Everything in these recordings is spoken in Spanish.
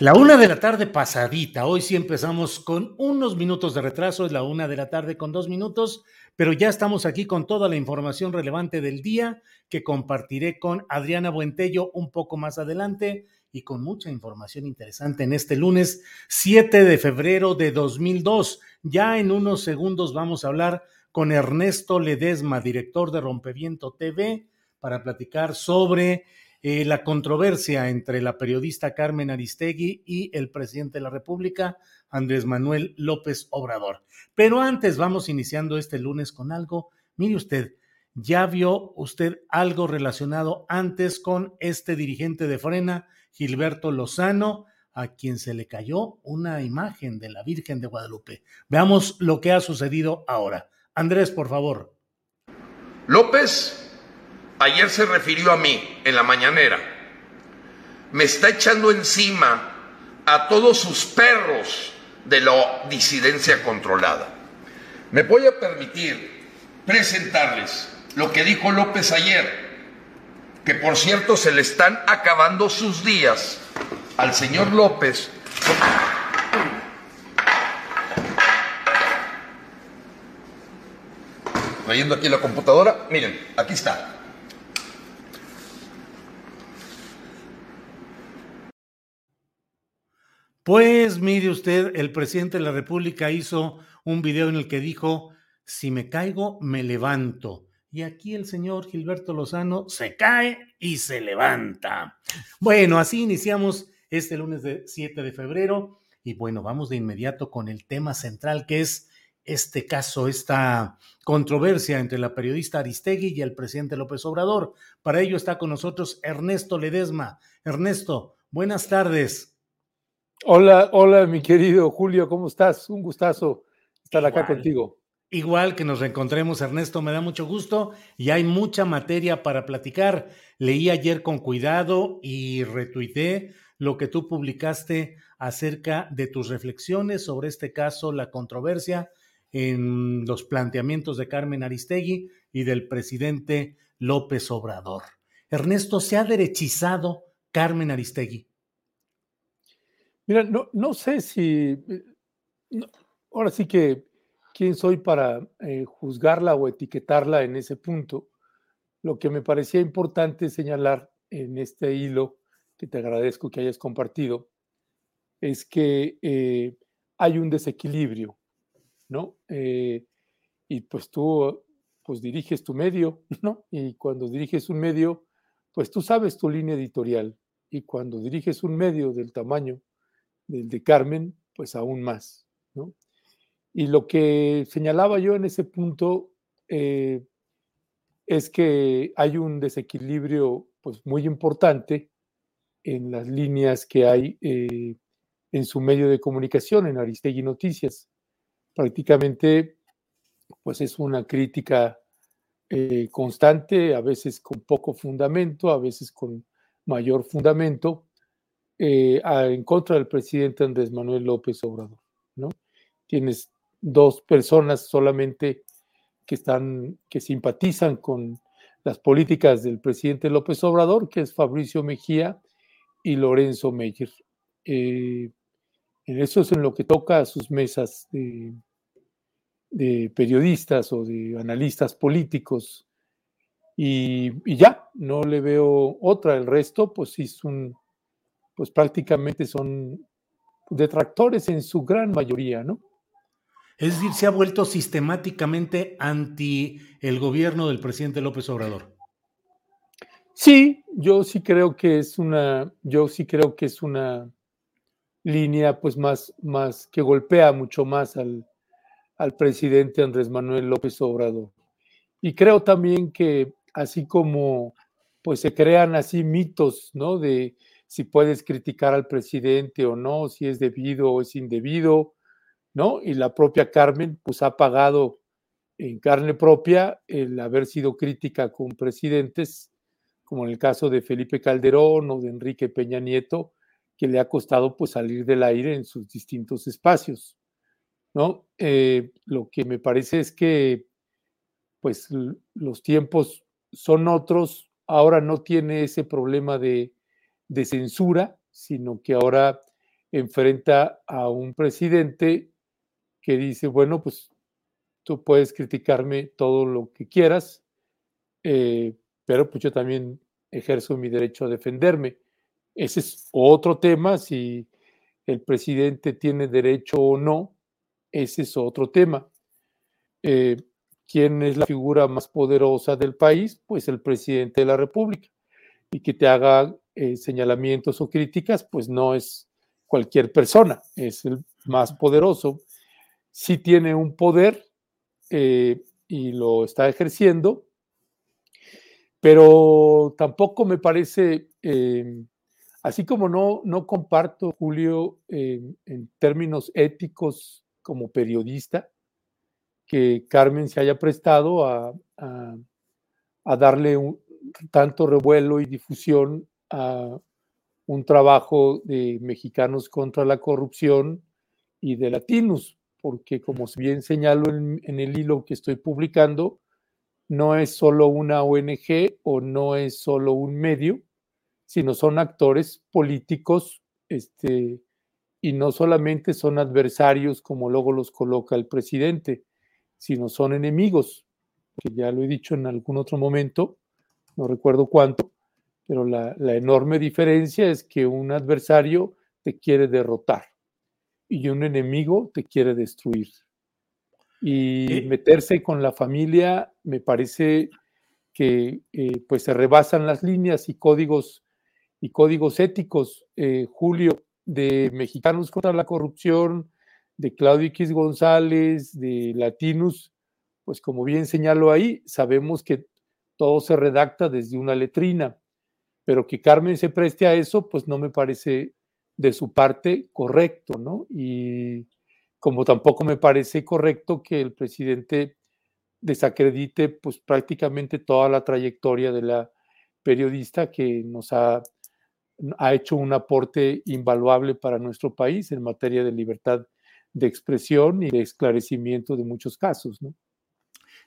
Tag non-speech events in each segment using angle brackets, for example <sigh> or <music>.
La una de la tarde pasadita. Hoy sí empezamos con unos minutos de retraso, es la una de la tarde con dos minutos, pero ya estamos aquí con toda la información relevante del día que compartiré con Adriana Buentello un poco más adelante y con mucha información interesante en este lunes 7 de febrero de 2002. Ya en unos segundos vamos a hablar con Ernesto Ledesma, director de Rompeviento TV, para platicar sobre eh, la controversia entre la periodista Carmen Aristegui y el presidente de la República, Andrés Manuel López Obrador. Pero antes vamos iniciando este lunes con algo. Mire usted, ¿ya vio usted algo relacionado antes con este dirigente de Frena, Gilberto Lozano, a quien se le cayó una imagen de la Virgen de Guadalupe? Veamos lo que ha sucedido ahora. Andrés, por favor. López ayer se refirió a mí en la mañanera. Me está echando encima a todos sus perros de la disidencia controlada. Me voy a permitir presentarles lo que dijo López ayer, que por cierto se le están acabando sus días al señor López. Trayendo aquí la computadora, miren, aquí está. Pues mire usted, el presidente de la República hizo un video en el que dijo, si me caigo, me levanto. Y aquí el señor Gilberto Lozano se cae y se levanta. Bueno, así iniciamos este lunes de 7 de febrero y bueno, vamos de inmediato con el tema central que es este caso, esta controversia entre la periodista Aristegui y el presidente López Obrador. Para ello está con nosotros Ernesto Ledesma. Ernesto, buenas tardes. Hola, hola, mi querido Julio, ¿cómo estás? Un gustazo estar acá Igual. contigo. Igual que nos reencontremos, Ernesto, me da mucho gusto y hay mucha materia para platicar. Leí ayer con cuidado y retuiteé lo que tú publicaste acerca de tus reflexiones sobre este caso, la controversia en los planteamientos de Carmen Aristegui y del presidente López Obrador. Ernesto, ¿se ha derechizado Carmen Aristegui? Mira, no, sé si, eh, ahora sí que, ¿quién soy para eh, juzgarla o etiquetarla en ese punto? Lo que me parecía importante señalar en este hilo, que te agradezco que hayas compartido, es que eh, hay un desequilibrio, ¿no? Y pues tú pues diriges tu medio, <laughs> ¿no? Y cuando diriges un medio, pues tú sabes tu línea editorial. Y cuando diriges un medio del tamaño del de Carmen, pues aún más, ¿no? Y lo que señalaba yo en ese punto eh, es que hay un desequilibrio pues muy importante en las líneas que hay eh, en su medio de comunicación, en Aristegui Noticias. Prácticamente pues es una crítica eh, constante, a veces con poco fundamento, a veces con mayor fundamento, eh, en contra del presidente Andrés Manuel López Obrador. ¿no? Tienes dos personas solamente que están, que simpatizan con las políticas del presidente López Obrador, que es Fabricio Mejía y Lorenzo Meyer. Eh, eso es en lo que toca a sus mesas de, periodistas o de analistas políticos. Y, ya, no le veo otra. El resto, pues sí, son, pues prácticamente son detractores en su gran mayoría, ¿no? Es decir, se ha vuelto sistemáticamente anti el gobierno del presidente López Obrador. Sí, yo sí creo que es una, yo sí creo que es una línea, pues más, más que golpea mucho más al, al presidente Andrés Manuel López Obrador. Y creo también que así como pues se crean así mitos, ¿no? De si puedes criticar al presidente o no, si es debido o es indebido, ¿no? Y la propia Carmen, pues ha pagado en carne propia el haber sido crítica con presidentes, como en el caso de Felipe Calderón o de Enrique Peña Nieto, que le ha costado pues salir del aire en sus distintos espacios, ¿no? Eh, lo que me parece es que pues los tiempos son otros, ahora no tiene ese problema de, de censura, sino que ahora enfrenta a un presidente que dice, bueno, pues tú puedes criticarme todo lo que quieras, eh, pero pues yo también ejerzo mi derecho a defenderme. Ese es otro tema, si el presidente tiene derecho o no, ese es otro tema. Eh, ¿Quién es la figura más poderosa del país? Pues el presidente de la República. Y que te haga eh, señalamientos o críticas, pues no es cualquier persona, es el más poderoso. Sí tiene un poder eh, y lo está ejerciendo, pero tampoco me parece, eh, así como no, no comparto, Julio, en términos éticos como periodista, que Carmen se haya prestado a, a darle un, tanto revuelo y difusión a un trabajo de mexicanos contra la corrupción y de latinos, porque como bien señalo en, el hilo que estoy publicando, no es solo una ONG o no es solo un medio, sino son actores políticos este, y no solamente son adversarios como luego los coloca el presidente, sino son enemigos, que ya lo he dicho en algún otro momento, no recuerdo cuánto, pero la enorme diferencia es que un adversario te quiere derrotar y un enemigo te quiere destruir. Y meterse con la familia me parece que eh, pues se rebasan las líneas y códigos y códigos éticos, eh, Julio, de Mexicanos contra la Corrupción, de Claudio X González, de Latinos, pues como bien señalo ahí, sabemos que todo se redacta desde una letrina, pero que Carmen se preste a eso, pues no me parece de su parte correcto, ¿no? Y como tampoco me parece correcto que el presidente desacredite pues prácticamente toda la trayectoria de la periodista que nos ha, ha hecho un aporte invaluable para nuestro país en materia de libertad de expresión y de esclarecimiento de muchos casos, ¿no?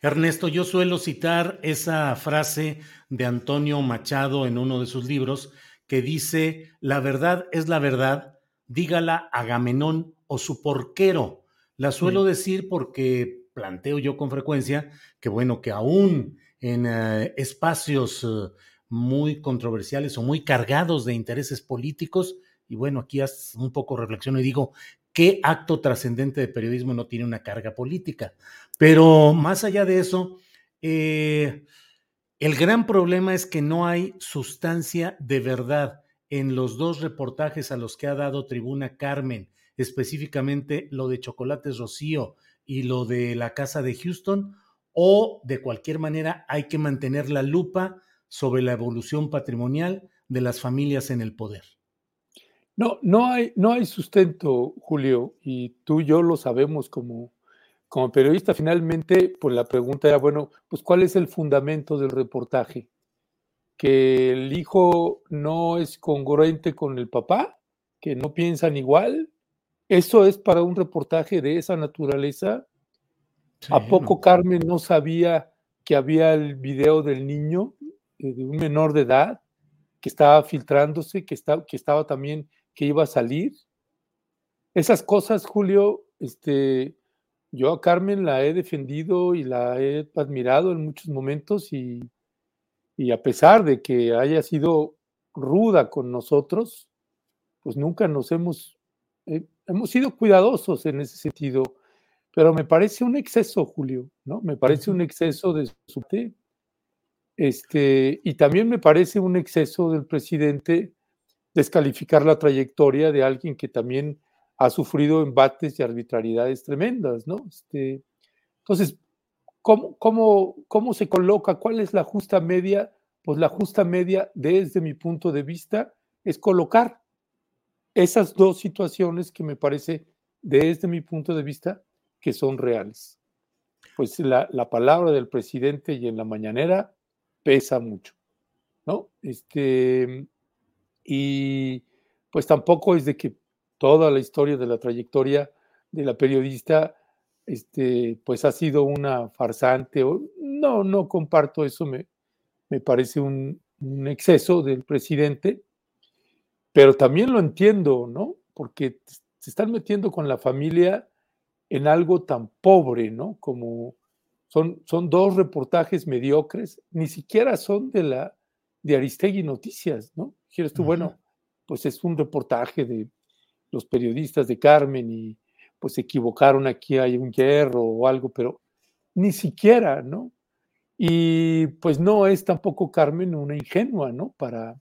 Ernesto, yo suelo citar esa frase de Antonio Machado en uno de sus libros, que dice, la verdad es la verdad, dígala Agamenón o su porquero. La suelo decir porque planteo yo con frecuencia que, bueno, que aún en eh, espacios eh, muy controversiales o muy cargados de intereses políticos, y bueno, aquí un poco reflexiono y digo, ¿qué acto trascendente de periodismo no tiene una carga política? Pero más allá de eso, eh, el gran problema es que no hay sustancia de verdad en los dos reportajes a los que ha dado tribuna Carmen, específicamente lo de Chocolates Rocío y lo de la Casa de Houston, o de cualquier manera hay que mantener la lupa sobre la evolución patrimonial de las familias en el poder. No, no hay, no hay sustento, Julio, y tú y yo lo sabemos como como periodista, finalmente, pues la pregunta era, bueno, pues ¿cuál es el fundamento del reportaje? ¿Que el hijo no es congruente con el papá? ¿Que no piensan igual? ¿Eso es para un reportaje de esa naturaleza? ¿A poco Carmen no sabía que había el video del niño, eh, de un menor de edad, que estaba filtrándose, que, que estaba también, que iba a salir? Esas cosas, Julio, este, yo a Carmen la he defendido y la he admirado en muchos momentos y, a pesar de que haya sido ruda con nosotros, pues nunca nos hemos, eh, hemos sido cuidadosos en ese sentido, pero me parece un exceso, Julio, ¿no? Me parece un exceso de su este, y también me parece un exceso del presidente descalificar la trayectoria de alguien que también ha sufrido embates y arbitrariedades tremendas, ¿no? Este, entonces, ¿cómo, cómo, ¿cómo se coloca? ¿Cuál es la justa media? Pues la justa media, desde mi punto de vista, es colocar esas dos situaciones que me parece, desde mi punto de vista, que son reales. Pues la, la palabra del presidente y en la mañanera pesa mucho, ¿no? Este, y pues tampoco es de que toda la historia de la trayectoria de la periodista, este, pues ha sido una farsante. No, no comparto eso, me, me parece un, exceso del presidente, pero también lo entiendo, ¿no? Porque se están metiendo con la familia en algo tan pobre, ¿no? Como son, son dos reportajes mediocres, ni siquiera son de la de Aristegui Noticias, ¿no? Quieres tú, bueno, pues es un reportaje de los periodistas de Carmen y pues se equivocaron aquí, hay un hierro o algo, pero ni siquiera, ¿no? Y pues no es tampoco Carmen una ingenua, ¿no? Para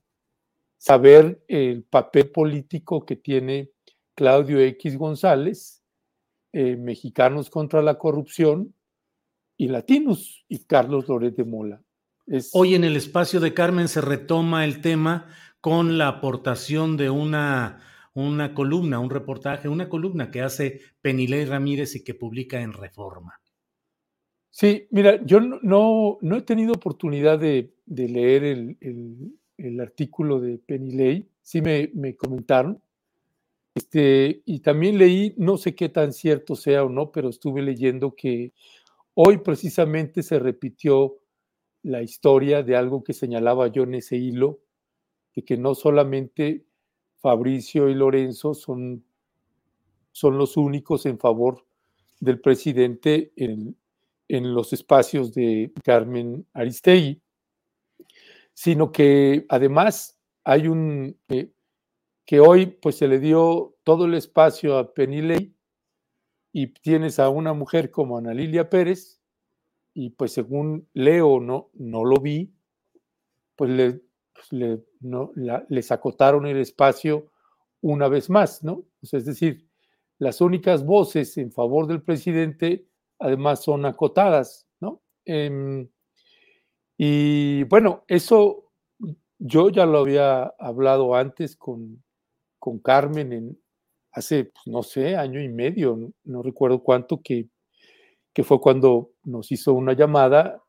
saber el papel político que tiene Claudio X González, eh, Mexicanos contra la Corrupción y Latinos y Carlos Loret de Mola. Hoy en el espacio de Carmen se retoma el tema con la aportación de una una columna, un reportaje, una columna que hace Penilei Ramírez y que publica en Reforma. Sí, mira, yo no, no he tenido oportunidad de, leer el, artículo de Penilei, sí me, me comentaron, este, y también leí, no sé qué tan cierto sea o no, pero estuve leyendo que hoy precisamente se repitió la historia de algo que señalaba yo en ese hilo, de que no solamente Fabricio y Lorenzo son, son los únicos en favor del presidente en, los espacios de Carmen Aristegui, sino que además hay un eh, que hoy pues se le dio todo el espacio a Penilei y tienes a una mujer como Ana Lilia Pérez y pues según leo no no lo vi pues le pues, le, no, les acotaron el espacio una vez más, ¿no? es decir, las únicas voces en favor del presidente además son acotadas, ¿no? Em, y bueno, eso yo ya lo había hablado antes con, con Carmen en, hace, pues, no sé, año y medio, no, recuerdo cuánto, que, que, fue cuando nos hizo una llamada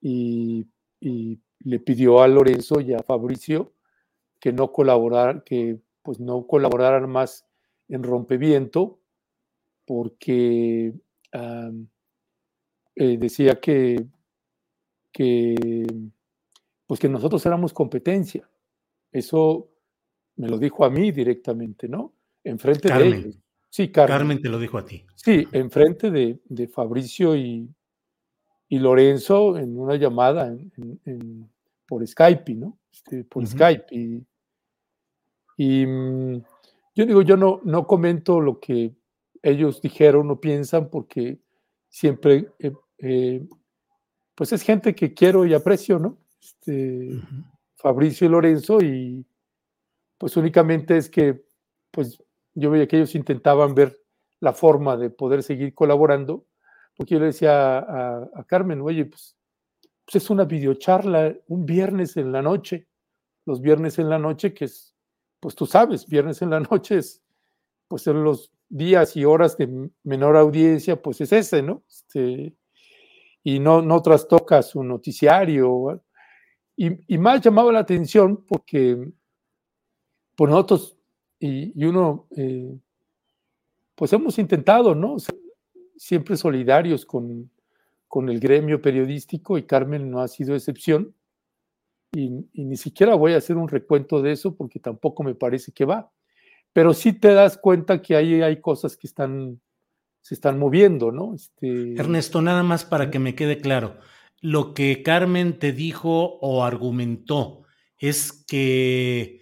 y, y le pidió a Lorenzo y a Fabricio que no colaboraran, que pues no colaboraran más en Rompeviento, porque eh, decía que, que, pues que nosotros éramos competencia. Eso me lo dijo a mí directamente, ¿no? Enfrente de ellos. Sí, Carmen. Carmen te lo dijo a ti. Sí, enfrente de, de Fabricio y, y Lorenzo en una llamada por Skype, ¿no? Este, por Skype. Y, mm, yo digo, yo no, no comento lo que ellos dijeron o piensan porque siempre, eh, eh, pues es gente que quiero y aprecio, ¿no? Este, Fabricio y Lorenzo y pues únicamente es que, pues yo veía que ellos intentaban ver la forma de poder seguir colaborando porque yo le decía a, Carmen, oye, pues, pues, es una videocharla un viernes en la noche, los viernes en la noche, que es, pues tú sabes, viernes en la <laughs> noche es, pues son los días y horas de menor audiencia, pues es ese, ¿no? Este, y no, no trastoca su noticiario. Y, y más llamaba la atención porque por pues nosotros y, uno, eh, pues hemos intentado, ¿no? Siempre solidarios con, con el gremio periodístico y Carmen no ha sido excepción. Y, ni siquiera voy a hacer un recuento de eso porque tampoco me parece que va. Pero sí te das cuenta que ahí hay cosas que están, se están moviendo, ¿no? Este... Ernesto, nada más para que me quede claro. Lo que Carmen te dijo o argumentó es que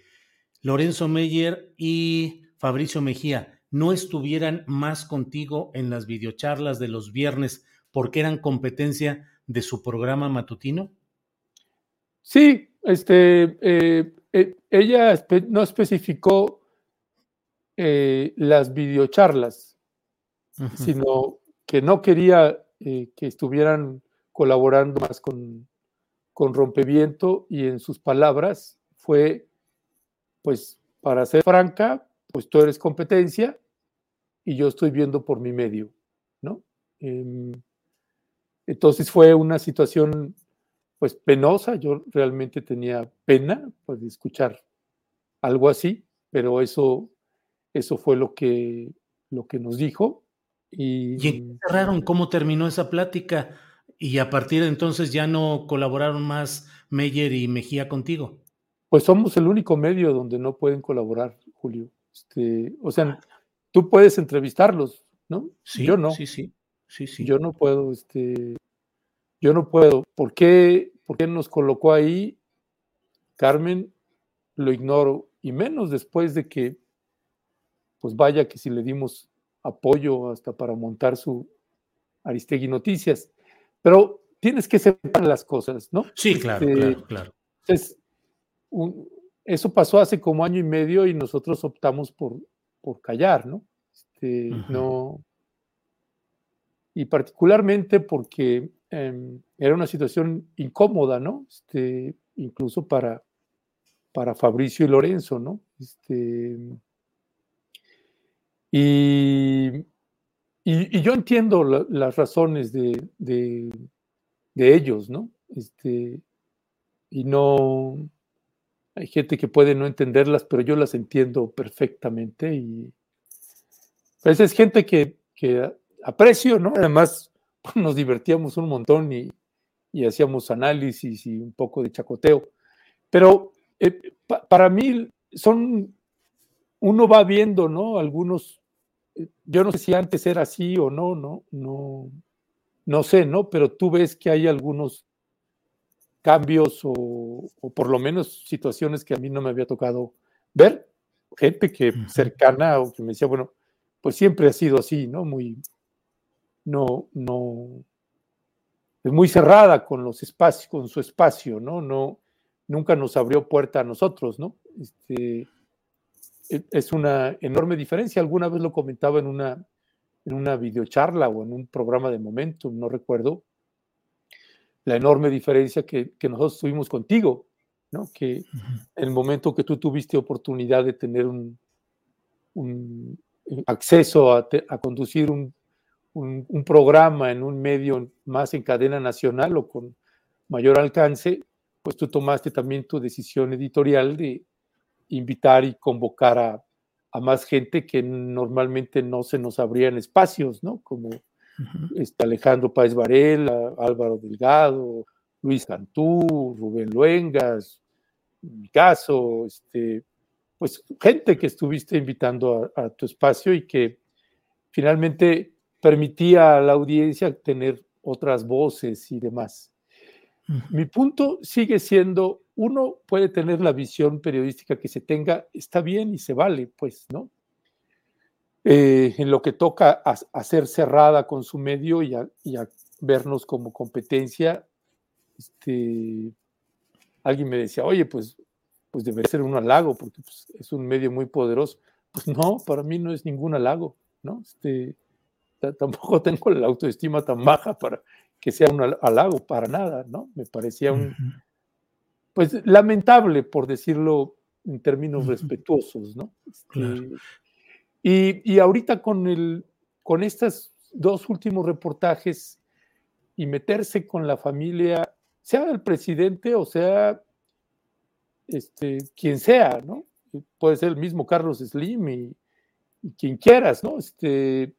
Lorenzo Meyer y Fabricio Mejía no estuvieran más contigo en las videocharlas de los viernes porque eran competencia de su programa matutino? Sí, este, eh, eh, ella no especificó eh, las videocharlas, sino que no quería que estuvieran colaborando más con, con Rompeviento y en sus palabras fue, pues, para ser franca, pues tú eres competencia y yo estoy viendo por mi medio, ¿no? Em, entonces fue una situación pues penosa, yo realmente tenía pena pues, de escuchar algo así, pero eso, eso fue lo que, lo que nos dijo. ¿Y, ¿Y cerraron? ¿Cómo terminó esa plática? Y a partir de entonces ya no colaboraron más Meyer y Mejía contigo. Pues somos el único medio donde no pueden colaborar, Julio. Este, o sea, tú puedes entrevistarlos, ¿no? Sí, yo no. Sí, sí. Sí, sí. Yo no puedo, este, yo no puedo. ¿Por qué, ¿Por qué nos colocó ahí? Carmen, lo ignoro, y menos después de que, pues vaya que si le dimos apoyo hasta para montar su Aristegui Noticias. Pero tienes que separar las cosas, ¿no? Sí, claro, este, claro, claro. Eso pasó hace como año y medio y nosotros optamos por, por callar, ¿no? Este, No, y particularmente porque em, era una situación incómoda, ¿no? Este, incluso para, para Fabricio y Lorenzo, ¿no? Este, y, y, yo entiendo las razones de, de, ellos, ¿no? Este, y no, hay gente que puede no entenderlas, pero yo las entiendo perfectamente y pues es gente que, aprecio, ¿no? Además, <laughs> nos divertíamos un montón y, hacíamos análisis y un poco de chacoteo. Pero eh, para mí son, uno va viendo, ¿no? Algunos, eh, yo no sé si antes era así o no, no, no, no sé, ¿no? Pero tú ves que hay algunos cambios o, por lo menos situaciones que a mí no me había tocado ver. Gente que cercana o que me decía, bueno, pues siempre ha sido así, ¿no? Muy, no, no, es muy cerrada con los espacios, con su espacio, ¿no? No, nunca nos abrió puerta a nosotros, ¿no? Este, e, es una enorme diferencia. Alguna vez lo comentaba en una, en una videocharla o en un programa de Momentum, no recuerdo, la enorme diferencia que, nosotros tuvimos contigo, ¿no? Que el momento que tú tuviste oportunidad de tener un, un acceso a, a conducir un un, programa en un medio más en cadena nacional o con mayor alcance, pues tú tomaste también tu decisión editorial de invitar y convocar a, más gente que normalmente no se nos abrían espacios, ¿no? Como este Alejandro Páez Varela, Álvaro Delgado, Luis Cantú, Rubén Luengas, en mi caso, este, pues gente que estuviste invitando a tu espacio y que finalmente permitía a la audiencia tener otras voces y demás. Mi punto sigue siendo, uno puede tener la visión periodística que se tenga, está bien y se vale, pues, ¿no? Eh, en lo que toca a, ser cerrada con su medio y a, vernos como competencia, este, alguien me decía, oye, pues, pues debe ser un halago, porque pues, es un medio muy poderoso. Pues no, para mí no es ningún halago, ¿no? Este, tampoco <laughs> tengo la autoestima tan baja para que sea un halago, para nada, ¿no? Me parecía un, pues lamentable, por decirlo en términos respetuosos, ¿no? Este, Y, y ahorita con, el, con estos dos últimos reportajes y meterse con la familia, sea el presidente o sea este, quien sea, ¿no? Puede ser el mismo Carlos Slim y, quien quieras, ¿no? Este,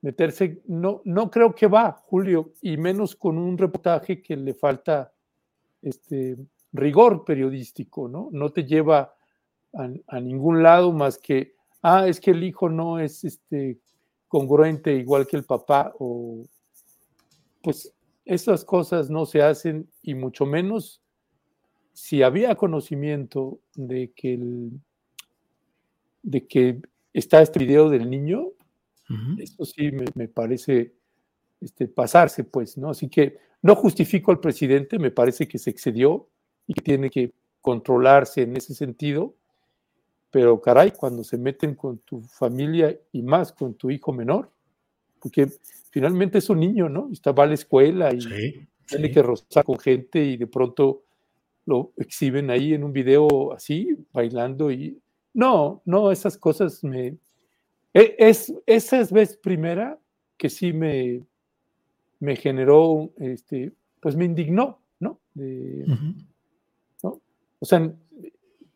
meterse, no, no creo que va, Julio, y menos con un reportaje que le falta este, rigor periodístico, ¿no? No te lleva a, ningún lado más que, ah, es que el hijo no es este, congruente igual que el papá, o pues esas cosas no se hacen y mucho menos si había conocimiento de que el, de que está este video del niño, eso sí me, parece este, pasarse, pues, ¿no? Así que no justifico al presidente, me parece que se excedió y que tiene que controlarse en ese sentido, pero caray, cuando se meten con tu familia y más con tu hijo menor, porque finalmente es un niño, ¿no? Está, va a la escuela y tiene que rozar con gente y de pronto lo exhiben ahí en un video así, bailando y... No, no, esas cosas me, e, es, esa es vez primera que sí me, me generó, este, pues me indignó, ¿no? ¿no? O sea,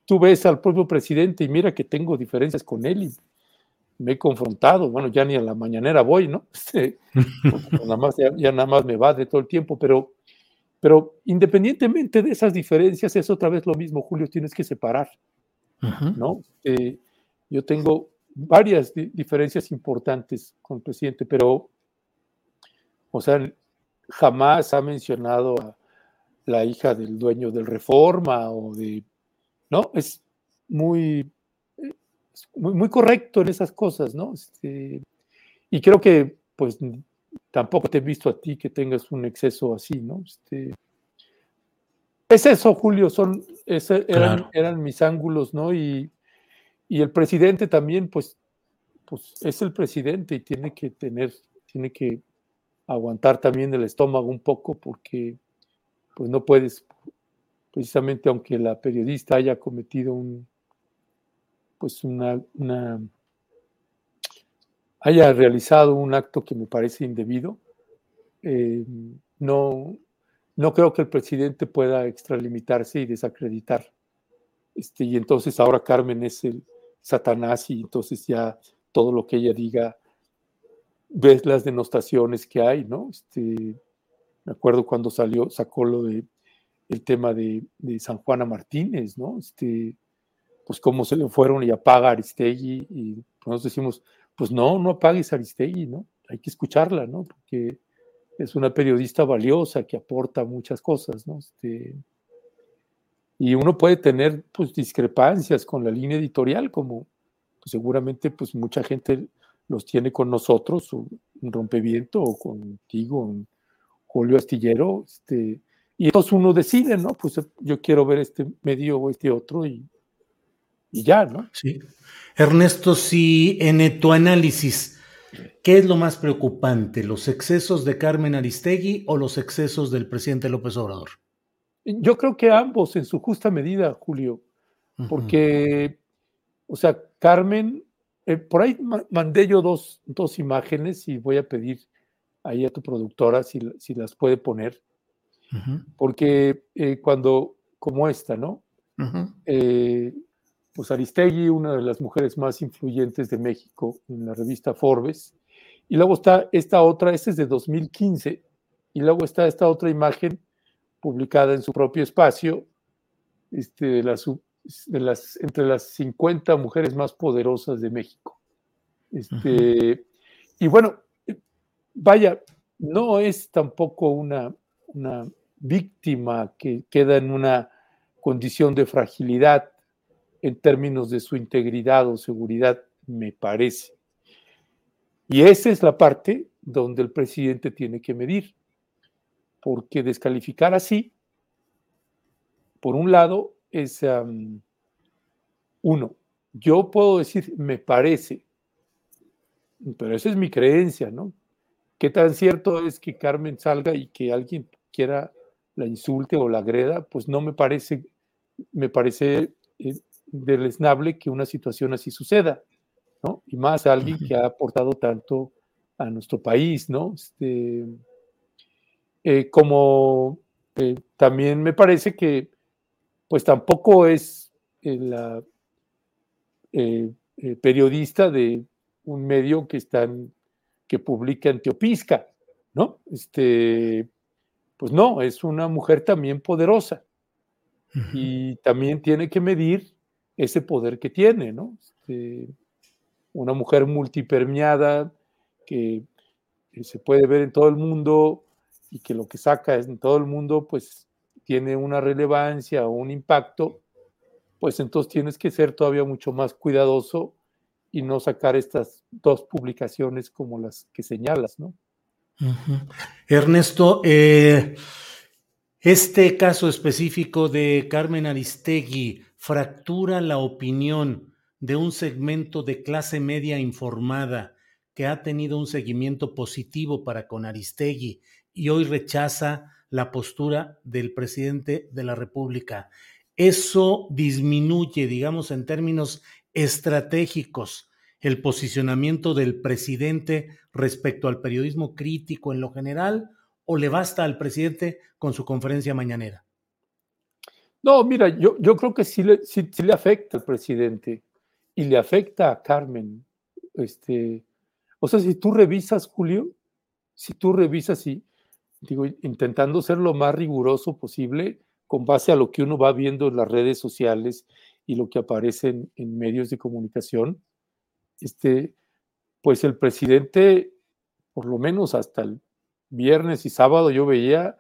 tú ves al propio presidente y mira que tengo diferencias con él y me he confrontado, bueno, ya ni a la mañanera voy, ¿no? <laughs> Este, nada más, ya, nada más me va de todo el tiempo, pero, pero independientemente de esas diferencias, es otra vez lo mismo, Julio, tienes que separar, ¿no? Eh, yo tengo varias diferencias importantes con el presidente, pero, o sea, jamás ha mencionado a la hija del dueño del Reforma o de, ¿no? Es muy, muy, correcto en esas cosas, ¿no? Este, y creo que, pues, tampoco te he visto a ti que tengas un exceso así, ¿no? Este, es eso, Julio, son, eran, eran mis ángulos, ¿no? Y, y el presidente también, pues, pues es el presidente y tiene que tener, tiene que aguantar también el estómago un poco porque pues no puedes, precisamente aunque la periodista haya cometido un, pues una, haya realizado un acto que me parece indebido, eh, no, no creo que el presidente pueda extralimitarse y desacreditar. Este, y entonces ahora Carmen es el, Satanás y entonces ya todo lo que ella diga, ves las denostaciones que hay, ¿no? Este, me acuerdo cuando salió, sacó lo de el tema de, San Juana Martínez, ¿no? Este, pues cómo se le fueron y apaga Aristegui y nosotros decimos, pues no, no apagues Aristegui, ¿no? Hay que escucharla, ¿no? Porque es una periodista valiosa que aporta muchas cosas, ¿no? Este, y uno puede tener pues discrepancias con la línea editorial, como seguramente pues mucha gente los tiene con nosotros, un rompeviento o contigo, un Julio Astillero, este, y entonces uno decide, ¿no? Pues yo quiero ver este medio o este otro y, y ya, ¿no? Sí. Ernesto, si en tu análisis, ¿qué es lo más preocupante? ¿Los excesos de Carmen Aristegui o los excesos del presidente López Obrador? Yo creo que ambos en su justa medida, Julio, porque, o sea, Carmen, eh, por ahí mandé yo dos, dos, imágenes y voy a pedir ahí a tu productora si, si las puede poner, porque eh, cuando, como esta, ¿no? Eh, pues Aristegui, una de las mujeres más influyentes de México en la revista Forbes, y luego está esta otra, esta es de 2015, y luego está esta otra imagen publicada en su propio espacio, este, de las, de las, entre las 50 mujeres más poderosas de México. Este, Y bueno, vaya, no es tampoco una, una víctima que queda en una condición de fragilidad en términos de su integridad o seguridad, me parece. Y esa es la parte donde el presidente tiene que medir porque descalificar así, por un lado, es uno. Yo puedo decir, me parece, pero esa es mi creencia, ¿no? ¿Qué tan cierto es que Carmen salga y que alguien quiera la insulte o la agreda? Pues no me parece, me parece eh, deleznable que una situación así suceda. ¿no? Y más alguien que ha aportado tanto a nuestro país, ¿no? Este, eh, como eh, también me parece que, pues tampoco es la periodista de un medio que están que publica en Teopisca, ¿no? Este, pues no, es una mujer también poderosa y también tiene que medir ese poder que tiene, ¿no? Este, una mujer multipermeada que, se puede ver en todo el mundo y que lo que saca es en todo el mundo, pues tiene una relevancia o un impacto, pues entonces tienes que ser todavía mucho más cuidadoso y no sacar estas dos publicaciones como las que señalas, ¿no? Ernesto, eh, este caso específico de Carmen Aristegui fractura la opinión de un segmento de clase media informada que ha tenido un seguimiento positivo para con Aristegui y hoy rechaza la postura del presidente de la República. Eso disminuye, digamos, en términos estratégicos el posicionamiento del presidente respecto al periodismo crítico en lo general o le basta al presidente con su conferencia mañanera? No, mira, yo, yo creo que sí le, sí, le afecta al presidente y le afecta a Carmen. Este, o sea, si tú revisas, Julio, si tú revisas y, digo, intentando ser lo más riguroso posible con base a lo que uno va viendo en las redes sociales y lo que aparece en, medios de comunicación, este, pues el presidente, por lo menos hasta el viernes y sábado, yo veía,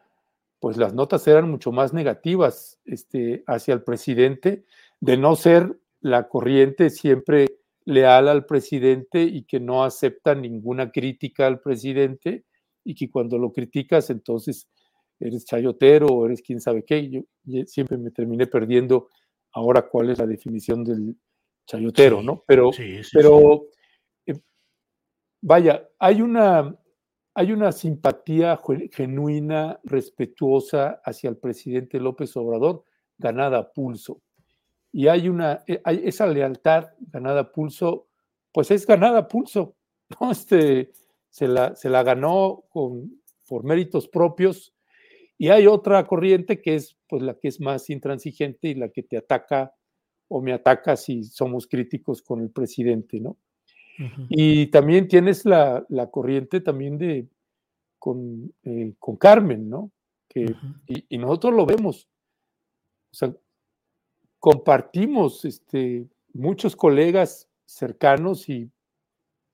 pues las notas eran mucho más negativas este, hacia el presidente, de no ser la corriente siempre leal al presidente y que no acepta ninguna crítica al presidente y que cuando lo criticas entonces eres chayotero o eres quién sabe qué. Yo, siempre me terminé perdiendo ahora cuál es la definición del chayotero, ¿no? Pero, pero eh, vaya, hay una, hay una simpatía genuina, respetuosa hacia el presidente López Obrador, ganada a pulso. Y hay una, eh, hay esa lealtad ganada a pulso, pues es ganada a pulso, <laughs> ¿no? Este, se, la, se la ganó con, por méritos propios. Y hay otra corriente que es pues la que es más intransigente y la que te ataca o me ataca si somos críticos con el presidente, ¿no? Y también tienes la, corriente también de con, eh, con Carmen, ¿no? Que, y, nosotros lo vemos. O sea, compartimos este, muchos colegas cercanos y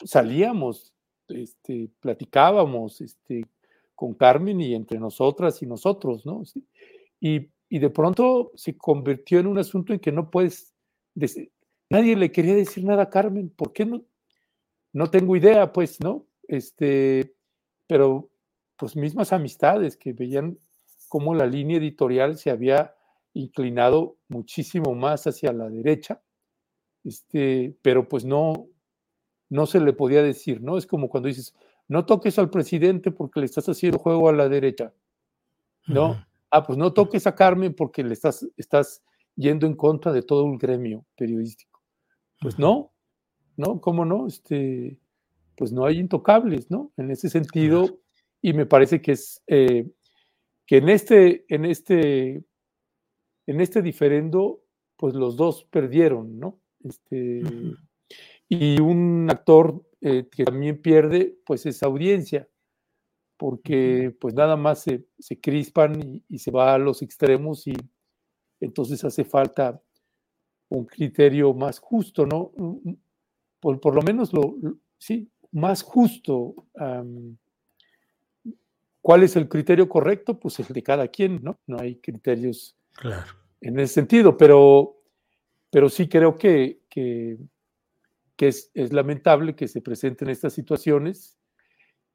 salíamos, este, platicábamos este, con Carmen y entre nosotras y nosotros, ¿no? Y, de pronto se convirtió en un asunto en que no puedes decir, nadie le quería decir nada a Carmen, ¿por qué no? No tengo idea, pues, ¿no? Este, pero pues mismas amistades que veían cómo la línea editorial se había inclinado muchísimo más hacia la derecha, este, pero pues no, no se le podía decir, ¿no? Es como cuando dices, no toques al presidente porque le estás haciendo juego a la derecha, ¿no? Ah, pues no toques a Carmen porque le estás, estás yendo en contra de todo un gremio periodístico. Pues no, ¿no? ¿Cómo no? Este, pues no hay intocables, ¿no? En ese sentido, y me parece que es eh, que en este, en este, en este diferendo, pues los dos perdieron, ¿no? Este, Y un actor eh, que también pierde, pues es audiencia porque pues nada más se, crispan y, se va a los extremos y entonces hace falta un criterio más justo, ¿no? Mm, mm, por, por lo menos lo, sí, más justo. ¿Cuál es el criterio correcto? Pues el de cada quien, ¿no? No hay criterios en ese sentido, pero, pero sí creo que, que, es, es, lamentable que se presenten estas situaciones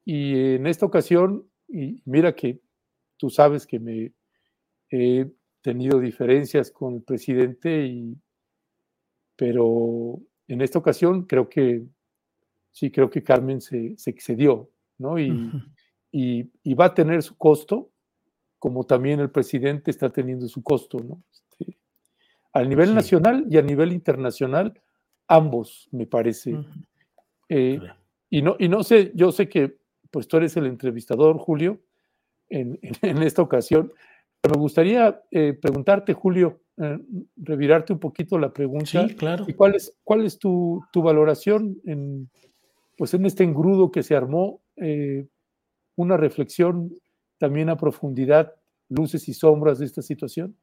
y en esta ocasión, y mira que tú sabes que me he tenido diferencias con el presidente, y, pero en esta ocasión creo que sí, creo que Carmen se, excedió, ¿no? Y, y, va a tener su costo, como también el presidente está teniendo su costo, ¿no? Este, a nivel nacional y a nivel internacional, ambos, me parece. Eh, y, no, y no sé, yo sé que pues tú eres el entrevistador, Julio, en, <laughs> esta ocasión. Pero me gustaría eh, preguntarte, Julio, eh, revirarte un poquito la pregunta. Sí, claro. ¿Y cuál es, cuál es tu, valoración en, pues en este engrudo que se armó? una reflexión también a profundidad, luces y sombras de esta situación.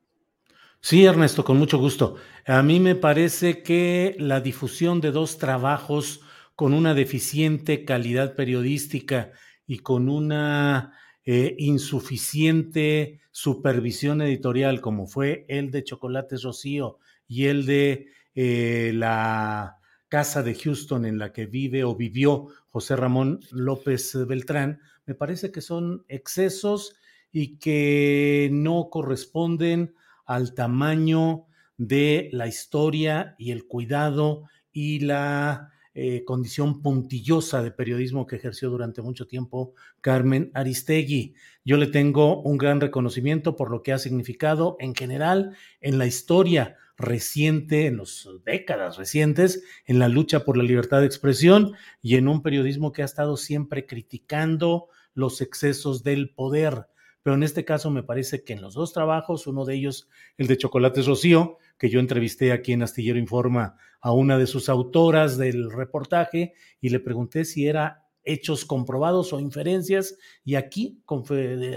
Sí, Ernesto, con mucho gusto. A mí me parece que la difusión de dos trabajos con una deficiente calidad periodística y con una eh, insuficiente supervisión editorial, como fue el de Chocolates Rocío y el de eh, la casa de Houston en la que vive o vivió José Ramón López Beltrán, me parece que son excesos y que no corresponden al tamaño de la historia y el cuidado y la eh, condición puntillosa de periodismo que ejerció durante mucho tiempo Carmen Aristegui. Yo le tengo un gran reconocimiento por lo que ha significado en general en la historia reciente, en las décadas recientes, en la lucha por la libertad de expresión y en un periodismo que ha estado siempre criticando los excesos del poder pero en este caso me parece que en los dos trabajos, uno de ellos, el de Chocolates Rocío, que yo entrevisté aquí en Astillero Informa a una de sus autoras del reportaje y le pregunté si era hechos comprobados o inferencias, y aquí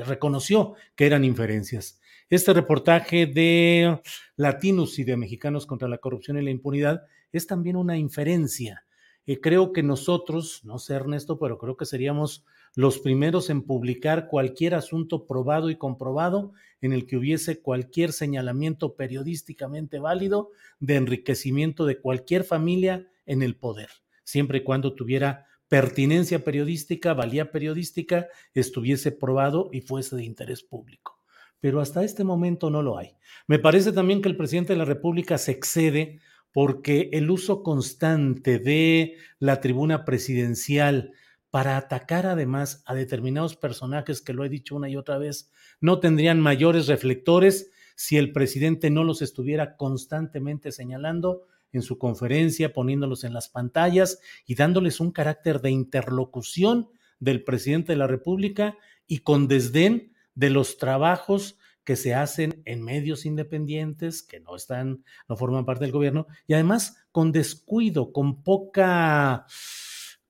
reconoció que eran inferencias. Este reportaje de Latinos y de Mexicanos contra la Corrupción y la Impunidad es también una inferencia. Eh, creo que nosotros, no sé Ernesto, pero creo que seríamos los primeros en publicar cualquier asunto probado y comprobado en el que hubiese cualquier señalamiento periodísticamente válido de enriquecimiento de cualquier familia en el poder, siempre y cuando tuviera pertinencia periodística, valía periodística, estuviese probado y fuese de interés público. Pero hasta este momento no lo hay. Me parece también que el presidente de la República se excede porque el uso constante de la tribuna presidencial para atacar además a determinados personajes que lo he dicho una y otra vez, no tendrían mayores reflectores si el presidente no los estuviera constantemente señalando en su conferencia, poniéndolos en las pantallas y dándoles un carácter de interlocución del presidente de la República y con desdén de los trabajos que se hacen en medios independientes que no están, no forman parte del gobierno y además con descuido, con poca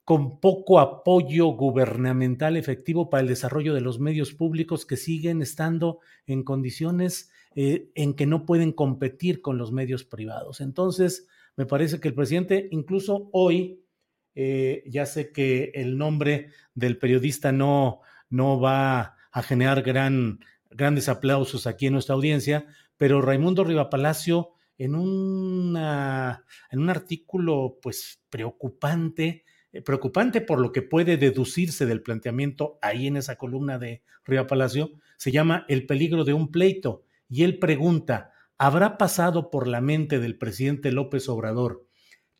con poco apoyo gubernamental efectivo para el desarrollo de los medios públicos que siguen estando en condiciones eh, en que no pueden competir con los medios privados. Entonces, me parece que el presidente, incluso hoy, eh, ya sé que el nombre del periodista no, no va a generar gran, grandes aplausos aquí en nuestra audiencia, pero Raimundo Rivapalacio, en, en un artículo pues preocupante, preocupante por lo que puede deducirse del planteamiento ahí en esa columna de Río Palacio, se llama El peligro de un pleito. Y él pregunta, ¿habrá pasado por la mente del presidente López Obrador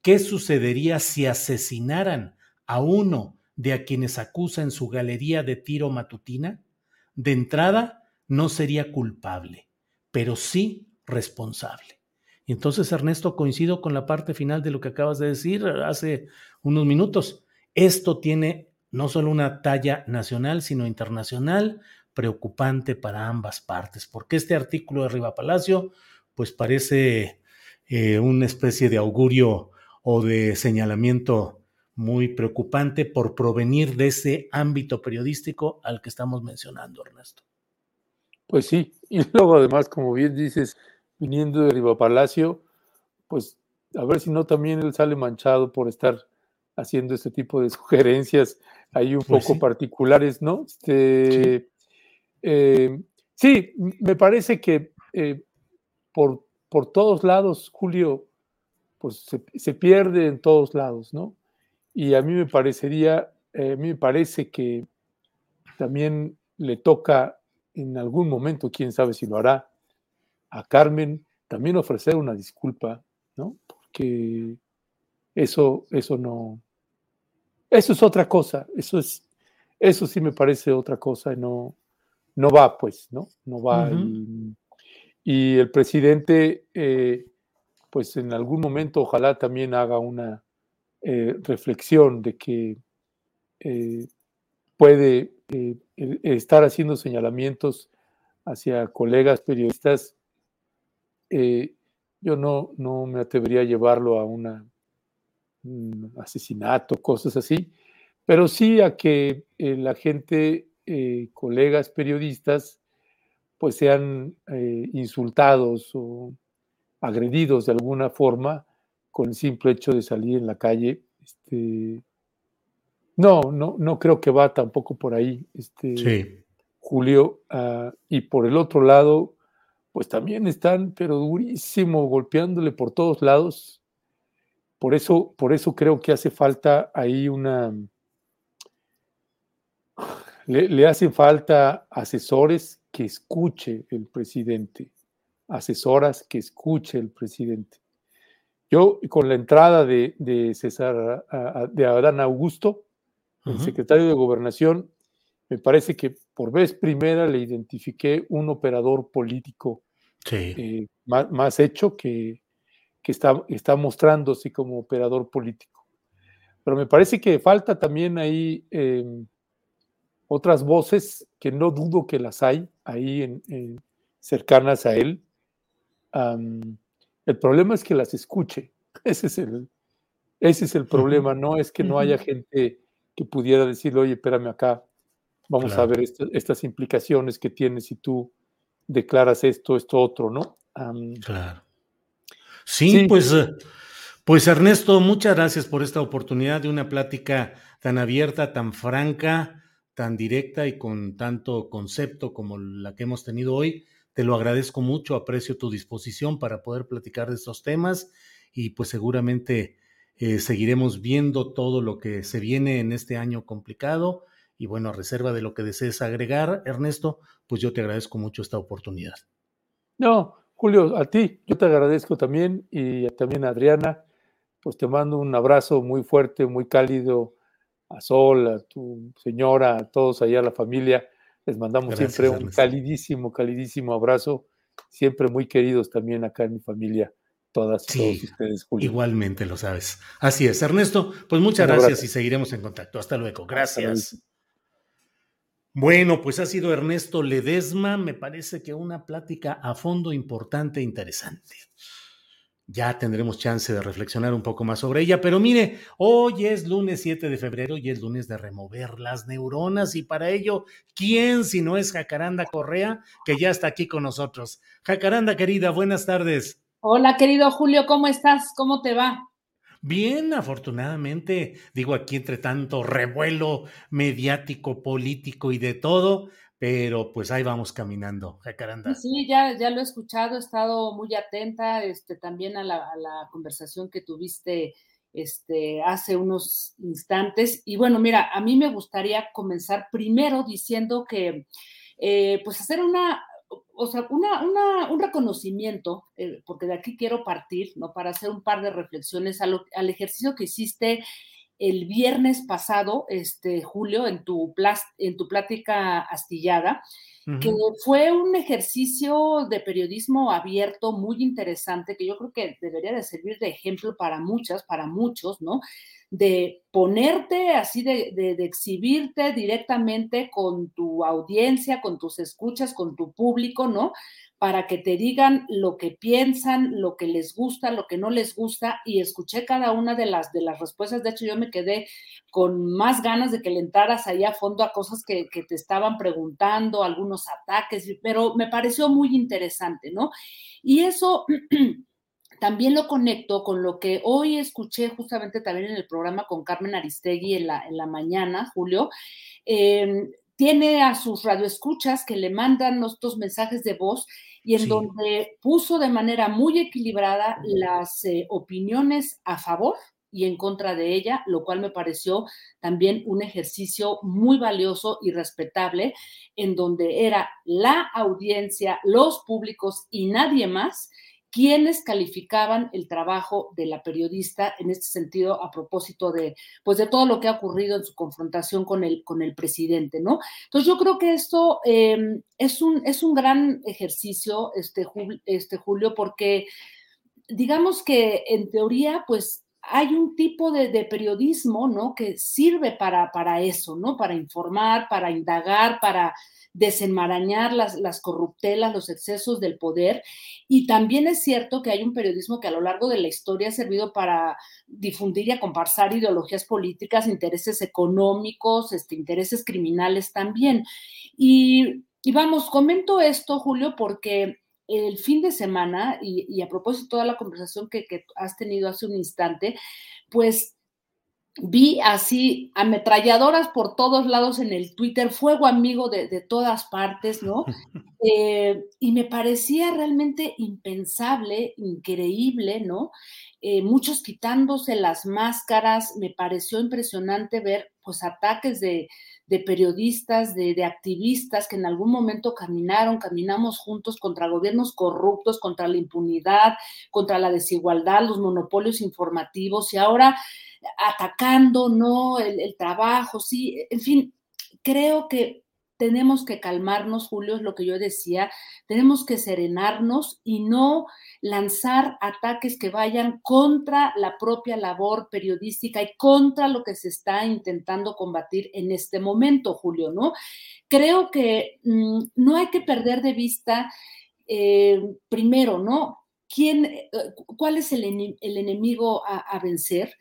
qué sucedería si asesinaran a uno de a quienes acusa en su galería de tiro matutina? De entrada, no sería culpable, pero sí responsable. Entonces, Ernesto, coincido con la parte final de lo que acabas de decir hace unos minutos. Esto tiene no solo una talla nacional, sino internacional, preocupante para ambas partes, porque este artículo de Riva Palacio, pues parece eh, una especie de augurio o de señalamiento muy preocupante por provenir de ese ámbito periodístico al que estamos mencionando, Ernesto. Pues sí, y luego además, como bien dices, viniendo de Riva Palacio, pues a ver si no también él sale manchado por estar haciendo este tipo de <laughs> sugerencias ahí un pues poco particulares, ¿no? Este, eh, sí. me parece que eh, por, por todos lados, Julio, pues se, pierde en todos lados, ¿no? Y a mí me parecería, eh, a mí me parece que también le toca en algún momento, quién sabe si lo hará, a Carmen también ofrecer una disculpa, ¿no? Porque eso, eso no, eso es otra cosa, eso es, eso sí me parece otra cosa, no, no va, pues, ¿no? No va. y, el presidente, eh, pues en algún momento ojalá también haga una eh, reflexión de que eh, puede eh, estar haciendo señalamientos hacia colegas periodistas, yo no, no me atrevería a llevarlo a una, un asesinato, cosas así, pero sí a que la gente, colegas periodistas, pues sean insultados o agredidos de alguna forma con el simple hecho de salir en la calle. Este, no, no, no creo que va tampoco por ahí, este, Julio. Ah, y por el otro lado, pues también están, pero durísimo, golpeándole por todos lados. Por eso, por eso creo que hace falta ahí una. <sighs> Le, le hacen falta asesores que escuche el presidente asesoras que escuche el presidente. Yo, con la entrada de, César, de Adán Augusto, el secretario de Gobernación, me parece que por vez primera le identifiqué un operador político eh, más, hecho que, está, está mostrándose como operador político. Pero me parece que falta también ahí em, otras voces que no dudo que las hay ahí en, cercanas a él, el problema es que las escuche. Ese es el, ese es el problema. No es que no haya gente que pudiera decirle, oye, espérame acá, vamos a ver estas implicaciones que tiene si tú declaras esto, esto, otro, ¿no? claro. Sí, pues, eh, pues Ernesto, muchas gracias por esta oportunidad de una plática tan abierta, tan franca, tan directa y con tanto concepto como la que hemos tenido hoy. Te lo agradezco mucho, aprecio tu disposición para poder platicar de estos temas y pues seguramente eh, seguiremos viendo todo lo que se viene en este año complicado. Y bueno, a reserva de lo que desees agregar, Ernesto, pues yo te agradezco mucho esta oportunidad. No, Julio, a ti, yo te agradezco también y también a Adriana, pues te mando un abrazo muy fuerte, muy cálido a Sol, a tu señora, a todos allá, a la familia les mandamos siempre un calidísimo, calidísimo abrazo, siempre muy queridos también acá en mi familia, todas y todos ustedes, Igualmente lo sabes. Así es, Ernesto, pues muchas gracias y seguiremos en contacto. Hasta luego. Gracias. Bueno, pues ha sido Ernesto Ledesma, me parece que una plática a fondo importante e interesante ya tendremos chance de reflexionar un poco más sobre ella. Pero mire, hoy es lunes 7 de febrero y es lunes de remover las neuronas y para ello, ¿quién si no es Jacaranda Correa, que ya está aquí con nosotros? Jacaranda, querida, buenas tardes. Hola, querido Julio, ¿cómo estás? ¿Cómo te va? Bien, afortunadamente, digo aquí entre tanto revuelo mediático, político y de todo, pero pues ahí vamos caminando, Jacaranda. Sí, ya, ya lo he escuchado, he estado muy atenta este, también a la, conversación que tuviste este, hace unos instantes. Y bueno, mira, a mí me gustaría comenzar primero diciendo que, eh, pues hacer una, o sea, una, una, un reconocimiento, eh, porque de aquí quiero partir, ¿no? Para hacer un par de reflexiones al, al ejercicio que hiciste el viernes pasado, este, Julio, en tu, en tu plática astillada, que fue un ejercicio de periodismo abierto muy interesante, que yo creo que debería de servir de ejemplo para muchas, para muchos, ¿no? De ponerte así, de, de, de exhibirte directamente con tu audiencia, con tus escuchas, con tu público, ¿no? Para que te digan lo que piensan, lo que les gusta, lo que no les gusta, y escuché cada una de las, de las respuestas. De hecho, yo me quedé con más ganas de que le entraras ahí a fondo a cosas que, te estaban preguntando, algunos ataques, pero me pareció muy interesante, ¿no? Y eso <clears throat> también lo conecto con lo que hoy escuché justamente también en el programa con Carmen Aristegui en la, en la mañana, Julio. Eh, tiene a sus radioescuchas que le mandan estos mensajes de voz y en donde puso de manera muy equilibrada las eh, opiniones a favor y en contra de ella, lo cual me pareció también un ejercicio muy valioso y respetable, en donde era la audiencia, los públicos y nadie más quienes calificaban el trabajo de la periodista en este sentido a propósito de pues de todo lo que ha ocurrido en su confrontación con el con el presidente no entonces yo creo que esto em, es un es un gran ejercicio este este Julio porque digamos que en teoría, pues hay un tipo de, periodismo, ¿no? Que sirve para, para, eso, ¿no? Para informar, para indagar, para desenmarañar las, las corruptelas, los excesos del poder. Y también es cierto que hay un periodismo que a lo largo de la historia ha servido para difundir y acomparsar ideologías políticas, intereses económicos, este, intereses criminales también. Y, y vamos, comento esto, Julio, porque el fin de semana, y, a propósito de toda la conversación que, has tenido hace un instante, pues vi así ametralladoras por todos lados en el Twitter, fuego amigo de, todas partes, ¿no? <laughs> Eh, y me parecía realmente impensable, increíble, ¿no? Eh, muchos quitándose las máscaras, me pareció impresionante ver pues ataques de, de periodistas, de, activistas que en algún momento caminaron, caminamos juntos contra gobiernos corruptos, contra la impunidad, contra la desigualdad, los monopolios informativos y ahora atacando, ¿no? El, el trabajo, sí, en fin, creo que tenemos que calmarnos, Julio, es lo que yo decía, tenemos que serenarnos y no lanzar ataques que vayan contra la propia labor periodística y contra lo que se está intentando combatir en este momento, Julio, ¿no? Creo que mm, no hay que perder de vista, eh, primero, ¿no? ¿Quién, eh, ¿Cuál es el, enemigo a vencer?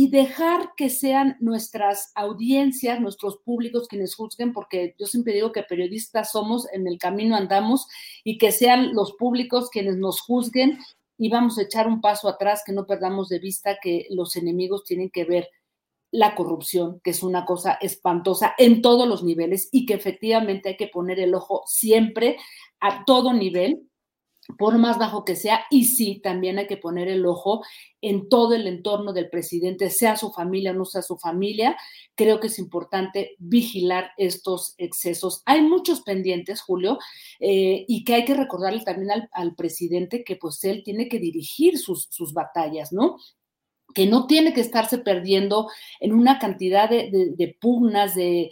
y dejar que sean nuestras audiencias, nuestros públicos quienes juzguen, porque yo siempre digo que periodistas somos, en el camino andamos, y que sean los públicos quienes nos juzguen y vamos a echar un paso atrás, que no perdamos de vista que los enemigos tienen que ver la corrupción, que es una cosa espantosa en todos los niveles y que efectivamente hay que poner el ojo siempre a todo nivel por más bajo que sea, y sí, también hay que poner el ojo en todo el entorno del presidente, sea su familia o no sea su familia. Creo que es importante vigilar estos excesos. Hay muchos pendientes, Julio, eh, y que hay que recordarle también al, presidente que pues él tiene que dirigir sus, sus batallas, ¿no? Que no tiene que estarse perdiendo en una cantidad de, pugnas, de,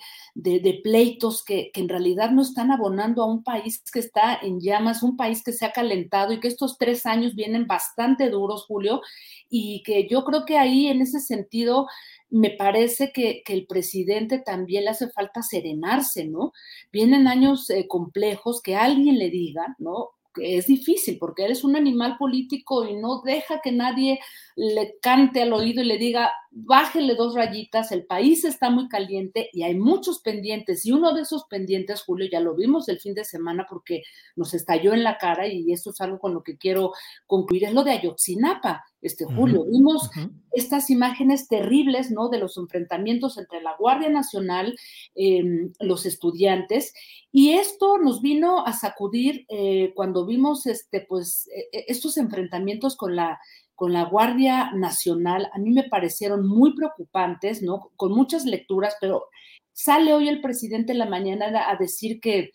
pleitos que, en realidad no están abonando a un país que está en llamas, un país que se ha calentado y que estos tres años vienen bastante duros, Julio, y que yo creo que ahí en ese sentido me parece que, el presidente también le hace falta serenarse, ¿no? Vienen años eh, complejos, que alguien le diga, ¿no? Es difícil porque él es un animal político y no deja que nadie le cante al oído y le diga, bájele dos rayitas, el país está muy caliente y hay muchos pendientes. Y uno de esos pendientes, Julio, ya lo vimos el fin de semana porque nos estalló en la cara y eso es algo con lo que quiero concluir, es lo de Ayotzinapa. Este Julio, vimos estas imágenes terribles, ¿no? De los enfrentamientos entre la Guardia Nacional, em, los estudiantes, y esto nos vino a sacudir eh, cuando vimos, este, pues, e, e, estos enfrentamientos con la con la Guardia Nacional, a mí me parecieron muy preocupantes, ¿no? Con muchas lecturas, pero sale hoy el presidente en la mañana a decir que,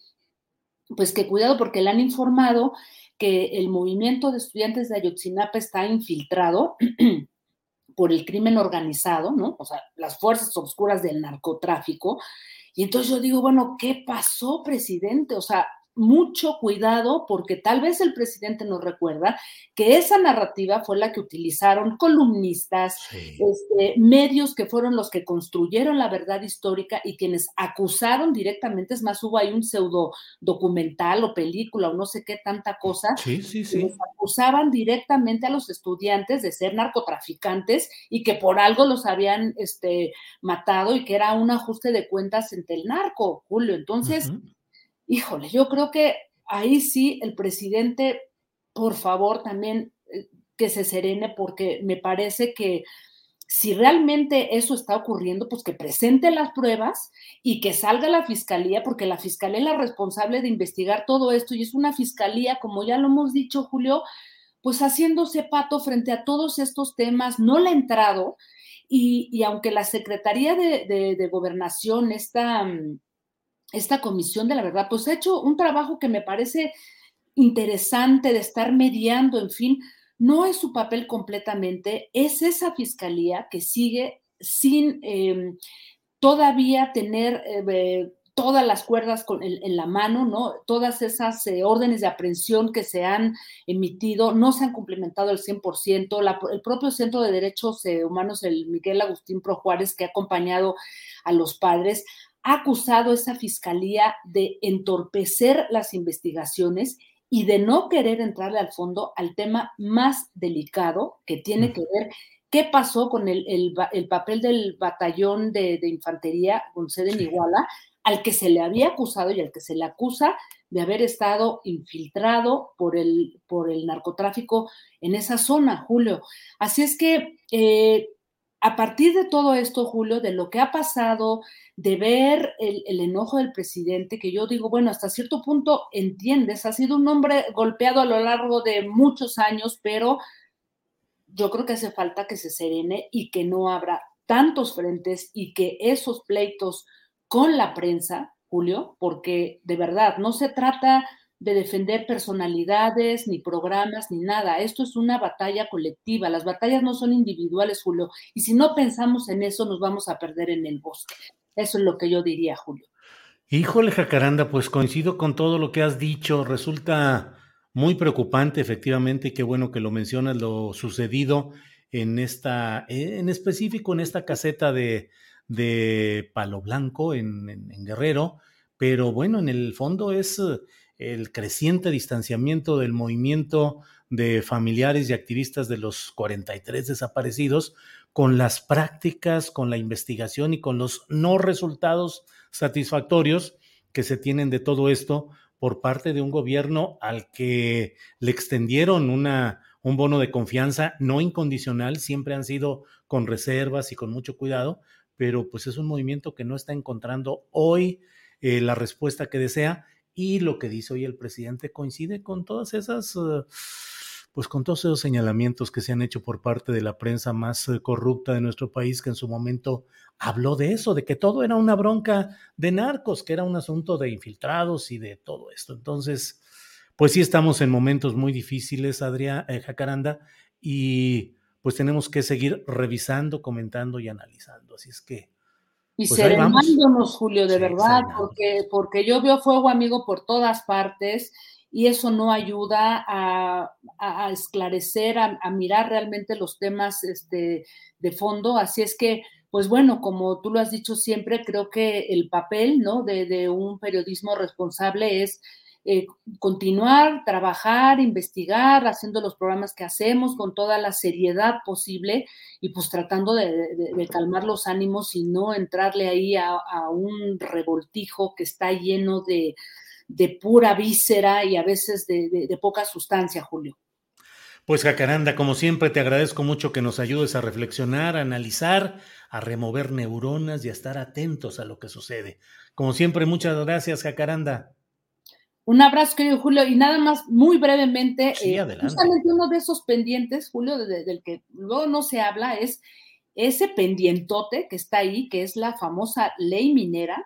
pues que cuidado porque le han informado que el movimiento de estudiantes de Ayotzinapa está infiltrado <clears throat> por el crimen organizado, ¿no? O sea, las fuerzas oscuras del narcotráfico. Y entonces yo digo, bueno, ¿qué pasó, presidente? O sea, mucho cuidado porque tal vez el presidente nos recuerda que esa narrativa fue la que utilizaron columnistas, este, medios que fueron los que construyeron la verdad histórica y quienes acusaron directamente, es más, hubo ahí un pseudo documental o película o no sé qué tanta cosa, sí, sí, sí. acusaban directamente a los estudiantes de ser narcotraficantes y que por algo los habían este, matado y que era un ajuste de cuentas entre el narco, Julio. Entonces híjole, yo creo que ahí sí el presidente, por favor, también eh, que se serene, porque me parece que si realmente eso está ocurriendo, pues que presente las pruebas y que salga la fiscalía, porque la fiscalía es la responsable de investigar todo esto y es una fiscalía, como ya lo hemos dicho, Julio, pues haciéndose pato frente a todos estos temas, no le ha entrado. Y, aunque la Secretaría de, de Gobernación, esta mm, esta comisión de la verdad, pues ha hecho un trabajo que me parece interesante de estar mediando, en fin, no es su papel completamente, es esa fiscalía que sigue sin em, todavía tener eh, todas las cuerdas en, la mano, ¿no? Todas esas eh, órdenes de aprehensión que se han emitido no se han complementado al 100%. el propio Centro de Derechos eh, Humanos, el Miguel Agustín Pro Juárez, que ha acompañado a los padres, ha acusado a esa fiscalía de entorpecer las investigaciones y de no querer entrarle al fondo al tema más delicado que tiene que ver qué pasó con el, papel del batallón de, infantería con sede en Iguala, al que se le había acusado y al que se le acusa de haber estado infiltrado por el, por el narcotráfico en esa zona, Julio. Así es que eh, a partir de todo esto, Julio, de lo que ha pasado, de ver el, enojo del presidente, que yo digo, bueno, hasta cierto punto entiendes, ha sido un hombre golpeado a lo largo de muchos años, pero yo creo que hace falta que se serene y que no abra tantos frentes y que esos pleitos con la prensa, Julio, porque de verdad no se trata de defender personalidades, ni programas, ni nada. Esto es una batalla colectiva. Las batallas no son individuales, Julio. Y si no pensamos en eso, nos vamos a perder en el bosque. Eso es lo que yo diría, Julio. Híjole, Jacaranda, pues coincido con todo lo que has dicho. Resulta muy preocupante, efectivamente, qué bueno que lo mencionas, lo sucedido en esta, en específico en esta caseta de, de Palo Blanco en, en, Guerrero, pero bueno, en el fondo es el creciente distanciamiento del movimiento de familiares y activistas de los 43 desaparecidos con las prácticas, con la investigación y con los no resultados satisfactorios que se tienen de todo esto por parte de un gobierno al que le extendieron una, un bono de confianza no incondicional, siempre han sido con reservas y con mucho cuidado, pero pues es un movimiento que no está encontrando hoy eh, la respuesta que desea y lo que dice hoy el presidente coincide con todas esas... Uh, pues con todos esos señalamientos que se han hecho por parte de la prensa más eh, corrupta de nuestro país, que en su momento habló de eso, de que todo era una bronca de narcos, que era un asunto de infiltrados y de todo esto. Entonces, pues sí estamos en momentos muy difíciles, Adrián eh, Jacaranda, y pues tenemos que seguir revisando, comentando y analizando. Así es que... Y pues serenándonos, Julio, de verdad, porque, porque yo veo fuego amigo por todas partes y eso no ayuda a, esclarecer, a, mirar realmente los temas este, de fondo. Así es que, pues bueno, como tú lo has dicho siempre, creo que el papel ¿no? de, un periodismo responsable es eh, continuar, trabajar, investigar, haciendo los programas que hacemos con toda la seriedad posible y pues tratando de, calmar los ánimos y no entrarle ahí a un revoltijo que está lleno de de pura víscera y a veces de, poca sustancia, Julio. Pues Jacaranda, como siempre, te agradezco mucho que nos ayudes a reflexionar, a analizar, a remover neuronas y a estar atentos a lo que sucede. Como siempre, muchas gracias, Jacaranda. Un abrazo, querido Julio, y nada más, muy brevemente, sí, eh, justamente uno de esos pendientes, Julio, del que luego no se habla, es ese pendientote que está ahí, que es la famosa ley minera,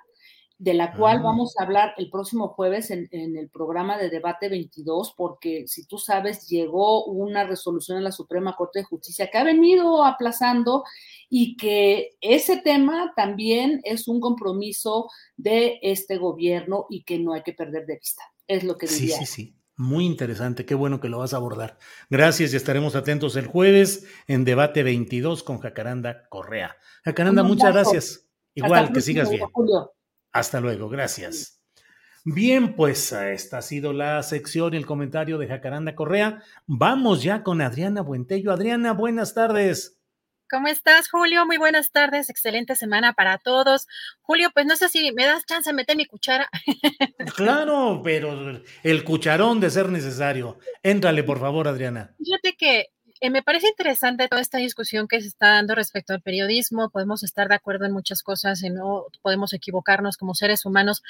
de la cual ah. vamos a hablar el próximo jueves en, el programa de debate 22, porque si tú sabes, llegó una resolución en la Suprema Corte de Justicia que ha venido aplazando y que ese tema también es un compromiso de este gobierno y que no hay que perder de vista. Es lo que diría. Sí, sí, sí. Muy interesante, qué bueno que lo vas a abordar. Gracias y estaremos atentos el jueves en debate 22 con Jacaranda Correa. Jacaranda, muchas gracias. Igual, que sigas bien. Hasta luego, gracias. Bien, pues esta ha sido la sección y el comentario de Jacaranda Correa. Vamos ya con Adriana Buentello. Adriana, buenas tardes. ¿Cómo estás, Julio? Muy buenas tardes, excelente semana para todos. Julio, pues no sé si me das chance de meter mi cuchara. <laughs> Claro, pero el cucharón de ser necesario. Éntrale, por favor, Adriana. Fíjate que eh, me parece interesante toda esta discusión que se está dando respecto al periodismo. Podemos estar de acuerdo en muchas cosas y no podemos equivocarnos como seres humanos,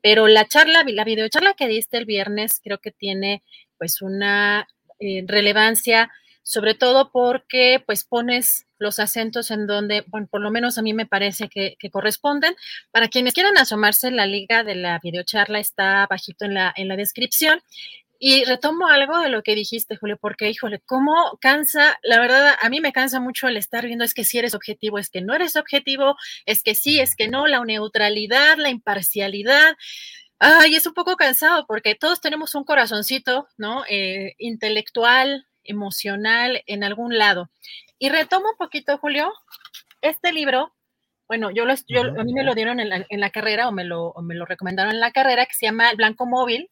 pero la charla, la videocharla que diste el viernes creo que tiene pues una eh, relevancia, sobre todo porque pues pones los acentos en donde, bueno, por lo menos a mí me parece que, corresponden. Para quienes quieran asomarse, la liga de la videocharla está bajito en la, en la descripción Y retomo algo de lo que dijiste, Julio, porque, híjole, cómo cansa, la verdad, a mí me cansa mucho el estar viendo, es que si eres objetivo, es que no eres objetivo, es que sí, es que no, la neutralidad, la imparcialidad. Ay, es un poco cansado porque todos tenemos un corazoncito, ¿no? Eh, intelectual, emocional, en algún lado. Y retomo un poquito, Julio, este libro, bueno, yo, lo, yo a mí me lo dieron en la, en la carrera o me, lo, o me lo recomendaron en la carrera, que se llama El Blanco Móvil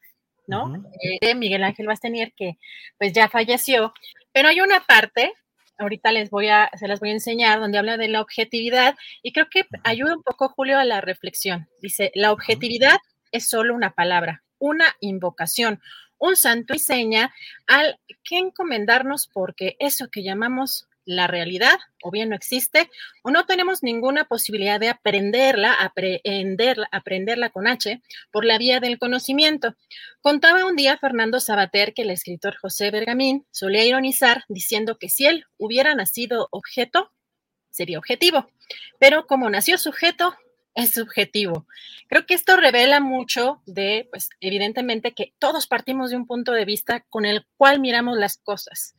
¿no? Eh, de Miguel Ángel Bastenier, que pues ya falleció. Pero hay una parte, ahorita les voy a, se las voy a enseñar, donde habla de la objetividad y creo que ayuda un poco, Julio, a la reflexión. Dice, la objetividad es solo una palabra, una invocación, un santo y seña al que encomendarnos porque eso que llamamos la realidad o bien no existe o no tenemos ninguna posibilidad de aprenderla, aprenderla, aprenderla con H por la vía del conocimiento. Contaba un día Fernando Sabater que el escritor José Bergamín solía ironizar diciendo que si él hubiera nacido objeto, sería objetivo, pero como nació sujeto, es subjetivo. Creo que esto revela mucho de, pues, evidentemente que todos partimos de un punto de vista con el cual miramos las cosas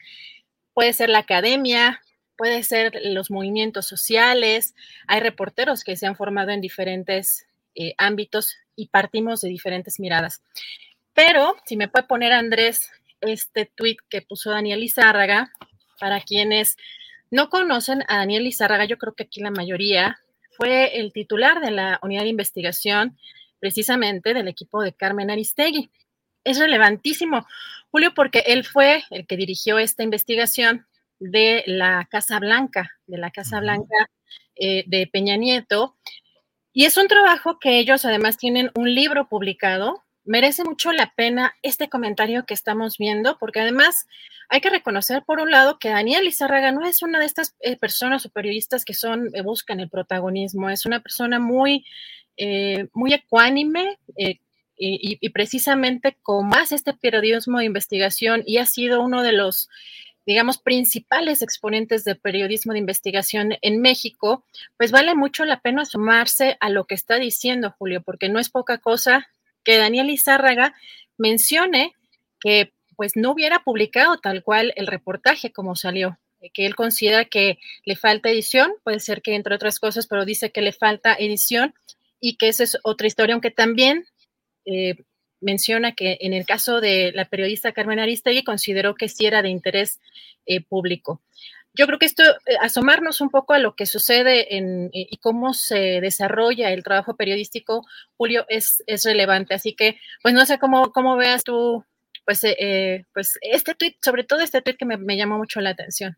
puede ser la academia, puede ser los movimientos sociales, hay reporteros que se han formado en diferentes eh, ámbitos y partimos de diferentes miradas. Pero si me puede poner Andrés este tweet que puso Daniel Izárraga, para quienes no conocen a Daniel Izárraga, yo creo que aquí la mayoría fue el titular de la unidad de investigación precisamente del equipo de Carmen Aristegui es relevantísimo, Julio, porque él fue el que dirigió esta investigación de la Casa Blanca, de la Casa Blanca eh, de Peña Nieto. Y es un trabajo que ellos además tienen un libro publicado. Merece mucho la pena este comentario que estamos viendo, porque además hay que reconocer, por un lado, que Daniel Izárraga no es una de estas eh, personas o periodistas que son, eh, buscan el protagonismo, es una persona muy, muy ecuánime, y, precisamente con más este periodismo de investigación y ha sido uno de los digamos, principales exponentes de periodismo de investigación en México, pues vale mucho la pena sumarse a lo que está diciendo Julio, porque no es poca cosa que Daniel Izárraga mencione que pues no hubiera publicado tal cual el reportaje como salió, que él considera que le falta edición, puede ser que entre otras cosas, pero dice que le falta edición y que esa es otra historia, aunque también eh, menciona que en el caso de la periodista Carmen Aristegui consideró que sí era de interés eh, público. Yo creo que esto, eh, asomarnos un poco a lo que sucede en, y cómo se desarrolla el trabajo periodístico, Julio, es, es relevante. Así que, pues no sé cómo, cómo veas tú, pues, pues este tweet, sobre todo este tweet que me, me llamó mucho la atención.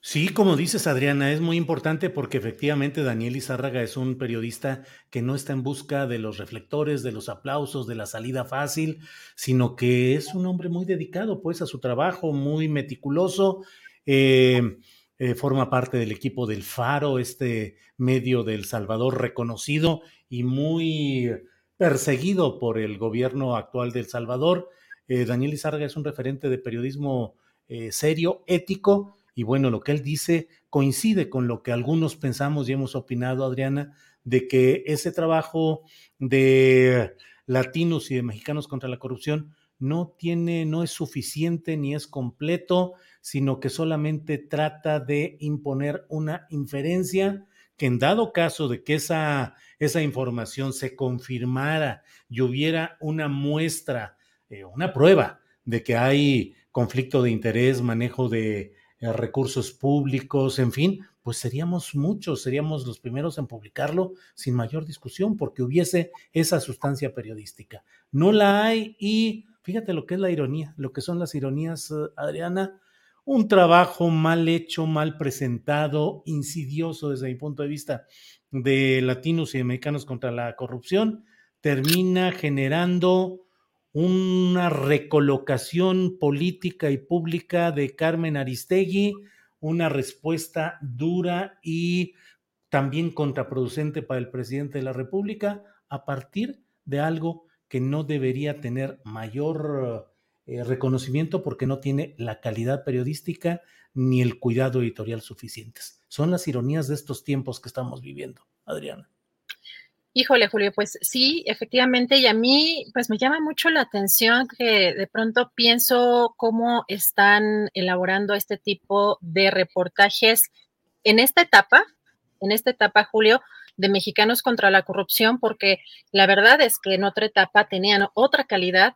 Sí, como dices, Adriana, es muy importante porque efectivamente Daniel Izárraga es un periodista que no está en busca de los reflectores, de los aplausos, de la salida fácil, sino que es un hombre muy dedicado pues a su trabajo, muy meticuloso. Eh, eh, forma parte del equipo del Faro, este medio del Salvador reconocido y muy perseguido por el gobierno actual del Salvador. Eh, Daniel Izárraga es un referente de periodismo serio, ético, y bueno, lo que él dice coincide con lo que algunos pensamos y hemos opinado, Adriana, de que ese trabajo de latinos y de mexicanos contra la corrupción no tiene, no es suficiente ni es completo, sino que solamente trata de imponer una inferencia que en dado caso de que esa, esa información se confirmara y hubiera una muestra, eh, una prueba de que hay conflicto de interés, manejo de recursos públicos, en fin, pues seríamos muchos, seríamos los primeros en publicarlo sin mayor discusión porque hubiese esa sustancia periodística. No la hay y fíjate lo que es la ironía, lo que son las ironías, eh, Adriana, un trabajo mal hecho, mal presentado, insidioso desde mi punto de vista de latinos y de mexicanos contra la corrupción, termina generando una recolocación política y pública de Carmen Aristegui, una respuesta dura y también contraproducente para el presidente de la República a partir de algo que no debería tener mayor eh, reconocimiento porque no tiene la calidad periodística ni el cuidado editorial suficientes. Son las ironías de estos tiempos que estamos viviendo, Adriana. Híjole, Julio, pues sí, efectivamente, y a mí pues me llama mucho la atención que de pronto pienso cómo están elaborando este tipo de reportajes en esta etapa, en esta etapa, Julio, de Mexicanos contra la Corrupción, porque la verdad es que en otra etapa tenían otra calidad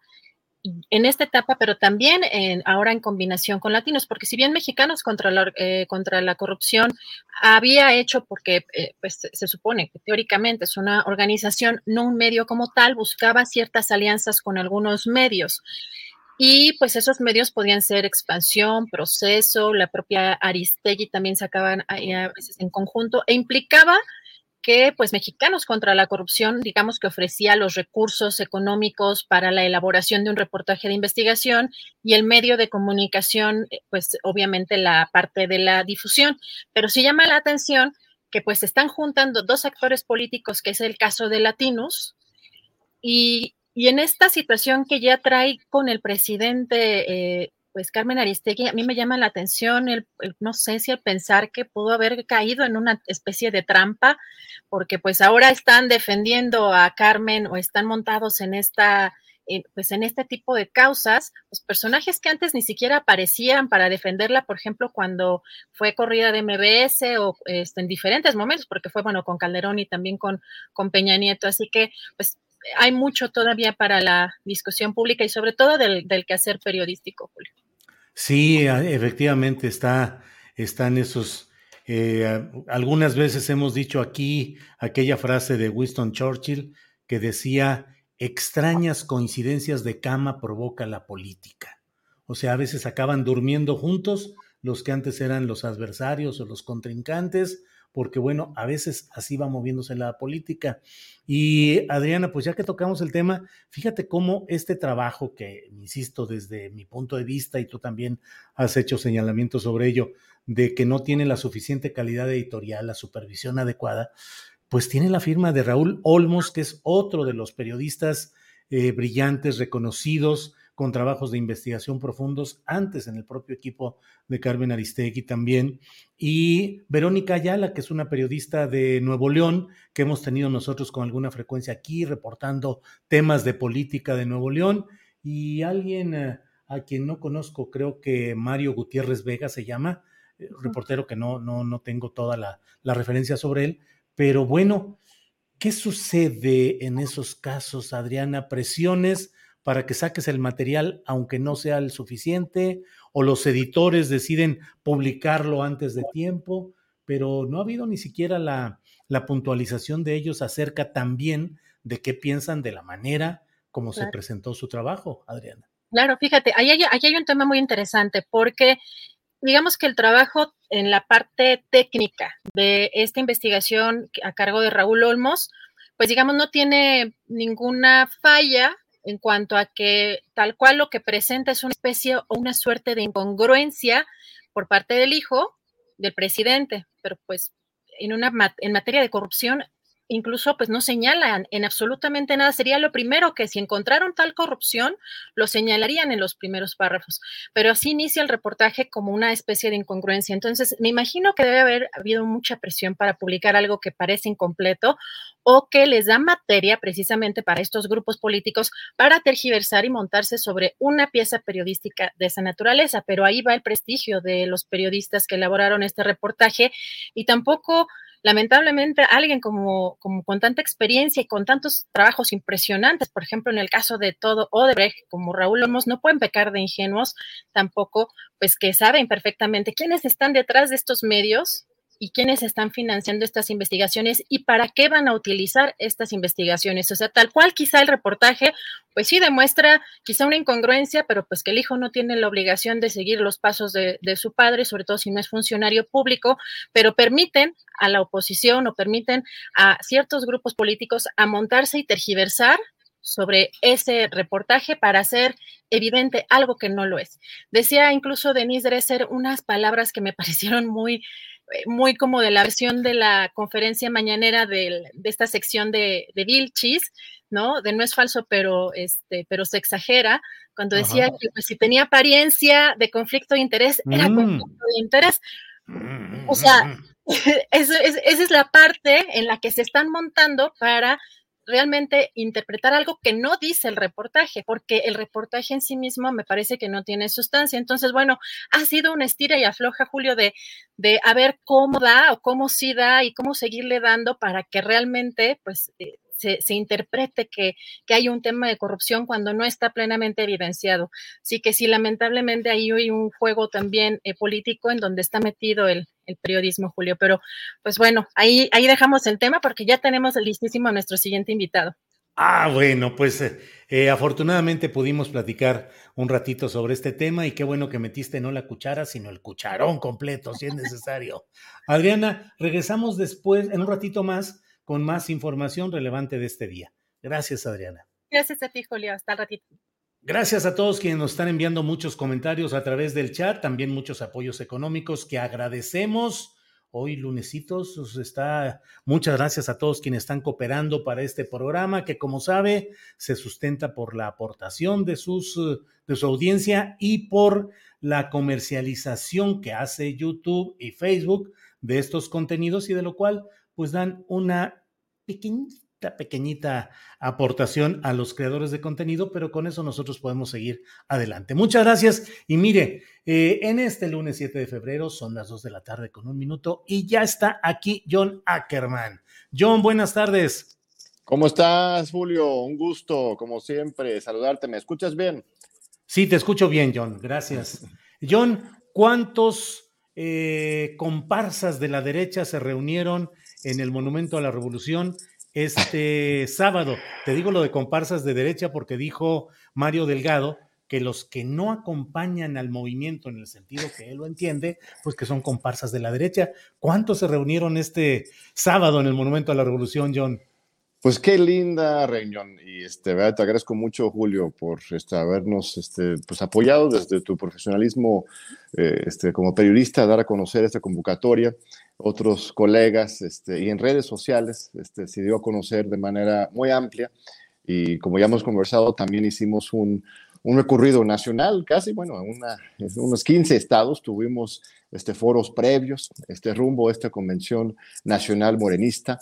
en esta etapa, pero también ahora en combinación con latinos, porque si bien Mexicanos contra la, eh, contra la corrupción había hecho, porque eh, pues, se supone que teóricamente es una organización, no un medio como tal, buscaba ciertas alianzas con algunos medios. Y pues esos medios podían ser expansión, proceso, la propia Aristegui también sacaban a veces en conjunto e implicaba que pues Mexicanos contra la Corrupción, digamos que ofrecía los recursos económicos para la elaboración de un reportaje de investigación y el medio de comunicación, eh, pues obviamente la parte de la difusión. Pero sí llama la atención que pues están juntando dos actores políticos, que es el caso de Latinos, y, y en esta situación que ya trae con el presidente eh, pues Carmen Aristegui, a mí me llama la atención, el, no sé si el pensar que pudo haber caído en una especie de trampa, porque pues ahora están defendiendo a Carmen o están montados en esta, eh, pues en este tipo de causas, los personajes que antes ni siquiera aparecían para defenderla, por ejemplo, cuando fue corrida de MBS o este, en diferentes momentos, porque fue, bueno, con Calderón y también con, con Peña Nieto, así que pues hay mucho todavía para la discusión pública y sobre todo del, quehacer periodístico, Julio. Sí, efectivamente está, están esos. Eh, algunas veces hemos dicho aquí aquella frase de Winston Churchill que decía, extrañas coincidencias de cama provoca la política. O sea, a veces acaban durmiendo juntos los que antes eran los adversarios o los contrincantes, porque bueno, a veces así va moviéndose la política. Y Adriana, pues ya que tocamos el tema, fíjate cómo este trabajo que, insisto, desde mi punto de vista, y tú también has hecho señalamientos sobre ello, de que no tiene la suficiente calidad editorial, la supervisión adecuada, pues tiene la firma de Raúl Olmos, que es otro de los periodistas eh, brillantes, reconocidos, con trabajos de investigación profundos antes en el propio equipo de Carmen Aristegui también, y Verónica Ayala, que es una periodista de Nuevo León, que hemos tenido nosotros con alguna frecuencia aquí, reportando temas de política de Nuevo León, y alguien eh, a quien no conozco, creo que Mario Gutiérrez Vega se llama, eh, reportero que no, no, no tengo toda la, la referencia sobre él, pero bueno, ¿qué sucede en esos casos, Adriana? Presiones para que saques el material aunque no sea el suficiente, o los editores deciden publicarlo antes de tiempo, pero no ha habido ni siquiera la, la puntualización de ellos acerca también de qué piensan de la manera como se presentó su trabajo, Adriana. Claro, fíjate, ahí hay, hay un tema muy interesante porque digamos que el trabajo en la parte técnica de esta investigación a cargo de Raúl Olmos, pues digamos, no tiene ninguna falla en cuanto a que tal cual lo que presenta es una especie o una suerte de incongruencia por parte del hijo del presidente, pero pues en una en materia de corrupción incluso pues no señalan en absolutamente nada. Sería lo primero que si encontraron tal corrupción, lo señalarían en los primeros párrafos. Pero así inicia el reportaje como una especie de incongruencia. Entonces, me imagino que debe haber habido mucha presión para publicar algo que parece incompleto o que les da materia precisamente para estos grupos políticos para tergiversar y montarse sobre una pieza periodística de esa naturaleza. Pero ahí va el prestigio de los periodistas que elaboraron este reportaje y tampoco lamentablemente alguien como, como con tanta experiencia y con tantos trabajos impresionantes, por ejemplo, en el caso de todo Odebrecht, como Raúl Olmos, no pueden pecar de ingenuos tampoco, pues que saben perfectamente quiénes están detrás de estos medios y quiénes están financiando estas investigaciones y para qué van a utilizar estas investigaciones. O sea, tal cual quizá el reportaje, pues sí demuestra quizá una incongruencia, pero pues que el hijo no tiene la obligación de seguir los pasos de, su padre, sobre todo si no es funcionario público, pero permiten a la oposición o permiten a ciertos grupos políticos a montarse y tergiversar sobre ese reportaje para hacer evidente algo que no lo es. Decía incluso Denise Dresser unas palabras que me <laughs> parecieron muy muy como de la versión de la conferencia mañanera de, esta sección de, de Vilchis, ¿no? De no es falso, pero, este, pero se exagera, cuando decía que pues, si tenía apariencia de conflicto de interés, era mm. conflicto de interés. O sea, <laughs> esa es la parte en la que se están montando para realmente interpretar algo que no dice el reportaje, porque el reportaje en sí mismo me parece que no tiene sustancia. Entonces, bueno, ha sido una estira y afloja, Julio, de, de a ver cómo da o cómo sí da y cómo seguirle dando para que realmente, pues, eh, se, interprete que, hay un tema de corrupción cuando no está plenamente evidenciado. Así que sí, lamentablemente ahí hay un juego también eh, político en donde está metido el, periodismo, Julio. Pero pues bueno, ahí, ahí dejamos el tema porque ya tenemos listísimo a nuestro siguiente invitado. Ah, bueno, pues eh, eh, afortunadamente pudimos platicar un ratito sobre este tema y qué bueno que metiste no la cuchara, sino el cucharón completo, si es necesario. <laughs> Adriana, regresamos después, en un ratito más, con más información relevante de este día. Gracias, Adriana. Gracias a ti, Julio. Hasta el ratito. Gracias a todos quienes nos están enviando muchos comentarios a través del chat, también muchos apoyos económicos que agradecemos. Hoy lunesitos está. Muchas gracias a todos quienes están cooperando para este programa que como sabe se sustenta por la aportación de sus de su audiencia y por la comercialización que hace YouTube y Facebook de estos contenidos y de lo cual pues dan una pequeñita, pequeñita aportación a los creadores de contenido, pero con eso nosotros podemos seguir adelante. Muchas gracias. Y mire, eh, en este lunes 7 de febrero son las 2 de la tarde con un minuto y ya está aquí John Ackerman. John, buenas tardes. ¿Cómo estás, Julio? Un gusto, como siempre, saludarte. ¿Me escuchas bien? Sí, te escucho bien, John. Gracias. John, ¿cuántos eh, comparsas de la derecha se reunieron en el Monumento a la Revolución este sábado. Te digo lo de comparsas de derecha porque dijo Mario Delgado que los que no acompañan al movimiento en el sentido que él lo entiende, pues que son comparsas de la derecha. ¿Cuántos se reunieron este sábado en el Monumento a la Revolución, John? Pues qué linda reunión y este, te agradezco mucho Julio por este, habernos este, pues, apoyado desde tu profesionalismo eh, este, como periodista, dar a conocer esta convocatoria. Otros colegas este, y en redes sociales este, se dio a conocer de manera muy amplia y como ya hemos conversado también hicimos un, un recorrido nacional, casi, bueno, en unos 15 estados tuvimos este, foros previos, este rumbo a esta convención nacional morenista.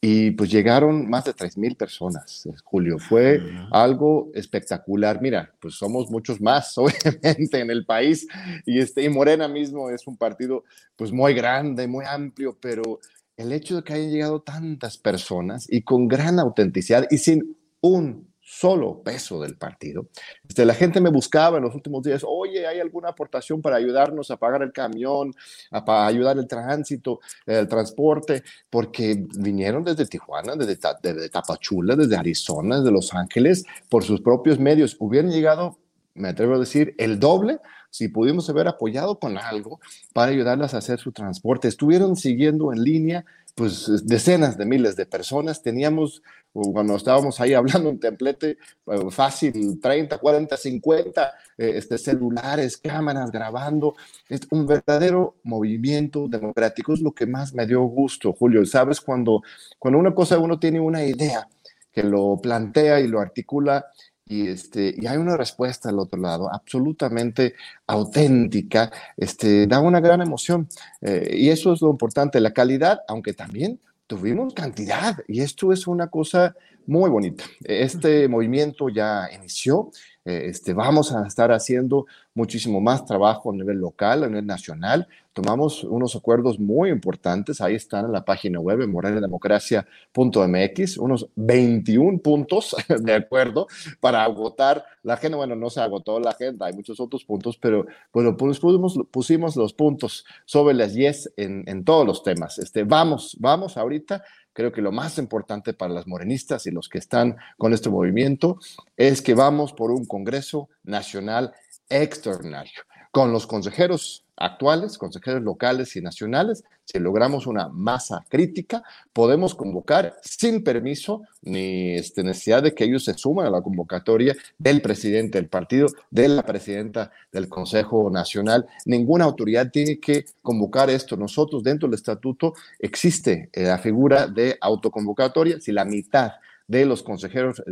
Y pues llegaron más de 3 mil personas, Julio. Fue algo espectacular. Mira, pues somos muchos más, <laughs> obviamente, en el país. Y, este, y Morena mismo es un partido pues muy grande, muy amplio, pero el hecho de que hayan llegado tantas personas y con gran autenticidad y sin un solo peso del partido. Este, la gente me buscaba en los últimos días, oye, ¿hay alguna aportación para ayudarnos a pagar el camión, a, para ayudar el tránsito, el transporte? Porque vinieron desde Tijuana, desde, desde Tapachula, desde Arizona, desde Los Ángeles, por sus propios medios. Hubieran llegado, me atrevo a decir, el doble si pudimos haber apoyado con algo para ayudarlas a hacer su transporte. Estuvieron siguiendo en línea pues decenas de miles de personas. Teníamos, cuando estábamos ahí <laughs> hablando un templete eh, fácil, 30, 40, 50 este, celulares, cámaras grabando. Es un verdadero movimiento democrático. Es lo que más me dio gusto, Julio. Sabes, cuando, cuando una cosa uno tiene una idea que lo plantea y lo articula y, este, y hay una respuesta al otro lado absolutamente auténtica, este, da una gran emoción. Eh, y eso es lo importante, la calidad, aunque también tuvimos cantidad, y esto es una cosa muy bonita. Este movimiento ya inició, eh, este, vamos a estar haciendo muchísimo más trabajo a nivel local, a nivel nacional. Tomamos unos acuerdos muy importantes, ahí están en la página web, en morenademocracia.mx, unos 21 puntos <laughs> de acuerdo para agotar la agenda. Bueno, no se agotó la agenda, hay muchos otros puntos, pero bueno, pues pusimos, los puntos sobre las 10 en, en todos los temas. Este, vamos, vamos ahorita creo que lo más importante para las morenistas y los que están con este movimiento es que vamos por un Congreso Nacional extraordinario, con los consejeros actuales, consejeros locales y nacionales, si logramos una masa crítica, podemos convocar sin permiso ni este, necesidad de que ellos se suman a la convocatoria del presidente del partido, de la presidenta del Consejo Nacional. Ninguna autoridad tiene que convocar esto. Nosotros dentro del estatuto existe eh, la figura de autoconvocatoria si la mitad de los consejeros,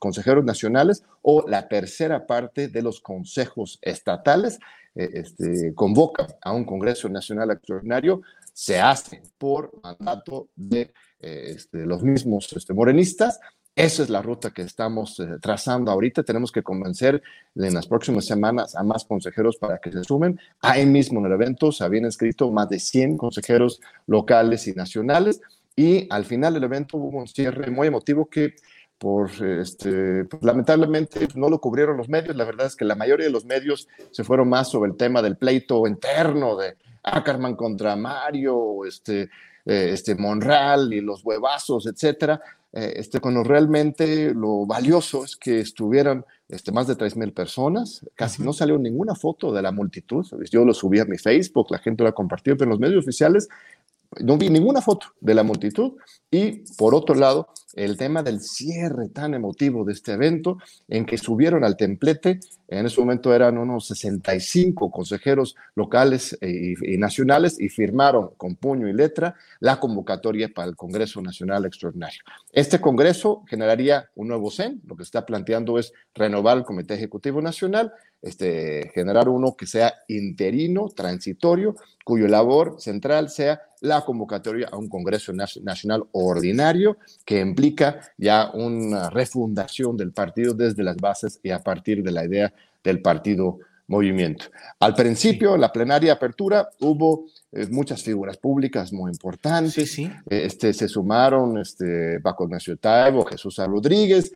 consejeros nacionales o la tercera parte de los consejos estatales eh, este, convoca a un Congreso Nacional Extraordinario, se hace por mandato de eh, este, los mismos este, morenistas. Esa es la ruta que estamos eh, trazando ahorita. Tenemos que convencer en las próximas semanas a más consejeros para que se sumen. Ahí mismo en el evento se habían escrito más de 100 consejeros locales y nacionales. Y al final del evento hubo un cierre muy emotivo que por este, pues, lamentablemente no lo cubrieron los medios. La verdad es que la mayoría de los medios se fueron más sobre el tema del pleito interno de Ackerman contra Mario, este, eh, este Monreal y los huevazos, etcétera. Eh, este, cuando realmente lo valioso es que estuvieran este, más de 3 mil personas, casi no salió ninguna foto de la multitud, yo lo subí a mi Facebook, la gente lo ha compartido, pero en los medios oficiales no vi ninguna foto de la multitud. Y por otro lado el tema del cierre tan emotivo de este evento en que subieron al templete, en ese momento eran unos 65 consejeros locales y, y nacionales y firmaron con puño y letra la convocatoria para el Congreso Nacional Extraordinario. Este Congreso generaría un nuevo CEN, lo que está planteando es renovar el Comité Ejecutivo Nacional este, generar uno que sea interino, transitorio, cuyo labor central sea la convocatoria a un Congreso Nacional ordinario que implica ya una refundación del partido desde las bases y a partir de la idea del partido movimiento. Al principio, la plenaria apertura, hubo eh, muchas figuras públicas muy importantes. Sí, Este, se sumaron este, Paco Ignacio Taibo, Jesús Rodríguez.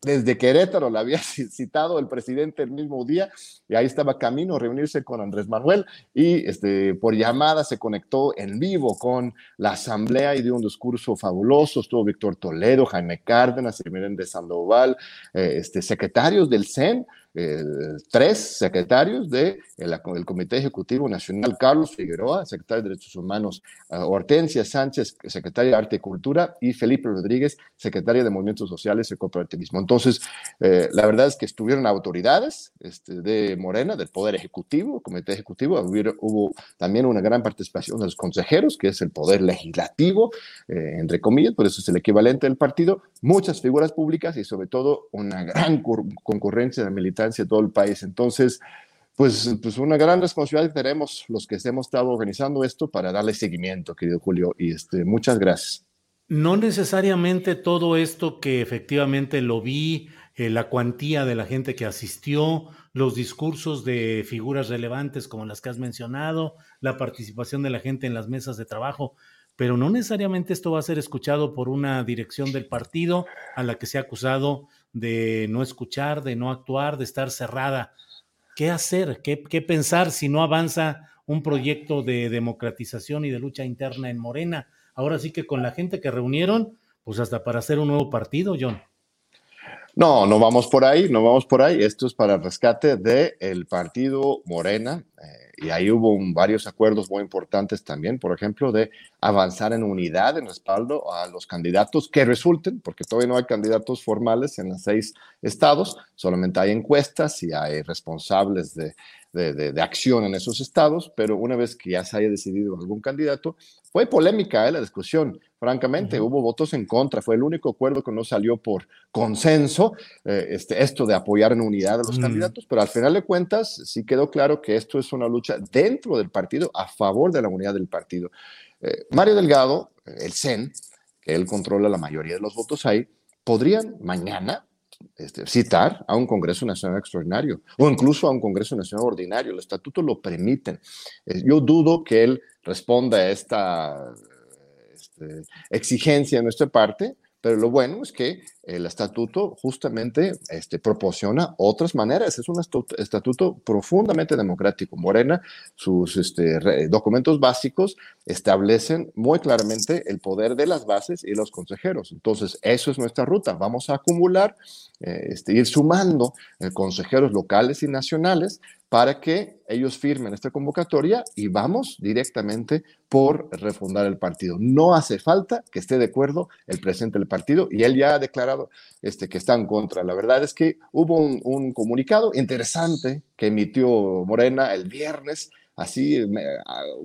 desde Querétaro la había <laughs> citado el presidente el mismo día y ahí estaba camino a reunirse con Andrés Manuel y este, por llamada se conectó en vivo con la asamblea y dio un discurso fabuloso. Estuvo Víctor Toledo, Jaime Cárdenas, de Sandoval, eh, este, secretarios del CEN. Eh, tres secretarios del de el Comité Ejecutivo Nacional, Carlos Figueroa, secretario de Derechos Humanos, uh, Hortensia Sánchez, secretaria de Arte y Cultura, y Felipe Rodríguez, secretaria de Movimientos Sociales y Cooperativismo. Entonces, eh, la verdad es que estuvieron autoridades este, de Morena, del Poder Ejecutivo, Comité Ejecutivo, hubo, hubo, también una gran participación de los consejeros, que es el Poder Legislativo, eh, entre comillas, por eso es el equivalente del partido, muchas figuras públicas y sobre todo una gran concurrencia de de todo el país. Entonces, pues, pues una gran responsabilidad que tenemos los que hemos estado organizando esto para darle seguimiento, querido Julio, y este, muchas gracias. No necesariamente todo esto que efectivamente lo vi, eh, la cuantía de la gente que asistió, los discursos de figuras relevantes como las que has mencionado, la participación de la gente en las mesas de trabajo, pero no necesariamente esto va a ser escuchado por una dirección del partido a la que se ha acusado de no escuchar, de no actuar, de estar cerrada ¿Qué hacer? ¿Qué, pensar si no avanza un proyecto de democratización y de lucha interna en Morena? Ahora sí que con la gente que reunieron, pues hasta para hacer un nuevo partido, John. No, no vamos por ahí, no vamos por ahí. Esto es para el rescate del partido Morena. Eh, y ahí hubo varios acuerdos muy importantes también, por ejemplo, de avanzar en unidad, en respaldo a los candidatos que resulten, porque todavía no hay candidatos formales en los seis estados, solamente hay encuestas y hay responsables de, de, acción en esos estados, pero una vez que ya se haya decidido algún candidato, fue polémica ¿eh? la discusión, francamente, hubo votos en contra, fue el único acuerdo que no salió por consenso, eh, este, esto de apoyar en unidad a los mm. candidatos, pero al final de cuentas sí quedó claro que esto es una lucha dentro del partido a favor de la unidad del partido. Eh, Mario Delgado, el CEN, que él controla la mayoría de los votos ahí, podrían mañana este, citar a un Congreso Nacional Extraordinario o incluso a un Congreso Nacional Ordinario. El estatuto lo permiten. Eh, yo dudo que él responda a esta este, exigencia de nuestra parte, pero lo bueno es que el estatuto justamente este, proporciona otras maneras. Es un estatuto profundamente democrático. Morena, sus este, documentos básicos establecen muy claramente el poder de las bases y los consejeros. Entonces, eso es nuestra ruta. Vamos a acumular, eh, este, ir sumando eh, consejeros locales y nacionales para que ellos firmen esta convocatoria y vamos directamente por refundar el partido. No hace falta que esté de acuerdo el presidente del partido y él ya ha declarado este, que está en contra. La verdad es que hubo un, comunicado interesante que emitió Morena el viernes, así,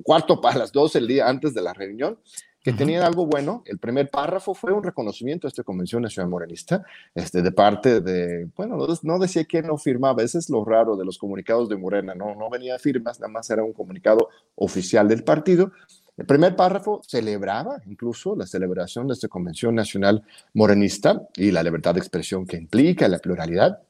cuarto para las dos el día antes de la reunión, que tenían algo bueno. El primer párrafo fue un reconocimiento a esta Convención Nacional Morenista, este, de parte de, bueno, no, decía quién no firmaba, ese es lo raro de los comunicados de Morena, no, no venía firmas, nada más era un comunicado oficial del partido. El primer párrafo celebraba incluso la celebración de esta Convención Nacional Morenista y la libertad de expresión que implica la pluralidad,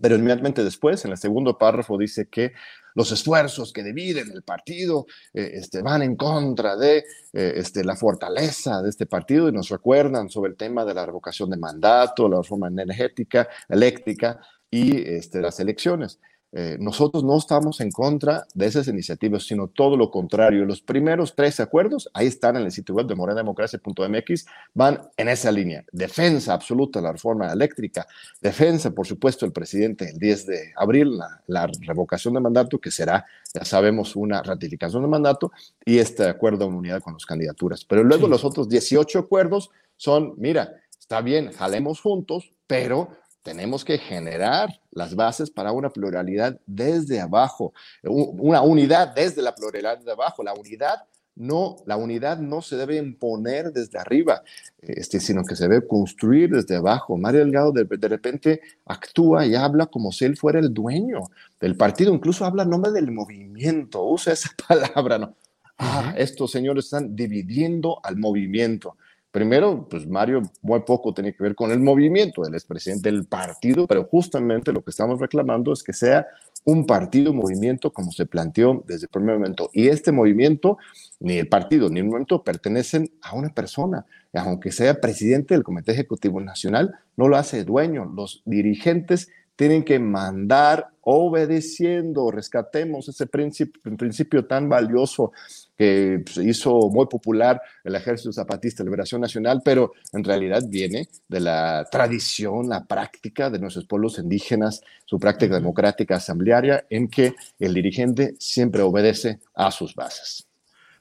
pero inmediatamente después, en el segundo párrafo, dice que los esfuerzos que dividen el partido eh, este, van en contra de eh, este, la fortaleza de este partido y nos recuerdan sobre el tema de la revocación de mandato, la reforma energética, eléctrica y este, las elecciones. Eh, nosotros no estamos en contra de esas iniciativas, sino todo lo contrario. Los primeros tres acuerdos, ahí están en el sitio web de morenademocracia.mx, van en esa línea. Defensa absoluta de la reforma eléctrica, defensa, por supuesto, el presidente el 10 de abril, la, revocación de mandato, que será, ya sabemos, una ratificación de mandato, y este acuerdo de unidad con las candidaturas. Pero luego los otros 18 acuerdos son, mira, está bien, jalemos juntos, pero tenemos que generar las bases para una pluralidad desde abajo, una unidad desde la pluralidad de abajo. La unidad no, la unidad no se debe imponer desde arriba, este, sino que se debe construir desde abajo. Mario Delgado de, repente actúa y habla como si él fuera el dueño del partido, incluso habla en nombre del movimiento, usa esa <laughs> palabra, ¿no? Ah, estos señores están dividiendo al movimiento. Primero, pues Mario muy poco tiene que ver con el movimiento, él es presidente del partido, pero justamente lo que estamos reclamando es que sea un partido, movimiento como se planteó desde el primer momento. Y este movimiento, ni el partido ni el movimiento pertenecen a una persona. Aunque sea presidente del Comité Ejecutivo Nacional, no lo hace dueño. Los dirigentes tienen que mandar obedeciendo, rescatemos ese principio, principio tan valioso que se hizo muy popular el Ejército Zapatista de Liberación Nacional, pero en realidad viene de la tradición, la práctica de nuestros pueblos indígenas, su práctica democrática asamblearia, en que el dirigente siempre obedece a sus bases.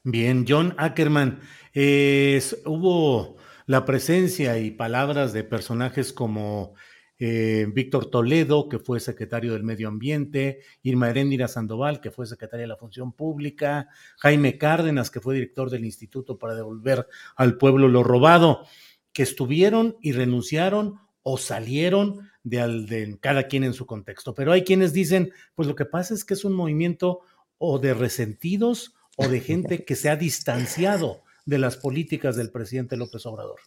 Bien, John Ackerman, hubo la presencia y palabras de personajes como eh, Víctor Toledo, que fue secretario del Medio Ambiente, Irma Heréndira Sandoval, que fue secretaria de la Función Pública, Jaime Cárdenas, que fue director del Instituto para devolver al pueblo lo robado, que estuvieron y renunciaron o salieron de, de cada quien en su contexto. Pero hay quienes dicen, pues lo que pasa es que es un movimiento o de resentidos o de gente que se ha distanciado de las políticas del presidente López Obrador.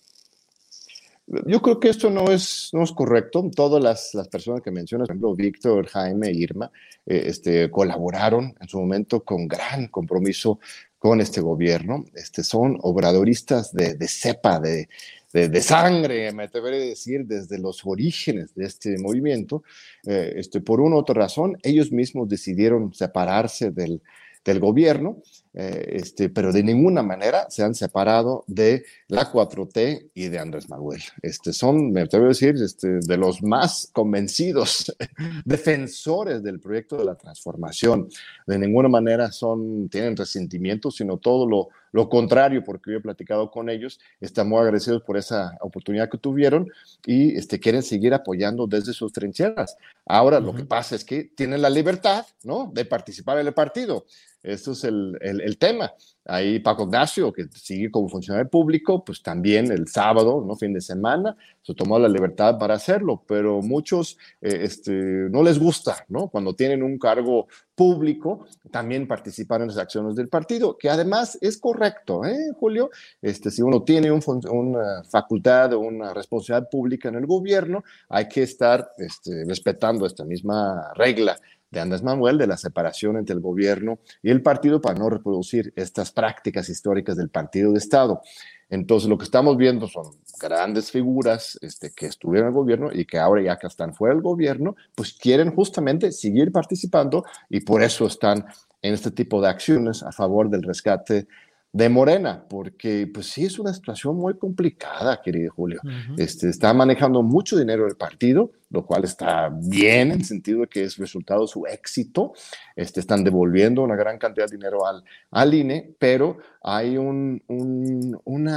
Yo creo que esto no es, no es correcto. Todas las, las personas que mencionas, por ejemplo, Víctor, Jaime, Irma, eh, este, colaboraron en su momento con gran compromiso con este gobierno. Este, son obradoristas de, de cepa, de, de, de, sangre, me atreveré a decir, desde los orígenes de este movimiento. Eh, este, por una u otra razón, ellos mismos decidieron separarse del, del gobierno eh, este, pero de ninguna manera se han separado de la 4T y de Andrés Manuel. Este, son, me atrevo a decir, este, de los más convencidos <laughs> defensores del proyecto de la transformación. De ninguna manera son, tienen resentimiento, sino todo lo, lo contrario, porque yo he platicado con ellos, están muy agradecidos por esa oportunidad que tuvieron y este, quieren seguir apoyando desde sus trincheras. Ahora, lo que pasa es que tienen la libertad, ¿no?, de participar en el partido. Esto es el, el, tema. Ahí Paco Ignacio, que sigue como funcionario público, pues también el sábado, ¿no? fin de semana, se tomó la libertad para hacerlo, pero muchos eh, este, no les gusta, ¿no? Cuando tienen un cargo público, también participar en las acciones del partido, que además es correcto, ¿eh, Julio? Este, si uno tiene un, una facultad o una responsabilidad pública en el gobierno, hay que estar este, respetando esta misma regla de Andrés Manuel de la separación entre el gobierno y el partido para no reproducir estas prácticas históricas del partido de Estado. Entonces, lo que estamos viendo son grandes figuras este, que estuvieron en el gobierno y que ahora ya que están fuera del gobierno, pues quieren justamente seguir participando y por eso están en este tipo de acciones a favor del rescate de Morena, porque pues sí es una situación muy complicada, querido Julio. este, está manejando mucho dinero el partido, lo cual está bien en el sentido de que es resultado de su éxito. Este, están devolviendo una gran cantidad de dinero al, al INE, pero hay un, un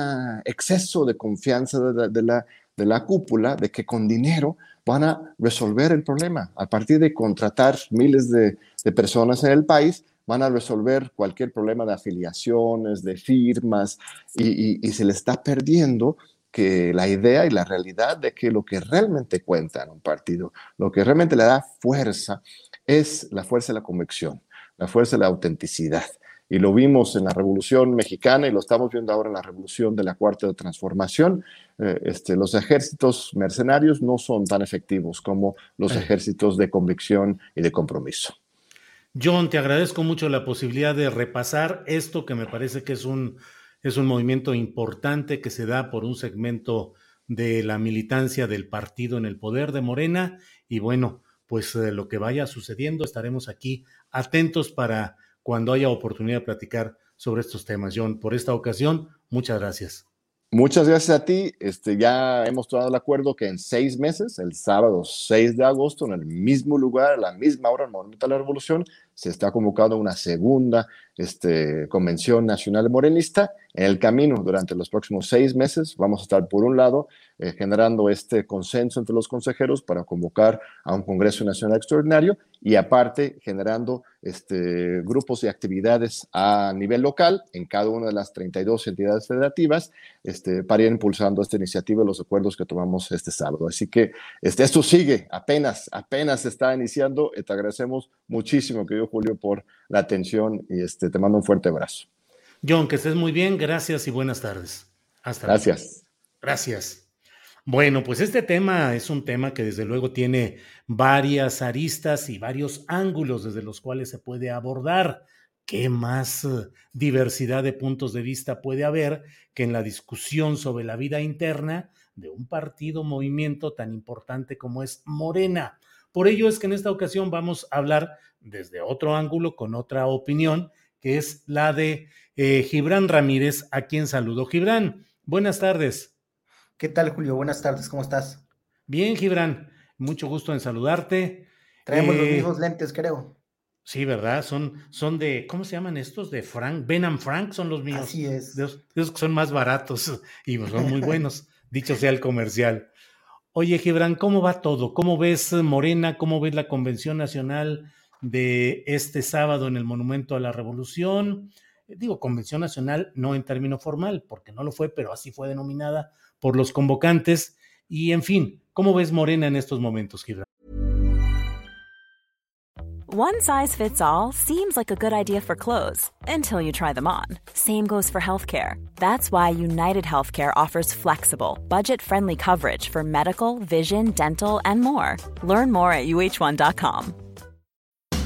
exceso de confianza de la, de, la, cúpula de que con dinero van a resolver el problema. A partir de contratar miles de, de personas en el país, van a resolver cualquier problema de afiliaciones, de firmas, y, se le está perdiendo que la idea y la realidad de que lo que realmente cuenta en un partido, lo que realmente le da fuerza, es la fuerza de la convicción, la fuerza de la autenticidad. y lo vimos en la Revolución Mexicana y lo estamos viendo ahora en la Revolución de la Cuarta Transformación. Eh, este, los ejércitos mercenarios no son tan efectivos como los ejércitos de convicción y de compromiso. John, te agradezco mucho la posibilidad de repasar esto que me parece que es un, es un movimiento importante que se da por un segmento de la militancia del partido en el poder de Morena y bueno, pues eh, lo que vaya sucediendo estaremos aquí atentos para cuando haya oportunidad de platicar sobre estos temas. John, por esta ocasión, muchas gracias. Muchas gracias a ti. Este, ya hemos tomado el acuerdo que en seis meses, el sábado 6 de agosto, en el mismo lugar, a la misma hora, en Monumento a la Revolución, se está convocando una segunda este, convención nacional morenista. En el camino, durante los próximos seis meses, vamos a estar, por un lado, eh, generando este consenso entre los consejeros para convocar a un Congreso Nacional Extraordinario y, aparte, generando este, grupos y actividades a nivel local en cada una de las 32 entidades federativas este, para ir impulsando esta iniciativa y los acuerdos que tomamos este sábado. Así que este, esto sigue, apenas, apenas está iniciando. Te agradecemos muchísimo, Julio, por la atención y este, te mando un fuerte abrazo. John, que estés muy bien, gracias y buenas tardes. Hasta Gracias. Gracias. Bueno, pues este tema es un tema que desde luego tiene varias aristas y varios ángulos desde los cuales se puede abordar. ¿Qué más eh, diversidad de puntos de vista puede haber que en la discusión sobre la vida interna de un partido, movimiento tan importante como es Morena? Por ello es que en esta ocasión vamos a hablar desde otro ángulo, con otra opinión, que es la de eh, Gibran Ramírez, a quien saludo. Gibran, buenas tardes. ¿Qué tal, Julio? Buenas tardes, ¿cómo estás? Bien, Gibran, mucho gusto en saludarte. Traemos los eh, mismos lentes, creo. Sí, ¿verdad? Son, son de, ¿cómo se llaman estos? De Frank, Ben and Frank son los míos. Así es. De esos, que son más baratos <laughs> y son muy buenos, <laughs> dicho sea el comercial. Oye, Gibran, ¿cómo va todo? ¿Cómo ves Morena? ¿Cómo ves la Convención Nacional de este sábado en el Monumento a la Revolución? Digo, Convención Nacional no en término formal, porque no lo fue, pero así fue denominada por los convocantes. Y en fin, ¿cómo ves Morena en estos momentos, Gibran? One size fits all seems like a good idea for clothes until you try them on. Same goes for healthcare. That's why United Healthcare offers flexible, budget friendly coverage for medical, vision, dental, and more. Learn more at uh1.com.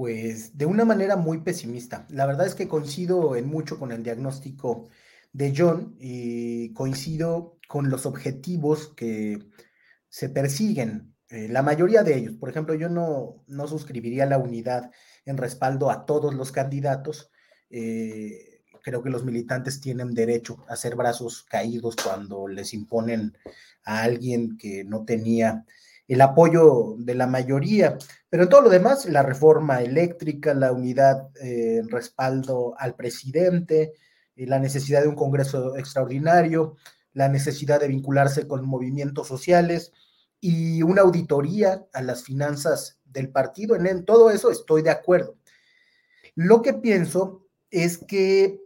Pues de una manera muy pesimista. La verdad es que coincido en mucho con el diagnóstico de John y coincido con los objetivos que se persiguen. Eh, la mayoría de ellos, por ejemplo, yo no, no, suscribiría la unidad en respaldo a todos los candidatos. Eh, creo que los militantes tienen derecho a hacer brazos caídos cuando les imponen a alguien que no tenía el apoyo de la mayoría, pero en todo lo demás, la reforma eléctrica, la unidad eh, respaldo al presidente, eh, la necesidad de un Congreso extraordinario, la necesidad de vincularse con movimientos sociales y una auditoría a las finanzas del partido. En, todo eso estoy de acuerdo. Lo que pienso es que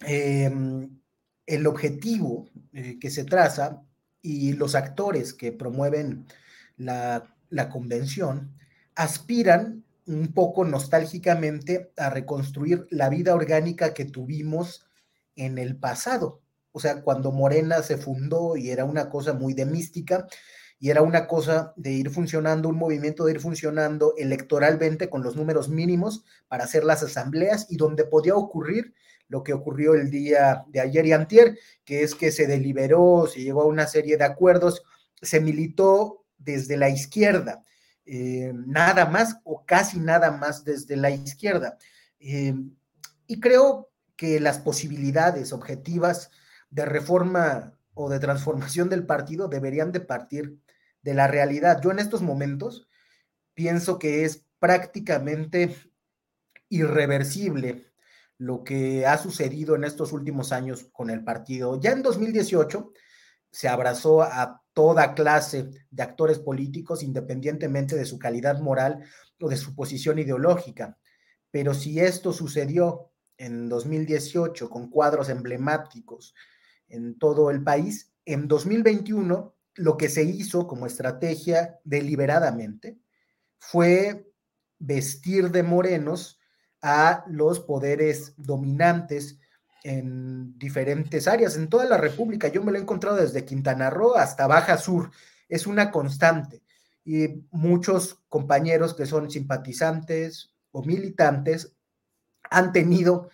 em, el objetivo eh, que se traza y los actores que promueven la, convención, aspiran un poco nostálgicamente a reconstruir la vida orgánica que tuvimos en el pasado. O sea, cuando Morena se fundó y era una cosa muy de mística y era una cosa de ir funcionando, un movimiento de ir funcionando electoralmente con los números mínimos para hacer las asambleas y donde podía ocurrir lo que ocurrió el día de ayer y antier, que es que se deliberó, se llegó a una serie de acuerdos, se militó desde la izquierda, eh, nada más o casi nada más desde la izquierda. Eh, y creo que las posibilidades objetivas de reforma o de transformación del partido deberían de partir de la realidad. Yo en estos momentos pienso que es prácticamente irreversible lo que ha sucedido en estos últimos años con el partido. Ya en 2018 se abrazó a toda clase de actores políticos, independientemente de su calidad moral o de su posición ideológica. Pero si esto sucedió en 2018 con cuadros emblemáticos en todo el país, en 2021 lo que se hizo como estrategia deliberadamente fue vestir de morenos a los poderes dominantes en diferentes áreas, en toda la República. Yo me lo he encontrado desde Quintana Roo hasta Baja Sur. Es una constante. Y muchos compañeros que son simpatizantes o militantes han tenido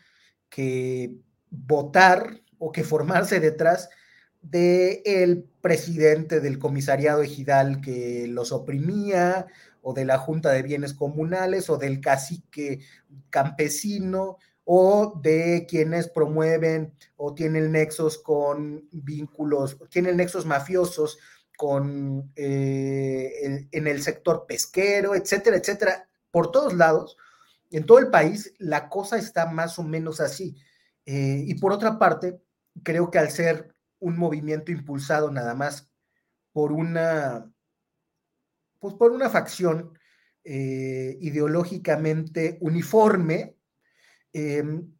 que votar o que formarse detrás del el presidente del comisariado ejidal que los oprimía, o de la Junta de Bienes Comunales, o del cacique campesino, o de quienes promueven o tienen nexos con vínculos, tienen nexos mafiosos con eh, en el sector pesquero, etcétera, etcétera. Por todos lados, en todo el país, la cosa está más o menos así. Eh, y por otra parte, creo que al ser un movimiento impulsado nada más por una, pues por una facción eh, ideológicamente uniforme, Em,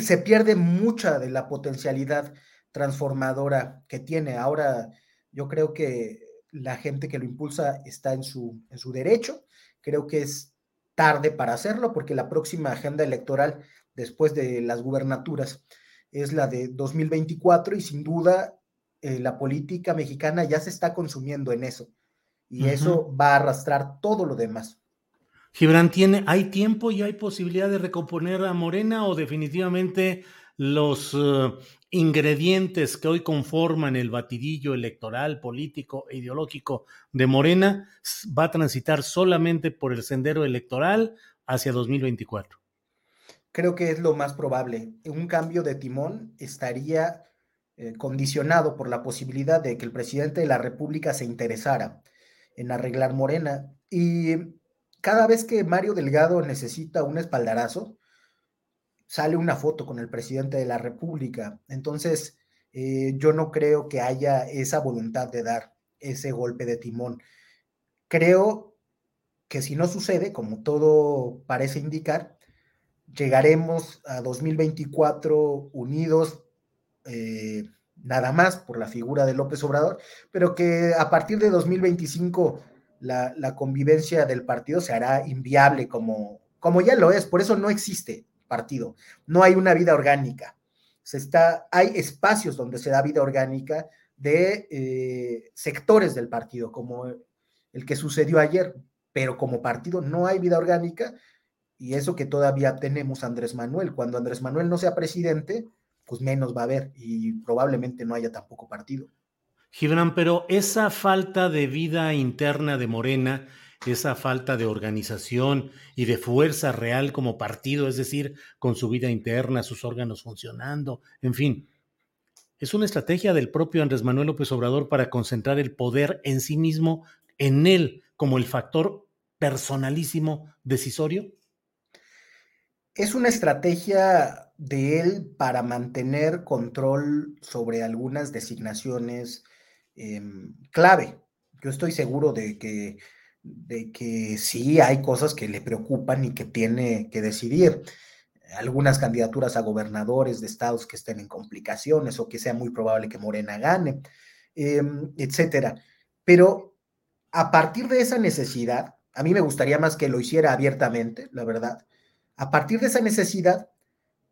se pierde mucha de la potencialidad transformadora que tiene. Ahora yo creo que la gente que lo impulsa está en su, en su derecho. Creo que es tarde para hacerlo porque la próxima agenda electoral después de las gubernaturas es la de 2024 y sin duda eh, la política mexicana ya se está consumiendo en eso y eso va a arrastrar todo lo demás. Gibran, ¿tiene, ¿hay tiempo y hay posibilidad de recomponer a Morena o definitivamente los eh, ingredientes que hoy conforman el batidillo electoral, político e ideológico de Morena va a transitar solamente por el sendero electoral hacia 2024? Creo que es lo más probable. Un cambio de timón estaría eh, condicionado por la posibilidad de que el presidente de la República se interesara en arreglar Morena. Y cada vez que Mario Delgado necesita un espaldarazo, sale una foto con el presidente de la República. Entonces, eh, yo no creo que haya esa voluntad de dar ese golpe de timón. Creo que si no sucede, como todo parece indicar, llegaremos a 2024 unidos eh, nada más por la figura de López Obrador, pero que a partir de 2025 la, convivencia del partido se hará inviable como, como ya lo es, por eso no existe partido, no hay una vida orgánica. Se está, hay espacios donde se da vida orgánica de eh, sectores del partido, como el que sucedió ayer, pero como partido no hay vida orgánica y eso que todavía tenemos Andrés Manuel. Cuando Andrés Manuel no sea presidente, pues menos va a haber y probablemente no haya tampoco partido. Gibran, pero esa falta de vida interna de Morena, esa falta de organización y de fuerza real como partido, es decir, con su vida interna, sus órganos funcionando, en fin, es una estrategia del propio Andrés Manuel López Obrador para concentrar el poder en sí mismo, en él, como el factor personalísimo decisorio. Es una estrategia de él para mantener control sobre algunas designaciones Em, clave. Yo estoy seguro de que, de que sí hay cosas que le preocupan y que tiene que decidir. Algunas candidaturas a gobernadores de estados que estén en complicaciones o que sea muy probable que Morena gane, em, etcétera. Pero a partir de esa necesidad, a mí me gustaría más que lo hiciera abiertamente, la verdad. A partir de esa necesidad,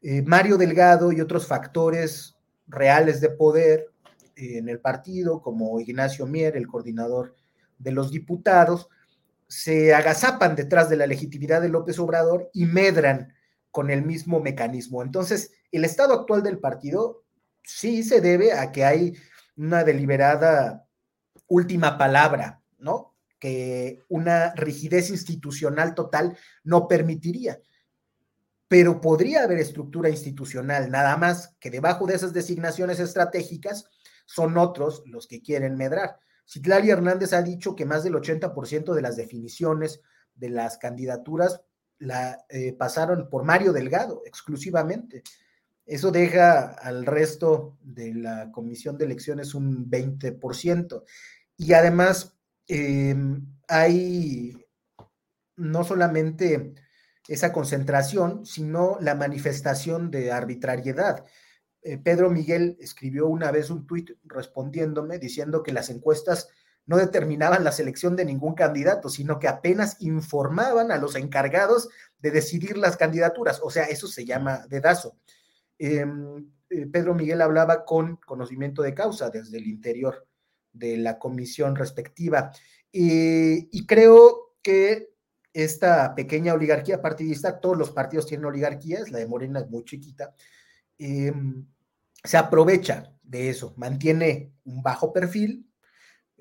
eh, Mario Delgado y otros factores reales de poder en el partido, como Ignacio Mier, el coordinador de los diputados, se agazapan detrás de la legitimidad de López Obrador y medran con el mismo mecanismo. Entonces, el estado actual del partido sí se debe a que hay una deliberada última palabra, ¿no? Que una rigidez institucional total no permitiría. Pero podría haber estructura institucional, nada más que debajo de esas designaciones estratégicas son otros los que quieren medrar. Citlali Hernández ha dicho que más del 80% de las definiciones de las candidaturas la, eh, pasaron por Mario Delgado exclusivamente. Eso deja al resto de la comisión de elecciones un 20%. Y además em, hay no solamente esa concentración, sino la manifestación de arbitrariedad. Eh, Pedro Miguel escribió una vez un tuit respondiéndome diciendo que las encuestas no determinaban la selección de ningún candidato, sino que apenas informaban a los encargados de decidir las candidaturas. O sea, eso se llama dedazo. Em, eh, Pedro Miguel hablaba con conocimiento de causa desde el interior de la comisión respectiva. y creo que esta pequeña oligarquía partidista, todos los partidos tienen oligarquías, la de Morena es muy chiquita, em, se aprovecha de eso, mantiene un bajo perfil,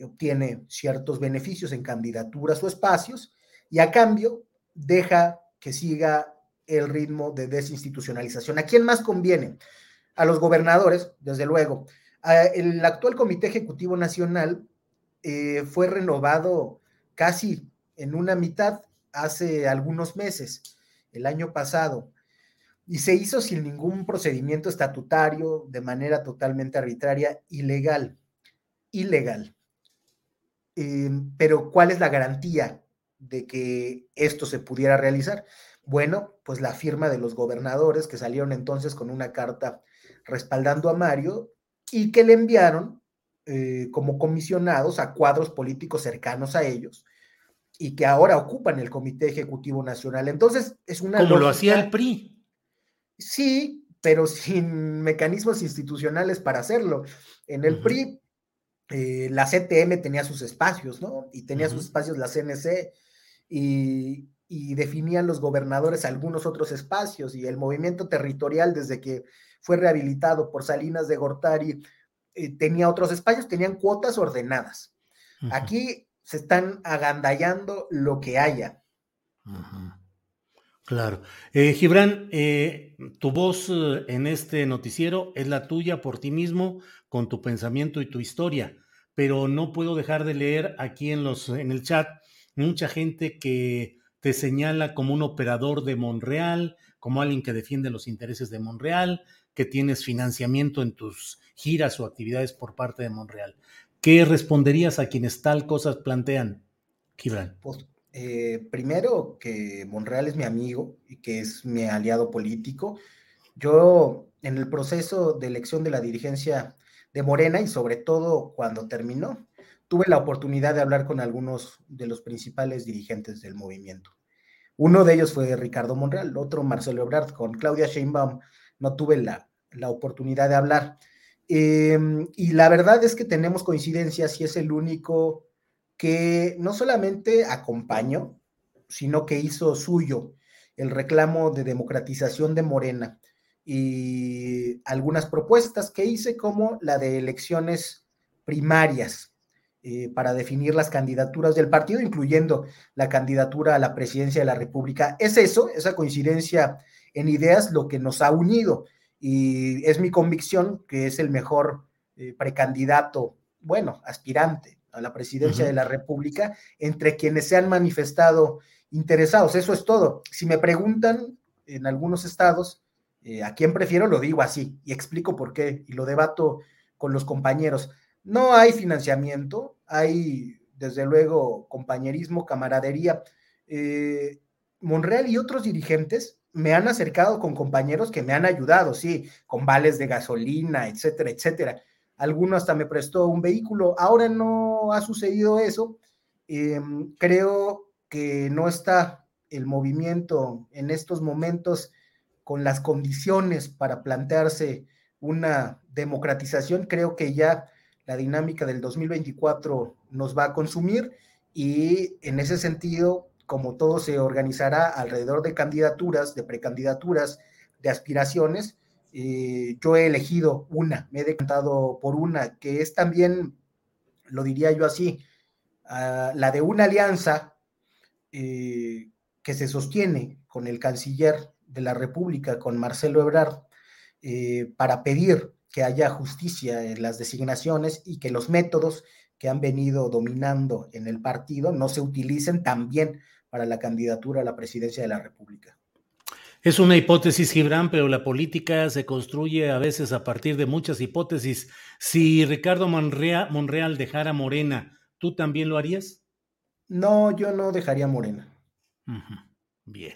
obtiene ciertos beneficios en candidaturas o espacios y a cambio deja que siga el ritmo de desinstitucionalización. ¿A quién más conviene? A los gobernadores, desde luego. El actual Comité Ejecutivo Nacional eh, fue renovado casi en una mitad hace algunos meses, el año pasado, y se hizo sin ningún procedimiento estatutario, de manera totalmente arbitraria, ilegal. Ilegal. Eh, pero ¿cuál es la garantía de que esto se pudiera realizar? Bueno, pues la firma de los gobernadores que salieron entonces con una carta respaldando a Mario y que le enviaron eh, como comisionados a cuadros políticos cercanos a ellos y que ahora ocupan el Comité Ejecutivo Nacional. Entonces, es una... Como lo hacía el PRI. Sí, pero <laughs> sin mecanismos institucionales para hacerlo. En el PRI, eh, la CTM tenía sus espacios, ¿no? Y tenía sus espacios la CNC y, y definían los gobernadores algunos otros espacios y el movimiento territorial desde que fue rehabilitado por Salinas de Gortari eh, tenía otros espacios, tenían cuotas ordenadas. Aquí se están agandallando lo que haya. Claro. Eh, Gibran, eh, tu voz en este noticiero es la tuya por ti mismo, con tu pensamiento y tu historia, pero no puedo dejar de leer aquí en, los, en el chat mucha gente que te señala como un operador de Monreal, como alguien que defiende los intereses de Monreal, que tienes financiamiento en tus giras o actividades por parte de Monreal. ¿Qué responderías a quienes tal cosas plantean, Gibran? Pues, eh, primero, que Monreal es mi amigo y que es mi aliado político. Yo, en el proceso de elección de la dirigencia de Morena y sobre todo cuando terminó, tuve la oportunidad de hablar con algunos de los principales dirigentes del movimiento. Uno de ellos fue Ricardo Monreal, otro Marcelo Ebrard. Con Claudia Sheinbaum no tuve la, oportunidad de hablar. Em, y la verdad es que tenemos coincidencias y es el único que no solamente acompañó, sino que hizo suyo el reclamo de democratización de Morena y algunas propuestas que hice como la de elecciones primarias eh, para definir las candidaturas del partido, incluyendo la candidatura a la presidencia de la República. Es eso, esa coincidencia en ideas, lo que nos ha unido. Y es mi convicción que es el mejor eh, precandidato, bueno, aspirante a la presidencia de la República, entre quienes se han manifestado interesados. Eso es todo. Si me preguntan en algunos estados eh, a quién prefiero, lo digo así y explico por qué y lo debato con los compañeros. No hay financiamiento, hay desde luego compañerismo, camaradería. Eh, Monreal y otros dirigentes me han acercado con compañeros que me han ayudado, sí, con vales de gasolina, etcétera, etcétera. Alguno hasta me prestó un vehículo. Ahora no ha sucedido eso. Em, creo que no está el movimiento en estos momentos con las condiciones para plantearse una democratización. Creo que ya la dinámica del 2024 nos va a consumir y en ese sentido, como todo se organizará alrededor de candidaturas, de precandidaturas, de aspiraciones, yo he elegido una, me he decantado por una, que es también, lo diría yo así, ah, la de una alianza eh, que se sostiene con el canciller de la República, con Marcelo Ebrard, eh, para pedir que haya justicia en las designaciones y que los métodos que han venido dominando en el partido no se utilicen también para la candidatura a la presidencia de la República. Es una hipótesis, Gibran, pero la política se construye a veces a partir de muchas hipótesis. Si Ricardo Monreal, Monreal dejara Morena, ¿tú también lo harías? No, yo no dejaría Morena. Bien.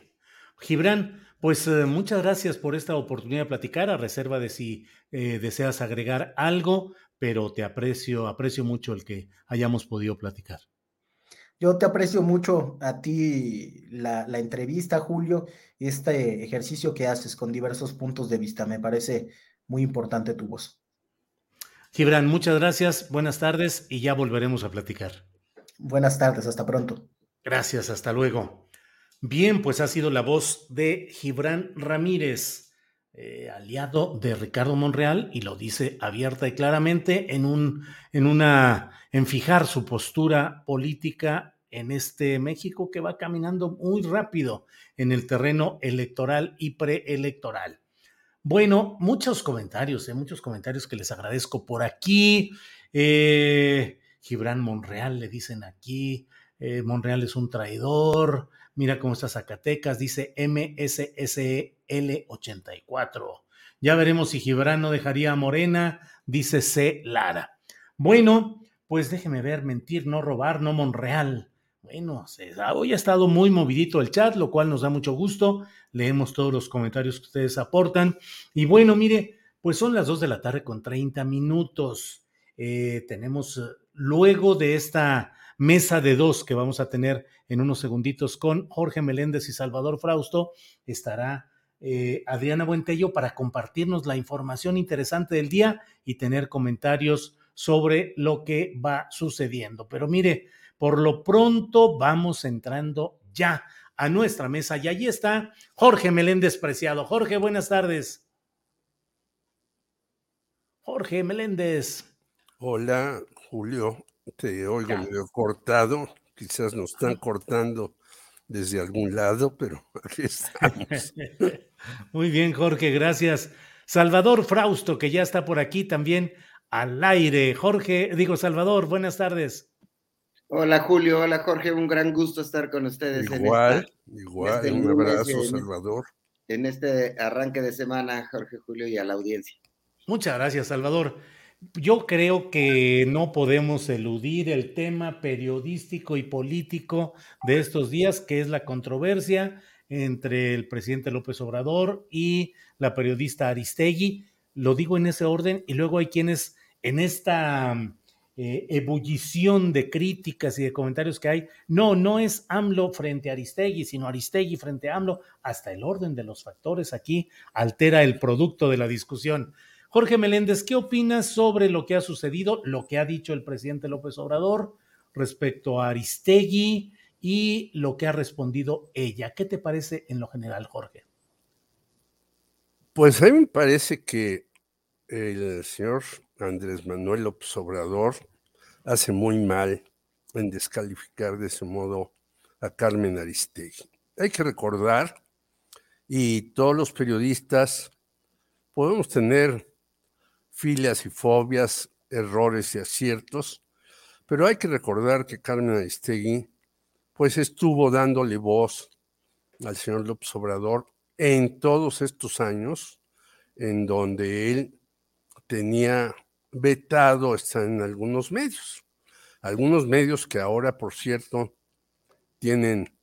Gibran, pues eh, muchas gracias por esta oportunidad de platicar, a reserva de si eh, deseas agregar algo, pero te aprecio, aprecio mucho el que hayamos podido platicar. Yo te aprecio mucho a ti la, la entrevista, Julio, este ejercicio que haces con diversos puntos de vista. Me parece muy importante tu voz. Gibran, muchas gracias, buenas tardes y ya volveremos a platicar. Buenas tardes, hasta pronto. Gracias, hasta luego. Bien, pues ha sido la voz de Gibran Ramírez, eh, aliado de Ricardo Monreal, y lo dice abierta y claramente en un, en una, en fijar su postura política en este México que va caminando muy rápido en el terreno electoral y preelectoral. Bueno, muchos comentarios, eh, muchos comentarios que les agradezco por aquí. Eh, Gibran Monreal le dicen aquí, eh, Monreal es un traidor. Mira cómo está Zacatecas, dice MSSL84. Ya veremos si Gibran no dejaría a Morena, dice C. Lara. Bueno, pues déjeme ver, mentir, no robar, no Monreal. Bueno, hoy ha estado muy movidito el chat, lo cual nos da mucho gusto. Leemos todos los comentarios que ustedes aportan. Y bueno, mire, pues son las 2 de la tarde con 30 minutos. Eh, tenemos, eh, luego de esta mesa de dos que vamos a tener en unos segunditos con Jorge Meléndez y Salvador Frausto, estará eh, Adriana Buentello para compartirnos la información interesante del día y tener comentarios sobre lo que va sucediendo. Pero mire, por lo pronto vamos entrando ya a nuestra mesa y allí está Jorge Meléndez Preciado. Jorge, buenas tardes. Jorge Meléndez. Hola, Julio. Te oigo medio cortado, quizás nos están <laughs> cortando desde algún lado, pero <laughs> aquí estamos. <laughs> Muy bien, Jorge, gracias. Salvador Frausto, que ya está por aquí también al aire. Jorge, digo Salvador, buenas tardes. Hola Julio, hola Jorge, un gran gusto estar con ustedes. Igual, igual, este un abrazo Salvador. En este arranque de semana, Jorge Julio, y a la audiencia. Muchas gracias, Salvador. Yo creo que no podemos eludir el tema periodístico y político de estos días, que es la controversia entre el presidente López Obrador y la periodista Aristegui. Lo digo en ese orden y luego hay quienes en esta eh, ebullición de críticas y de comentarios que hay, no, no es AMLO frente a Aristegui, sino Aristegui frente a AMLO, hasta el orden de los factores aquí altera el producto de la discusión. Jorge Meléndez, ¿qué opinas sobre lo que ha sucedido, lo que ha dicho el presidente López Obrador respecto a Aristegui y lo que ha respondido ella? ¿Qué te parece en lo general, Jorge? Pues a mí me parece que el señor Andrés Manuel López Obrador hace muy mal en descalificar de ese modo a Carmen Aristegui. Hay que recordar, y todos los periodistas podemos tener filias y fobias, errores y aciertos, pero hay que recordar que Carmen Aristegui pues estuvo dándole voz al señor López Obrador en todos estos años en donde él tenía vetado estar en algunos medios. Algunos medios que ahora, por cierto, tienen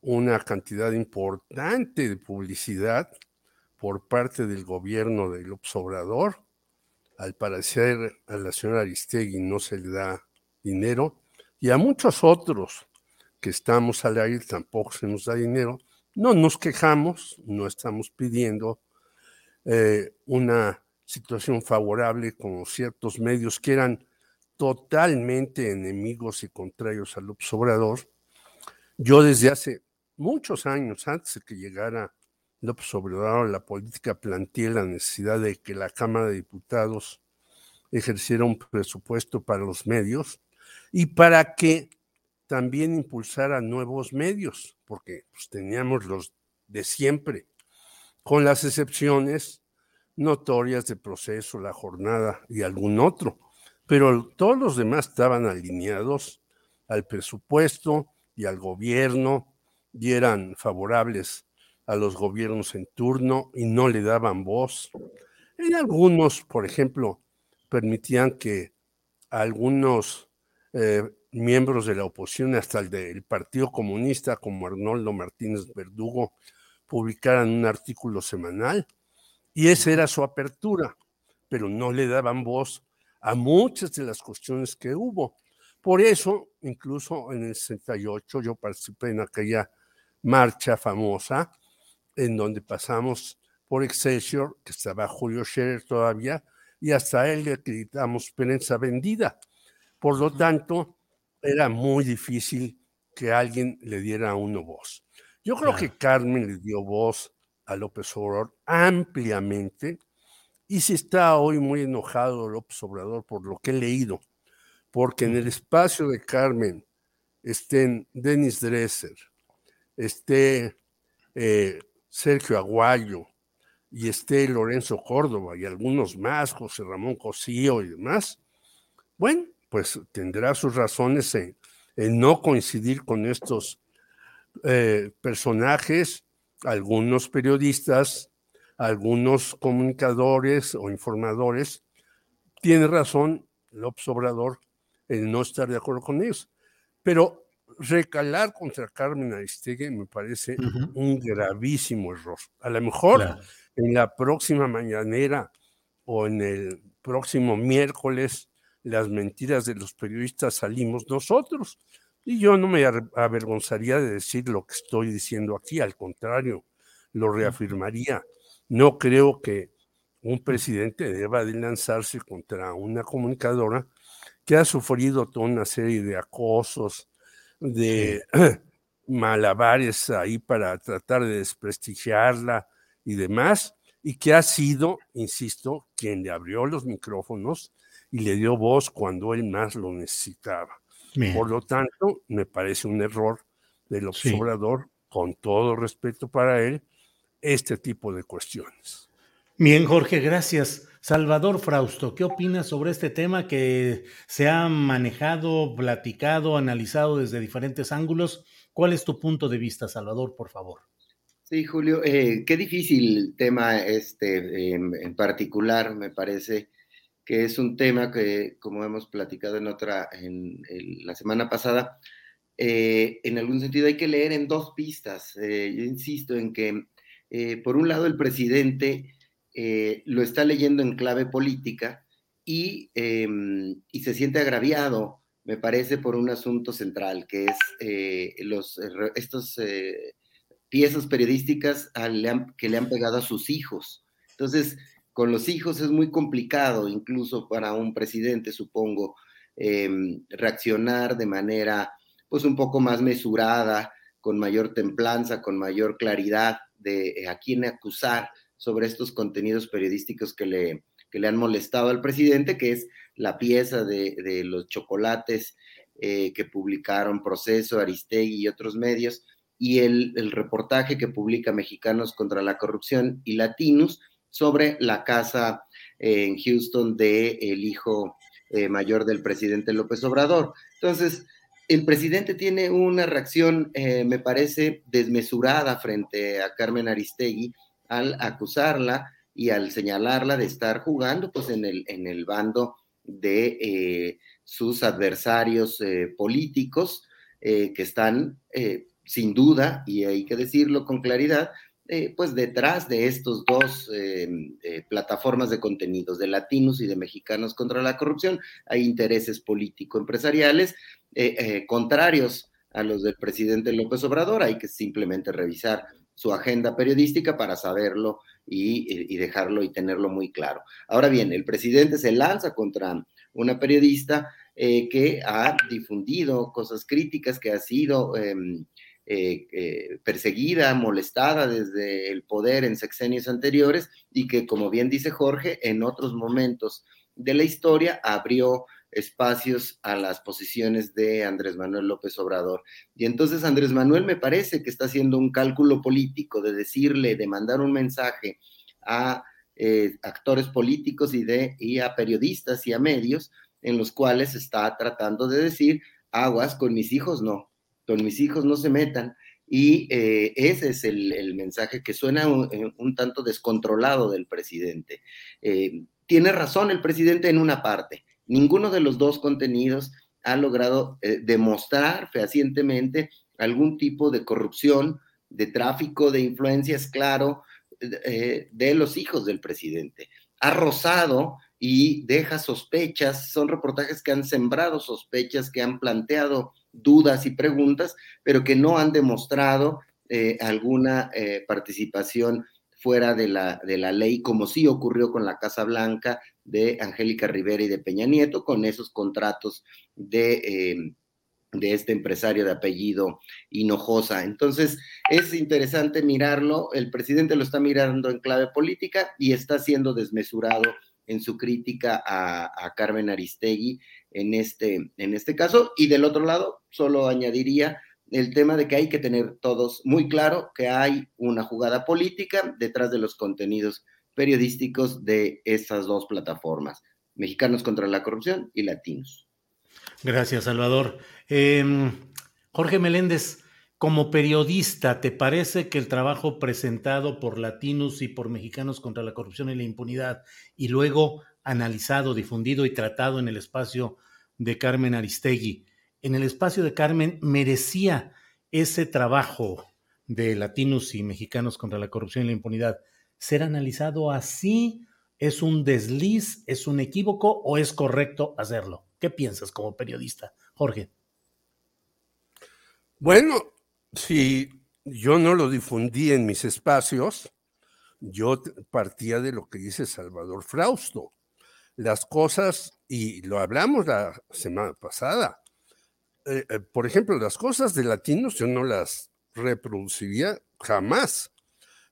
una cantidad importante de publicidad por parte del gobierno del López Obrador al parecer a la señora Aristegui no se le da dinero y a muchos otros que estamos al aire tampoco se nos da dinero. No nos quejamos, no estamos pidiendo eh, una situación favorable como ciertos medios que eran totalmente enemigos y contrarios al Obrador. Yo desde hace muchos años, antes de que llegara López Obrador, la política planteé la necesidad de que la Cámara de Diputados ejerciera un presupuesto para los medios y para que también impulsara nuevos medios, porque pues, teníamos los de siempre, con las excepciones notorias de proceso, la jornada y algún otro, pero todos los demás estaban alineados al presupuesto y al gobierno y eran favorables a los gobiernos en turno y no le daban voz. Y algunos, por ejemplo, permitían que algunos eh, miembros de la oposición, hasta el del Partido Comunista, como Arnoldo Martínez Verdugo, publicaran un artículo semanal. Y esa era su apertura, pero no le daban voz a muchas de las cuestiones que hubo. Por eso, incluso en el 68, yo participé en aquella marcha famosa en donde pasamos por Excelsior, que estaba Julio Scherer todavía, y hasta él le acreditamos prensa vendida. Por lo tanto, era muy difícil que alguien le diera a uno voz. Yo creo que Carmen le dio voz a López Obrador ampliamente y si está hoy muy enojado López Obrador por lo que he leído, porque en el espacio de Carmen estén Denis Dresser, esté eh, Sergio Aguayo y esté Lorenzo Córdoba y algunos más, José Ramón Cosío y demás, bueno, pues tendrá sus razones en, no coincidir con estos eh, personajes, algunos periodistas, algunos comunicadores o informadores, tiene razón López Obrador en no estar de acuerdo con ellos. Pero recalar contra Carmen Aristegui me parece un gravísimo error. A lo mejor en la próxima mañanera o en el próximo miércoles las mentiras de los periodistas salimos nosotros. Y yo no me avergonzaría de decir lo que estoy diciendo aquí, al contrario, lo reafirmaría. No creo que un presidente deba de lanzarse contra una comunicadora que ha sufrido toda una serie de acosos, de <clears throat> malabares ahí para tratar de desprestigiarla y demás, y que ha sido, insisto, quien le abrió los micrófonos y le dio voz cuando él más lo necesitaba. Por lo tanto, me parece un error del observador, con todo respeto para él, este tipo de cuestiones. Bien, Jorge, gracias. Salvador Frausto, ¿qué opinas sobre este tema que se ha manejado, platicado, analizado desde diferentes ángulos? ¿Cuál es tu punto de vista, Salvador, por favor? Sí, Julio, eh, qué difícil tema este en particular, me parece que es un tema que, como hemos platicado en otra, en, la semana pasada, eh, en algún sentido hay que leer en dos pistas. Eh, yo insisto en que, eh, por un lado, el presidente lo está leyendo en clave política y, em, y, se siente agraviado, me parece, por un asunto central, que es los, estos piezas periodísticas que le han pegado a sus hijos. Entonces, con los hijos es muy complicado, incluso para un presidente, supongo, em, reaccionar de manera pues un poco más mesurada, con mayor templanza, con mayor claridad de eh, a quién acusar sobre estos contenidos periodísticos que le, le han molestado al presidente, que es la pieza de, los chocolates eh, que publicaron Proceso, Aristegui y otros medios, y el, el reportaje que publica Mexicanos contra la Corrupción y Latinos, sobre la casa en Houston del el hijo eh, mayor del presidente López Obrador. Entonces, el presidente tiene una reacción, eh, me parece, desmesurada frente a Carmen Aristegui al acusarla y al señalarla de estar jugando pues, en, el, en el bando de eh, sus adversarios políticos que están sin duda, y hay que decirlo con claridad, eh, pues detrás de estos dos eh, eh, plataformas de contenidos, de latinos y de mexicanos contra la corrupción, hay intereses político-empresariales contrarios a los del presidente López Obrador. Hay que simplemente revisar su agenda periodística para saberlo y, dejarlo y tenerlo muy claro. Ahora bien, el presidente se lanza contra una periodista que ha difundido cosas críticas, que ha sido em, eh, eh, perseguida, molestada desde el poder en sexenios anteriores y que, como bien dice Jorge, en otros momentos de la historia abrió espacios a las posiciones de Andrés Manuel López Obrador. Y entonces Andrés Manuel me parece que está haciendo un cálculo político de decirle, de mandar un mensaje a eh, actores políticos y, de, y a periodistas y a medios en los cuales está tratando de decir, aguas, con mis hijos no, con mis hijos no se metan Y eh, ese es el, mensaje que suena un, tanto descontrolado del presidente. Eh, tiene razón el presidente en una parte. Ninguno de los dos contenidos ha logrado eh, demostrar fehacientemente algún tipo de corrupción, de tráfico de influencias, claro, de los hijos del presidente. Ha rozado y deja sospechas, son reportajes que han sembrado sospechas, que han planteado dudas y preguntas, pero que no han demostrado eh, alguna eh, participación fuera de la, de la ley, como sí ocurrió con la Casa Blanca de Angélica Rivera y de Peña Nieto, con esos contratos de, eh, de este empresario de apellido Hinojosa. Entonces, es interesante mirarlo, el presidente lo está mirando en clave política y está siendo desmesurado en su crítica a, Carmen Aristegui en este, en este caso. Y del otro lado, solo añadiría el tema de que hay que tener todos muy claro que hay una jugada política detrás de los contenidos periodísticos de estas dos plataformas, Mexicanos contra la Corrupción y Latinos. Gracias, Salvador. Em, Jorge Meléndez, como periodista, ¿te parece que el trabajo presentado por latinos y por mexicanos contra la corrupción y la impunidad y luego analizado, difundido y tratado en el espacio de Carmen Aristegui, en el espacio de Carmen merecía ese trabajo de latinos y mexicanos contra la corrupción y la impunidad ser analizado así? ¿Es un desliz? ¿Es un equívoco o es correcto hacerlo? ¿Qué piensas como periodista, Jorge? Bueno, si yo no lo difundí en mis espacios, yo partía de lo que dice Salvador Frausto. Las cosas, y lo hablamos la semana pasada, eh, eh, por ejemplo, las cosas de latinos yo no las reproduciría jamás.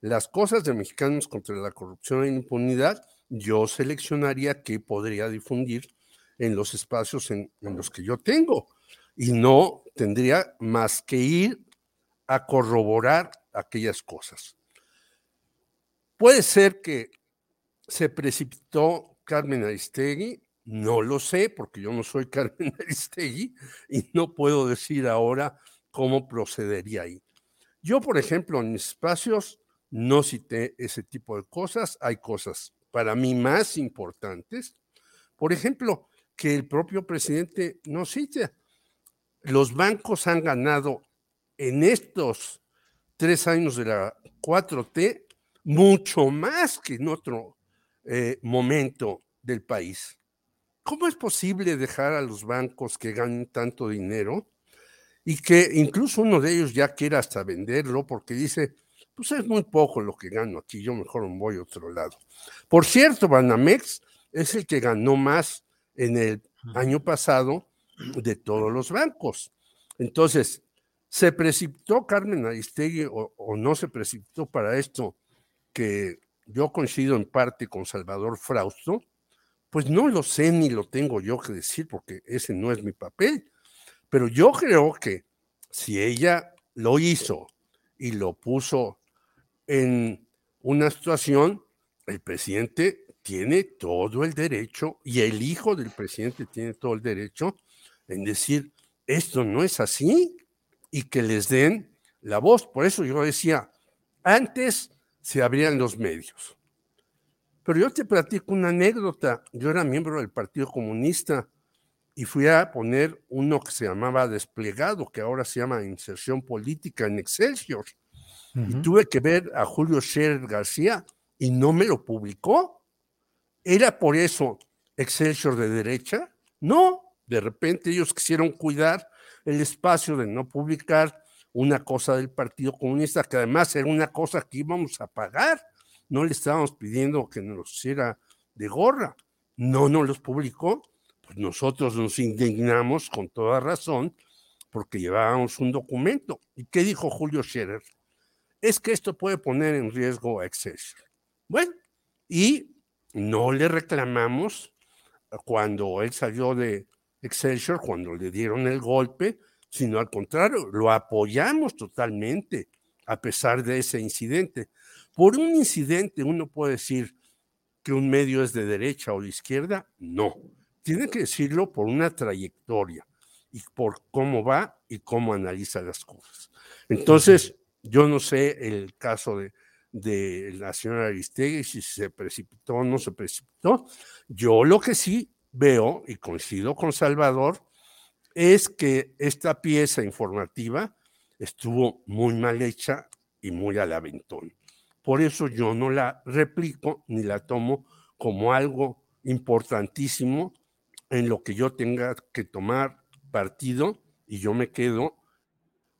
Las cosas de mexicanos contra la corrupción e impunidad, yo seleccionaría qué podría difundir en los espacios en los que yo tengo. Y no tendría más que ir a corroborar aquellas cosas. Puede ser que se precipitó Carmen Aristegui, no lo sé porque yo no soy <laughs> Carmen Aristegui y no puedo decir ahora cómo procedería ahí. Yo, por ejemplo, en mis espacios no cité ese tipo de cosas, hay cosas para mí más importantes. Por ejemplo, que el propio presidente no cite. Los bancos han ganado en estos tres años de la 4T mucho más que en otro eh, momento del país. ¿Cómo es posible dejar a los bancos que ganen tanto dinero y que incluso uno de ellos ya quiera hasta venderlo porque dice, pues es muy poco lo que gano aquí, yo mejor me voy a otro lado. Por cierto, Banamex es el que ganó más en el año pasado de todos los bancos. Entonces, ¿Se precipitó Carmen Aristegui o, no se precipitó para esto que yo coincido en parte con Salvador Frausto? Pues no lo sé ni lo tengo yo que decir porque ese no es mi papel. Pero yo creo que si ella lo hizo y lo puso en una situación, el presidente tiene todo el derecho y el hijo del presidente tiene todo el derecho en decir, esto no es así, y que les den la voz. Por eso yo decía, antes se abrían los medios. Pero yo te platico una anécdota. Yo era miembro del Partido Comunista y fui a poner uno que se llamaba Desplegado, que ahora se llama Inserción Política en Excelsior. Y tuve que ver a Julio Scherer García y no me lo publicó. ¿Era por eso Excelsior de derecha? No, de repente ellos quisieron cuidar el espacio de no publicar una cosa del Partido Comunista, que además era una cosa que íbamos a pagar. No le estábamos pidiendo que nos hiciera de gorra. No nos los publicó. Pues nosotros nos indignamos con toda razón porque llevábamos un documento. ¿Y qué dijo Julio Scherer? Es que esto puede poner en riesgo a Excelsior. Bueno, y no le reclamamos cuando él salió de, Excelsior cuando le dieron el golpe, sino al contrario, lo apoyamos totalmente a pesar de ese incidente. Por un incidente uno puede decir que un medio es de derecha o de izquierda, no. Tiene que decirlo por una trayectoria y por cómo va y cómo analiza las cosas. Entonces, yo no sé el caso de, de la señora Aristegui, si se precipitó o no se precipitó. Yo lo que sí veo, y coincido con Salvador, es que esta pieza informativa estuvo muy mal hecha y muy al aventón. Por eso yo no la replico ni la tomo como algo importantísimo en lo que yo tenga que tomar partido y yo me quedo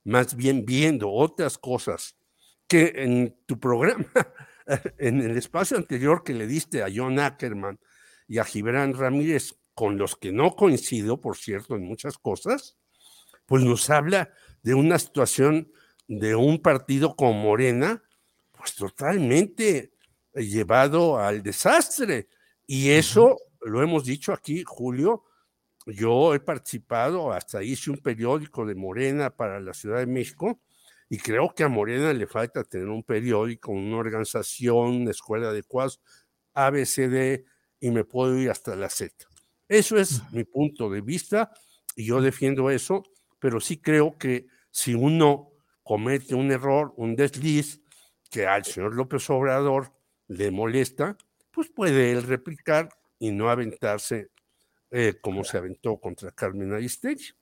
más bien viendo otras cosas que en tu programa, <laughs> en el espacio anterior que le diste a John Ackerman y a Gibran Ramírez, con los que no coincido, por cierto, en muchas cosas, pues nos habla de una situación de un partido como Morena, pues totalmente llevado al desastre. Y eso lo hemos dicho aquí, Julio. Yo he participado, hasta hice un periódico de Morena para la Ciudad de México, y creo que a Morena le falta tener un periódico, una organización, una escuela adecuada, ABCD, y me puedo ir hasta la Z. Eso es mi punto de vista, y yo defiendo eso, pero sí creo que si uno comete un error, un desliz, que al señor López Obrador le molesta, pues puede él replicar y no aventarse eh, como se aventó contra Carmen Aristegui.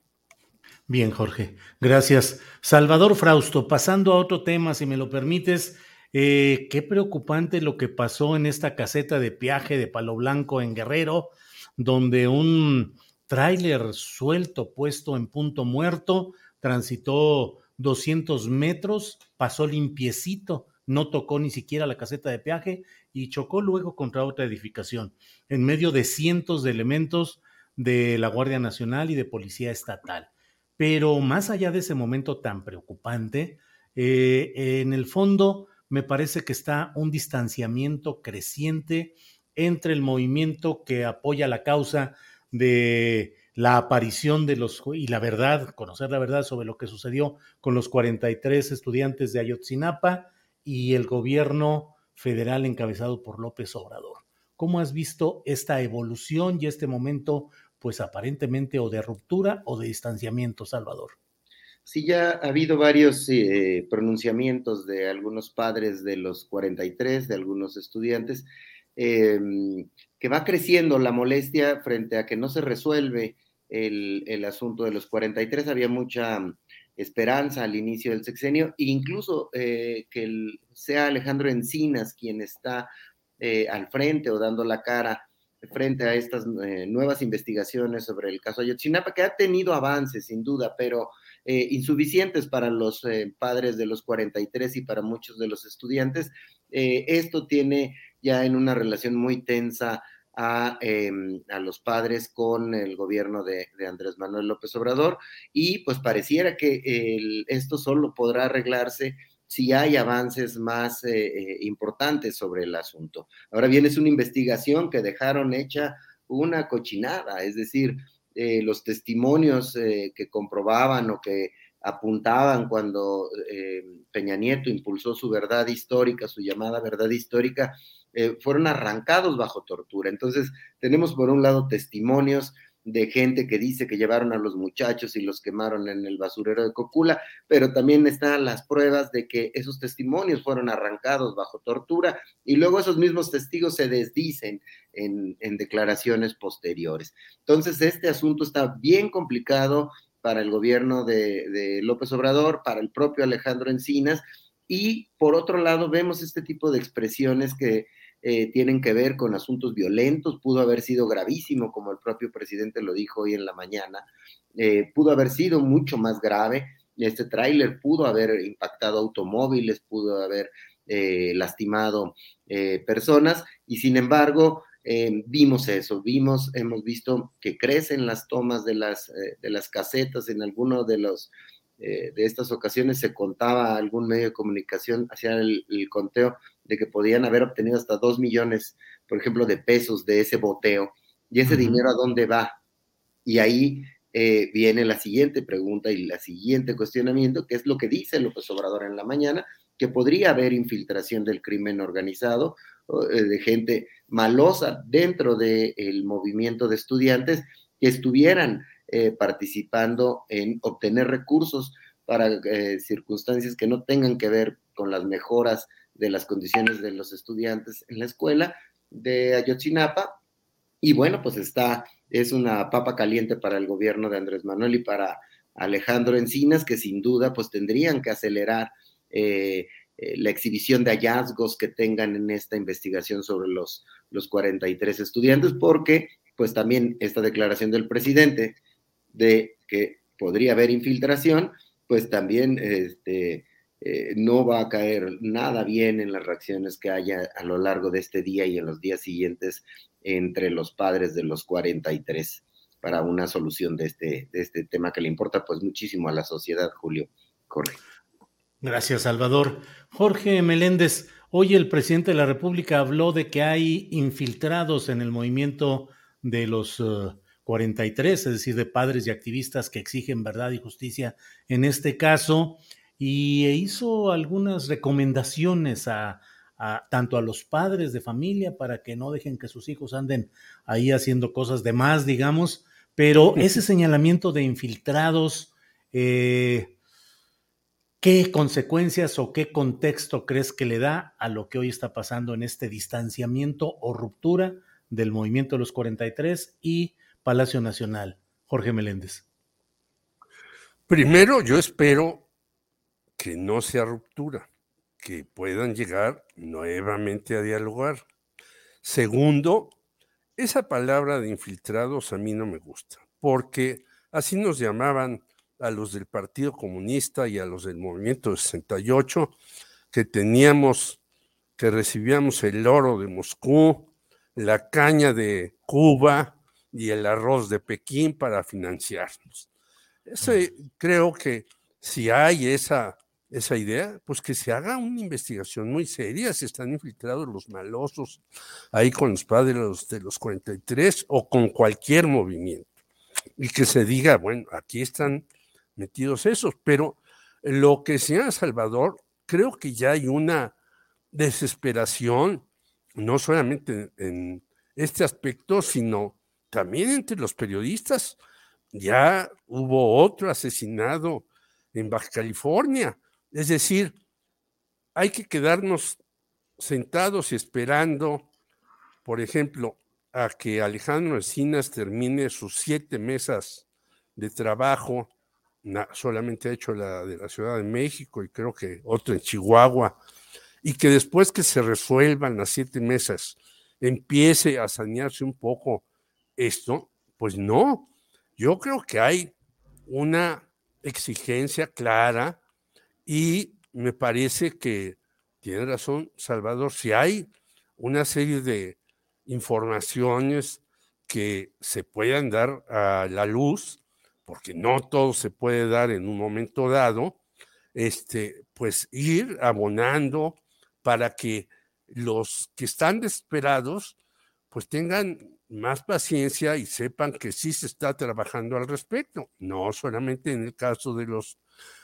Bien, Jorge, gracias. Salvador Frausto, pasando a otro tema, si me lo permites, eh, qué preocupante lo que pasó en esta caseta de peaje de Palo Blanco en Guerrero, donde un tráiler suelto puesto en punto muerto transitó 200 metros, pasó limpiecito, no tocó ni siquiera la caseta de peaje y chocó luego contra otra edificación, en medio de cientos de elementos de la Guardia Nacional y de Policía Estatal. Pero más allá de ese momento tan preocupante, eh, en el fondo me parece que está un distanciamiento creciente entre el movimiento que apoya la causa de la aparición de los y la verdad, conocer la verdad sobre lo que sucedió con los 43 estudiantes de Ayotzinapa y el gobierno federal encabezado por López Obrador. ¿Cómo has visto esta evolución y este momento pues aparentemente o de ruptura o de distanciamiento, Salvador. Sí, ya ha habido varios eh, pronunciamientos de algunos padres de los 43, de algunos estudiantes, em, que va creciendo la molestia frente a que no se resuelve el, asunto de los 43. Había mucha esperanza al inicio del sexenio, e incluso eh, que sea Alejandro Encinas quien está eh, al frente o dando la cara frente a estas eh, nuevas investigaciones sobre el caso Ayotzinapa, que ha tenido avances, sin duda, pero insuficientes para los padres de los 43 y para muchos de los estudiantes. esto tiene ya en una relación muy tensa a, em, a, los padres con el gobierno de, Andrés Manuel López Obrador y pues pareciera que esto solo podrá arreglarse si hay avances más eh, eh, importantes sobre el asunto. Ahora bien, es una investigación que dejaron hecha una cochinada, es decir, eh, los testimonios que comprobaban o que apuntaban cuando Peña Nieto impulsó su verdad histórica, su llamada verdad histórica, fueron arrancados bajo tortura. Entonces, tenemos por un lado testimonios de gente que dice que llevaron a los muchachos y los quemaron en el basurero de Cocula, pero también están las pruebas de que esos testimonios fueron arrancados bajo tortura y luego esos mismos testigos se desdicen en, declaraciones posteriores. Entonces, este asunto está bien complicado para el gobierno de, de López Obrador, para el propio Alejandro Encinas, y por otro lado vemos este tipo de expresiones que eh, tienen que ver con asuntos violentos, pudo haber sido gravísimo, como el propio presidente lo dijo hoy en la mañana, eh, pudo haber sido mucho más grave, este tráiler pudo haber impactado automóviles, pudo haber eh, lastimado personas, y sin embargo, vimos eso, vimos, hemos visto que crecen las tomas de las, de las casetas en alguno de los de estas ocasiones se contaba algún medio de comunicación, hacía el, conteo de que podían haber obtenido hasta dos millones, por ejemplo, de pesos de ese boteo. ¿Y ese dinero a dónde va? Y ahí eh, viene la siguiente pregunta y la siguiente cuestionamiento, que es lo que dice López Obrador en la mañana, que podría haber infiltración del crimen organizado, eh, de gente malosa dentro del movimiento de estudiantes que estuvieran eh, participando en obtener recursos para eh, circunstancias que no tengan que ver con las mejoras de las condiciones de los estudiantes en la escuela de Ayotzinapa. Y bueno, pues está, es una papa caliente para el gobierno de Andrés Manuel y para Alejandro Encinas, que sin duda pues tendrían que acelerar eh, eh, la exhibición de hallazgos que tengan en esta investigación sobre los, los 43 estudiantes, porque pues también esta declaración del presidente de que podría haber infiltración, pues también este, eh, no va a caer nada bien en las reacciones que haya a lo largo de este día y en los días siguientes entre los padres de los 43 para una solución de este, de este tema que le importa pues muchísimo a la sociedad, Julio. Corre. Gracias, Salvador. Jorge Meléndez, hoy el presidente de la República habló de que hay infiltrados en el movimiento de los 43, eh, es decir, de padres y activistas que exigen verdad y justicia en este caso, y hizo algunas recomendaciones a, tanto a los padres de familia para que no dejen que sus hijos anden ahí haciendo cosas de más, digamos, pero ese señalamiento de infiltrados, eh, ¿Qué consecuencias o qué contexto crees que le da a lo que hoy está pasando en este distanciamiento o ruptura del movimiento de los 43 y Palacio Nacional? Jorge Meléndez. Primero, yo espero que no sea ruptura, que puedan llegar nuevamente a dialogar. Segundo, esa palabra de infiltrados a mí no me gusta, porque así nos llamaban a los del Partido Comunista y a los del Movimiento 68, que teníamos, que recibíamos el oro de Moscú, la caña de Cuba y el arroz de Pekín para financiarnos. Ese, creo que si hay esa, esa idea, pues que se haga una investigación muy seria, si están infiltrados los malosos ahí con los padres de los 43 o con cualquier movimiento. Y que se diga, bueno, aquí están metidos esos, pero lo que sea Salvador, creo que ya hay una desesperación, no solamente en este aspecto, sino también entre los periodistas. Ya hubo otro asesinado en Baja California. Es decir, hay que quedarnos sentados y esperando, por ejemplo, a que Alejandro Encinas termine sus siete mesas de trabajo. Solamente ha hecho la de la Ciudad de México y creo que otro en Chihuahua, y que después que se resuelvan las siete mesas empiece a sanearse un poco esto, pues no, yo creo que hay una exigencia clara y me parece que tiene razón Salvador, si hay una serie de informaciones que se puedan dar a la luz, porque no todo se puede dar en un momento dado, este, pues ir abonando para que los que están desesperados pues tengan más paciencia y sepan que sí se está trabajando al respecto, no solamente en el caso de los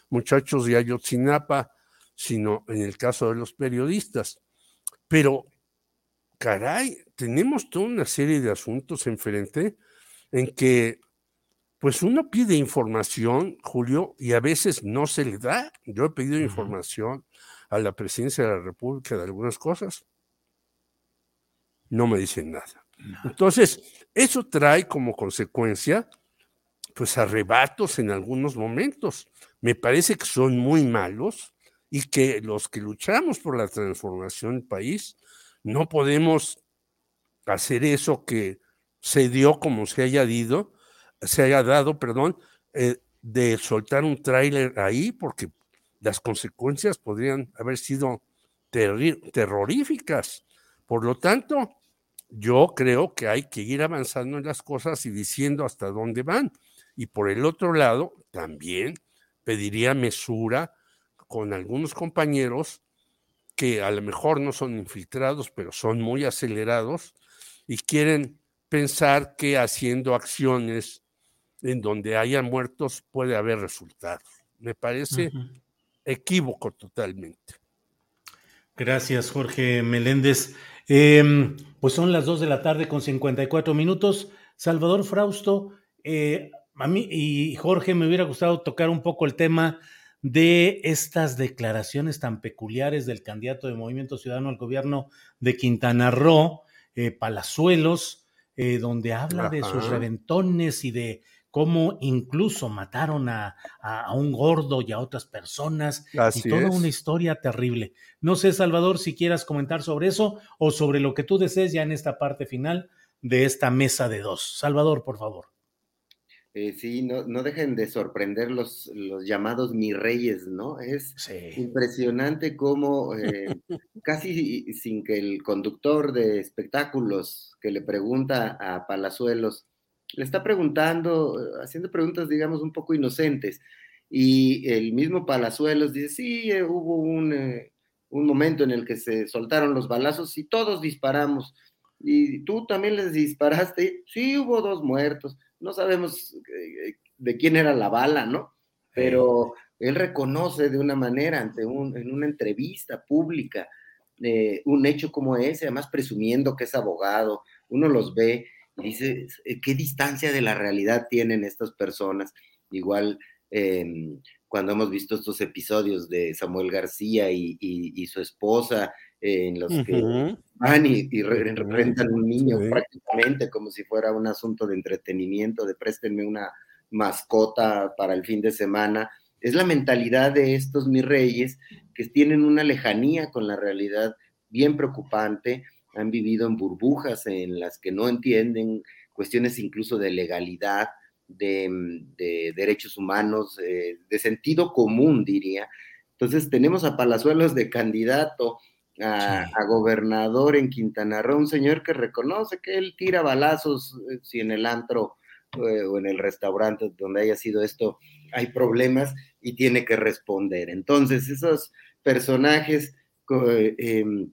muchachos de Ayotzinapa, sino en el caso de los periodistas. Pero, caray, tenemos toda una serie de asuntos enfrente en que pues uno pide información, Julio, y a veces no se le da. Yo he pedido información a la presidencia de la República de algunas cosas. No me dicen nada. Entonces, eso trae como consecuencia, pues, arrebatos en algunos momentos. Me parece que son muy malos y que los que luchamos por la transformación del país no podemos hacer eso que se dio como se haya dicho se haya dado, perdón, eh, de soltar un tráiler ahí, porque las consecuencias podrían haber sido terroríficas. Por lo tanto, yo creo que hay que ir avanzando en las cosas y diciendo hasta dónde van. Y por el otro lado, también pediría mesura con algunos compañeros que a lo mejor no son infiltrados, pero son muy acelerados y quieren pensar que haciendo acciones en donde haya muertos puede haber resultados. Me parece equívoco totalmente. Gracias, Jorge Meléndez. Em, pues son las 2 de la tarde con 54 minutos. Salvador Frausto, eh, a mí y Jorge me hubiera gustado tocar un poco el tema de estas declaraciones tan peculiares del candidato de Movimiento Ciudadano al gobierno de Quintana Roo, eh, Palazuelos, eh, donde habla de sus reventones y de cómo incluso mataron a, a- a un gordo y a otras personas Así y toda es. una historia terrible. No sé, Salvador, si quieras comentar sobre eso o sobre lo que tú desees ya en esta parte final de esta mesa de dos. Salvador, por favor. Eh, sí, no, no dejen de sorprender los, los llamados mi reyes, ¿no? Es impresionante cómo eh, <laughs> casi sin que el conductor de espectáculos que le pregunta a Palazuelos, le está preguntando, eh, haciendo preguntas, digamos, un poco inocentes, y el mismo Palazuelos dice, sí, eh, hubo un, un momento en el que se soltaron los balazos y todos disparamos, y tú también les disparaste, sí, hubo dos muertos, no sabemos eh, de quién era la bala, ¿no? Pero él reconoce de una manera ante un, en una entrevista pública eh, un hecho como ese, además presumiendo que es abogado, uno los ve y dice, eh, ¿qué distancia de la realidad tienen estas personas? Igual eh, cuando hemos visto estos episodios de Samuel García y su esposa, eh, en los que Ujú. van y, y re- rentan un niño Sí. prácticamente como si fuera un asunto de entretenimiento, de préstenme una mascota para el fin de semana. Es la mentalidad de estos mis reyes que tienen una lejanía con la realidad bien preocupante, han vivido en burbujas en las que no entienden cuestiones incluso de legalidad, de, mm, de derechos humanos, eh, de sentido común, diría. Entonces tenemos a Palazuelos de candidato a, a gobernador en Quintana Roo, un señor que reconoce que él tira balazos eh, si en el antro eh, o en el restaurante donde haya sido esto hay problemas y tiene que responder. Entonces esos personajes eh, em,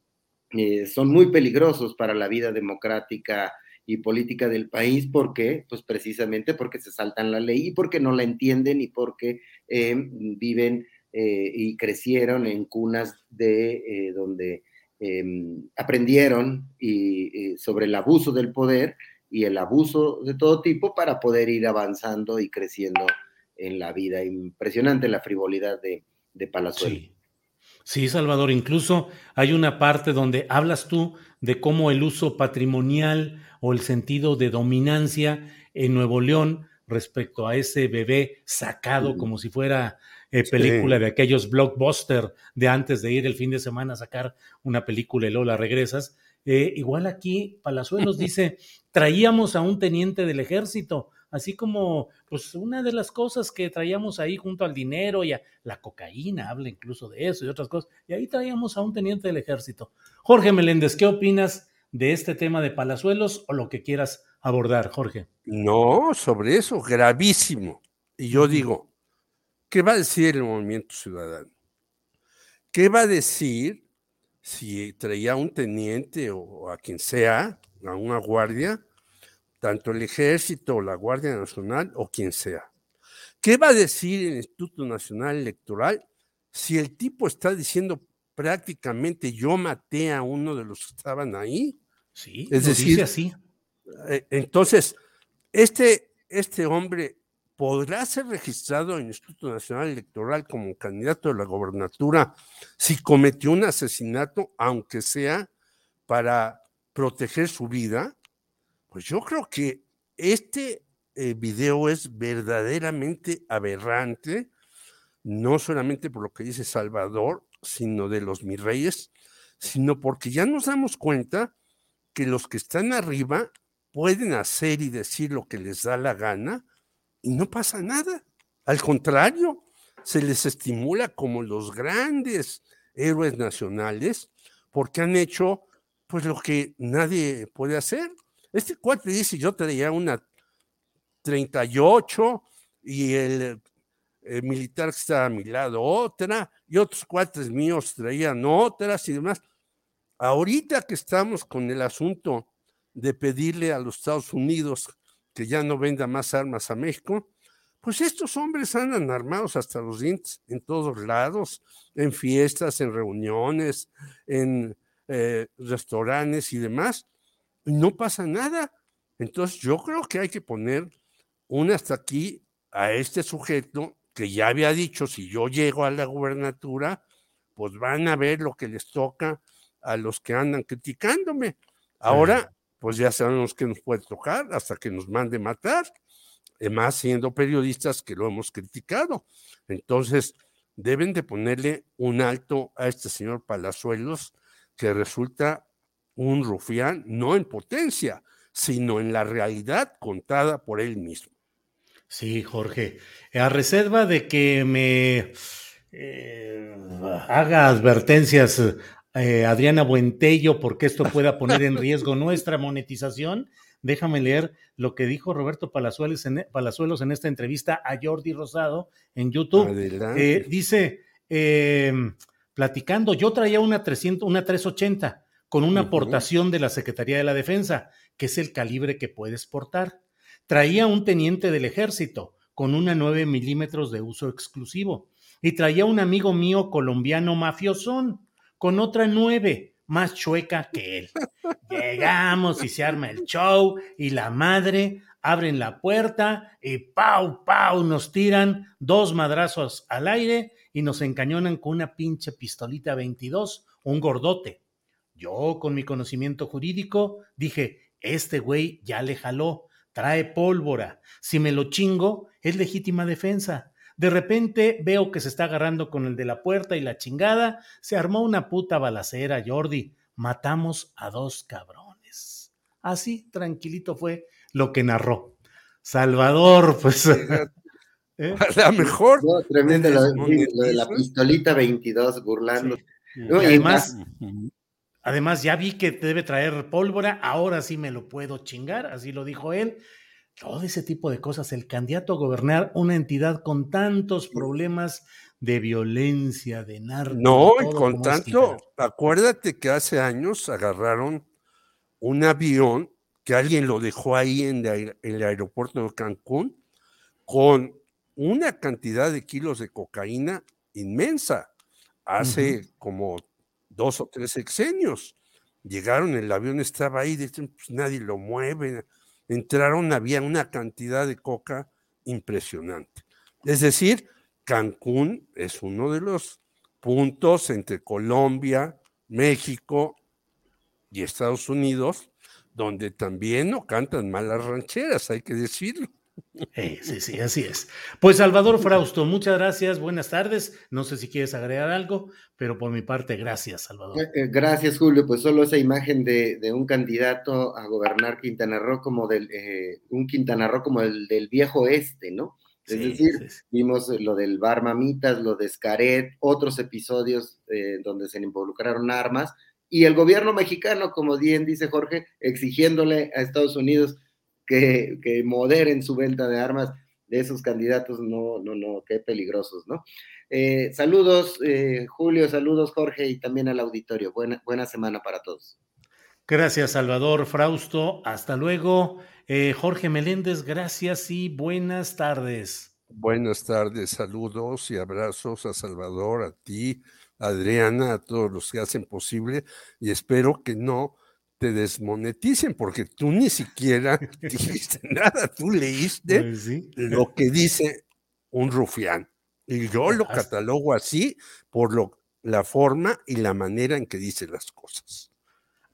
eh, son muy peligrosos para la vida democrática y política del país. Porque, pues precisamente porque se saltan la ley y porque no la entienden y porque eh, viven eh, y crecieron en cunas de eh, donde eh, aprendieron y, eh, sobre el abuso del poder y el abuso de todo tipo para poder ir avanzando y creciendo en la vida. Impresionante la frivolidad de, de Palazuelos. Sí. Sí, Salvador, incluso hay una parte donde hablas tú de cómo el uso patrimonial o el sentido de dominancia en Nuevo León respecto a ese bebé sacado como si fuera eh, película Sí. de aquellos blockbuster de antes de ir el fin de semana a sacar una película y luego la regresas. Eh, igual aquí Palazuelos <laughs> dice, traíamos a un teniente del ejército, así como pues una de las cosas que traíamos ahí junto al dinero y a la cocaína, habla incluso de eso y otras cosas, y ahí traíamos a un teniente del ejército. Jorge Meléndez, ¿qué opinas de este tema de Palazuelos o lo que quieras abordar, Jorge? No, sobre eso, gravísimo. Y yo digo, ¿qué va a decir el movimiento ciudadano? ¿Qué va a decir si traía un teniente o a quien sea, a una guardia, tanto el ejército o la Guardia Nacional o quien sea? ¿Qué va a decir el Instituto Nacional Electoral si el tipo está diciendo prácticamente yo maté a uno de los que estaban ahí? Sí, es decir, dice así. eh, entonces, este, este hombre podrá ser registrado en el Instituto Nacional Electoral como candidato a la gobernatura si cometió un asesinato, aunque sea para proteger su vida. Pues yo creo que este eh, video es verdaderamente aberrante, no solamente por lo que dice Salvador, sino de los mis reyes, sino porque ya nos damos cuenta que los que están arriba pueden hacer y decir lo que les da la gana y no pasa nada. Al contrario, se les estimula como los grandes héroes nacionales porque han hecho pues lo que nadie puede hacer. Este cuate dice, yo traía una 38 y el, el militar que estaba a mi lado otra y otros cuates míos traían otras y demás. Ahorita que estamos con el asunto de pedirle a los Estados Unidos que ya no venda más armas a México, pues estos hombres andan armados hasta los dientes en todos lados, en fiestas, en reuniones, en eh, restaurantes y demás, y no pasa nada. Entonces yo creo que hay que poner un hasta aquí a este sujeto que ya había dicho, si yo llego a la gubernatura, pues van a ver lo que les toca a los que andan criticándome. Ahora, pues ya sabemos que nos puede tocar hasta que nos mande matar, más siendo periodistas que lo hemos criticado. Entonces, deben de ponerle un alto a este señor Palazuelos, que resulta un rufián, no en potencia, sino en la realidad contada por él mismo. Sí, Jorge, a reserva de que me eh, haga advertencias eh, Adriana Buentello porque esto pueda poner en <laughs> riesgo nuestra monetización, déjame leer lo que dijo Roberto Palazuelos en, Palazuelos en esta entrevista a Jordi Rosado en YouTube. Eh, dice, em, platicando, yo traía una, 300, una 380 con una aportación de la Secretaría de la Defensa, que es el calibre que puedes portar. Traía un teniente del ejército con una 9 milímetros de uso exclusivo. Y traía un amigo mío colombiano mafiosón con otra 9 más chueca que él. Llegamos y se arma el show y la madre abren la puerta y pau, pau, nos tiran dos madrazos al aire y nos encañonan con una pinche pistolita 22, un gordote. Yo, con mi conocimiento jurídico, dije, este güey ya le jaló, trae pólvora. Si me lo chingo, es legítima defensa. De repente veo que se está agarrando con el de la puerta y la chingada. Se armó una puta balacera, Jordi. Matamos a dos cabrones. Así, tranquilito fue lo que narró. Salvador, pues. <laughs> ¿eh? A lo mejor. tremendo lo, de la pistolita 22 burlando. además, Además, ya vi que debe traer pólvora, ahora sí me lo puedo chingar, así lo dijo él. Todo ese tipo de cosas. El candidato a gobernar una entidad con tantos problemas de violencia, de narco. No, y con tanto, acuérdate que hace años agarraron un avión que alguien lo dejó ahí en, el aeropuerto de Cancún con una cantidad de kilos de cocaína inmensa. Hace como dos o tres sexenios. Llegaron, el avión estaba ahí, dicen, pues nadie lo mueve. Entraron, había una cantidad de coca impresionante. Es decir, Cancún es uno de los puntos entre Colombia, México y Estados Unidos, donde también no cantan malas rancheras, hay que decirlo. Eh, sí, sí, así es. Pues Salvador Frausto, muchas gracias, buenas tardes. No sé si quieres agregar algo, pero por mi parte, gracias, Salvador. Eh, eh, gracias, Julio. Pues solo esa imagen de, un candidato a gobernar Quintana Roo como del, un Quintana Roo como el del viejo este, ¿no? Es decir, vimos lo del Bar Mamitas, lo de Scaret, otros episodios donde se involucraron armas, y el gobierno mexicano, como bien dice Jorge, exigiéndole a Estados Unidos que, moderen su venta de armas de esos candidatos, no, no, no, qué peligrosos, ¿no? Eh, saludos, eh, Julio, saludos, Jorge, y también al auditorio. Buena, buena semana para todos. Gracias, Salvador Frausto. Hasta luego. Eh, Jorge Meléndez, gracias y buenas tardes. Buenas tardes, saludos y abrazos a Salvador, a ti, Adriana, a todos los que hacen posible y espero que no te desmoneticen, porque tú ni siquiera <laughs> dijiste nada, tú leíste pues lo que dice un rufián. Y yo lo catalogo así por lo, la forma y la manera en que dice las cosas.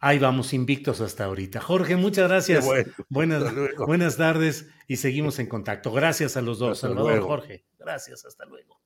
Ahí vamos invictos hasta ahorita. Jorge, muchas gracias. buenas, buenas tardes y seguimos en contacto. Gracias a los dos, Salvador, Jorge. Gracias, hasta luego.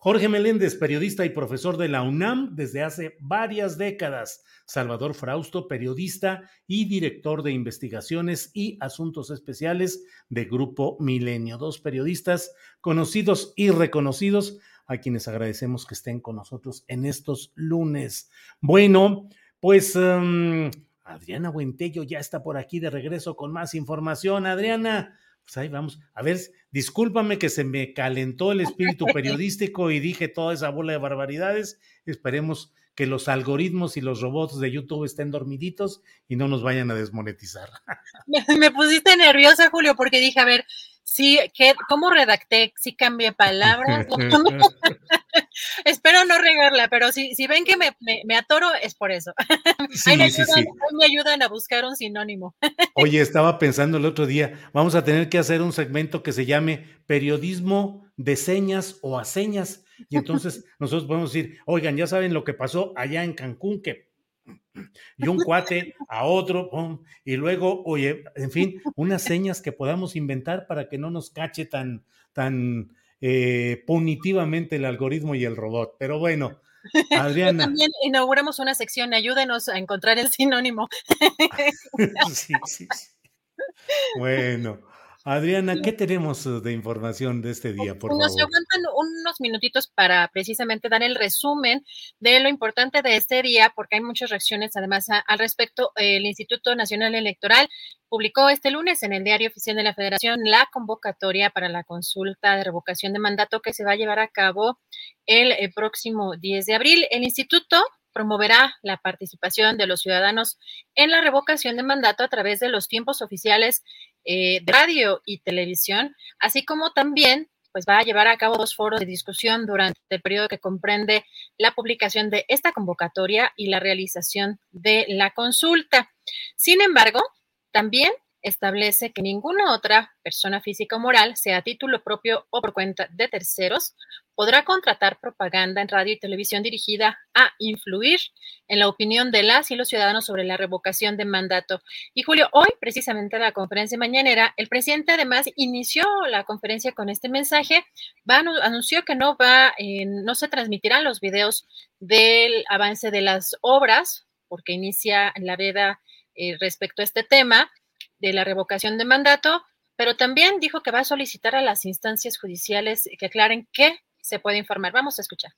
Jorge Meléndez, periodista y profesor de la UNAM desde hace varias décadas. Salvador Frausto, periodista y director de investigaciones y asuntos especiales de Grupo Milenio. Dos periodistas conocidos y reconocidos a quienes agradecemos que estén con nosotros en estos lunes. Bueno, pues em, Adriana Buentello ya está por aquí de regreso con más información. Adriana, pues ahí vamos. A ver, discúlpame que se me calentó el espíritu <laughs> periodístico y dije toda esa bola de barbaridades. Esperemos que los algoritmos y los robots de YouTube estén dormiditos y no nos vayan a desmonetizar. <laughs> Me, pusiste nerviosa, Julio, porque dije, a ver, sí, ¿cómo redacté? ¿Sí cambié palabras? <laughs> Espero no regarla, pero si, si ven que me, me, atoro, es por eso. Sí, me, sí, ayudan, sí. me ayudan a buscar un sinónimo. Oye, estaba pensando el otro día, vamos a tener que hacer un segmento que se llame periodismo de señas o a señas. Y entonces <laughs> nosotros podemos decir, oigan, ya saben lo que pasó allá en Cancún, que y un cuate a otro, y luego, oye, en fin, unas señas que podamos inventar para que no nos cache tan, tan eh, punitivamente el algoritmo y el robot. Pero bueno, <laughs> Adriana. También inauguramos una sección, ayúdenos a encontrar el sinónimo. <laughs> sí, sí, sí. Bueno, Adriana, ¿qué tenemos uh, de información de este día, por Nos favor? aguantan unos minutitos para precisamente dar el resumen de lo importante de este día, porque hay muchas reacciones además a- al respecto. El Instituto Nacional Electoral publicó este lunes en el Diario Oficial de la Federación la convocatoria para la consulta de revocación de mandato que se va a llevar a cabo el, eh, próximo 10 de abril. El instituto promoverá la participación de los ciudadanos en la revocación de mandato a través de los tiempos oficiales eh, de radio y televisión, así como también pues va a llevar a cabo dos foros de discusión durante el periodo que comprende la publicación de esta convocatoria y la realización de la consulta. Sin embargo, también establece que ninguna otra persona física o moral, sea a título propio o por cuenta de terceros, podrá contratar propaganda en radio y televisión dirigida a influir en la opinión de las y los ciudadanos sobre la revocación de mandato. Y Julio, hoy precisamente en la conferencia mañanera, el presidente además inició la conferencia con este mensaje, va, anu- anunció que no va, eh, no se transmitirán los videos del avance de las obras, porque inicia la veda eh, respecto a este tema de la revocación de mandato, pero también dijo que va a solicitar a las instancias judiciales que aclaren qué se puede informar. Vamos a escuchar.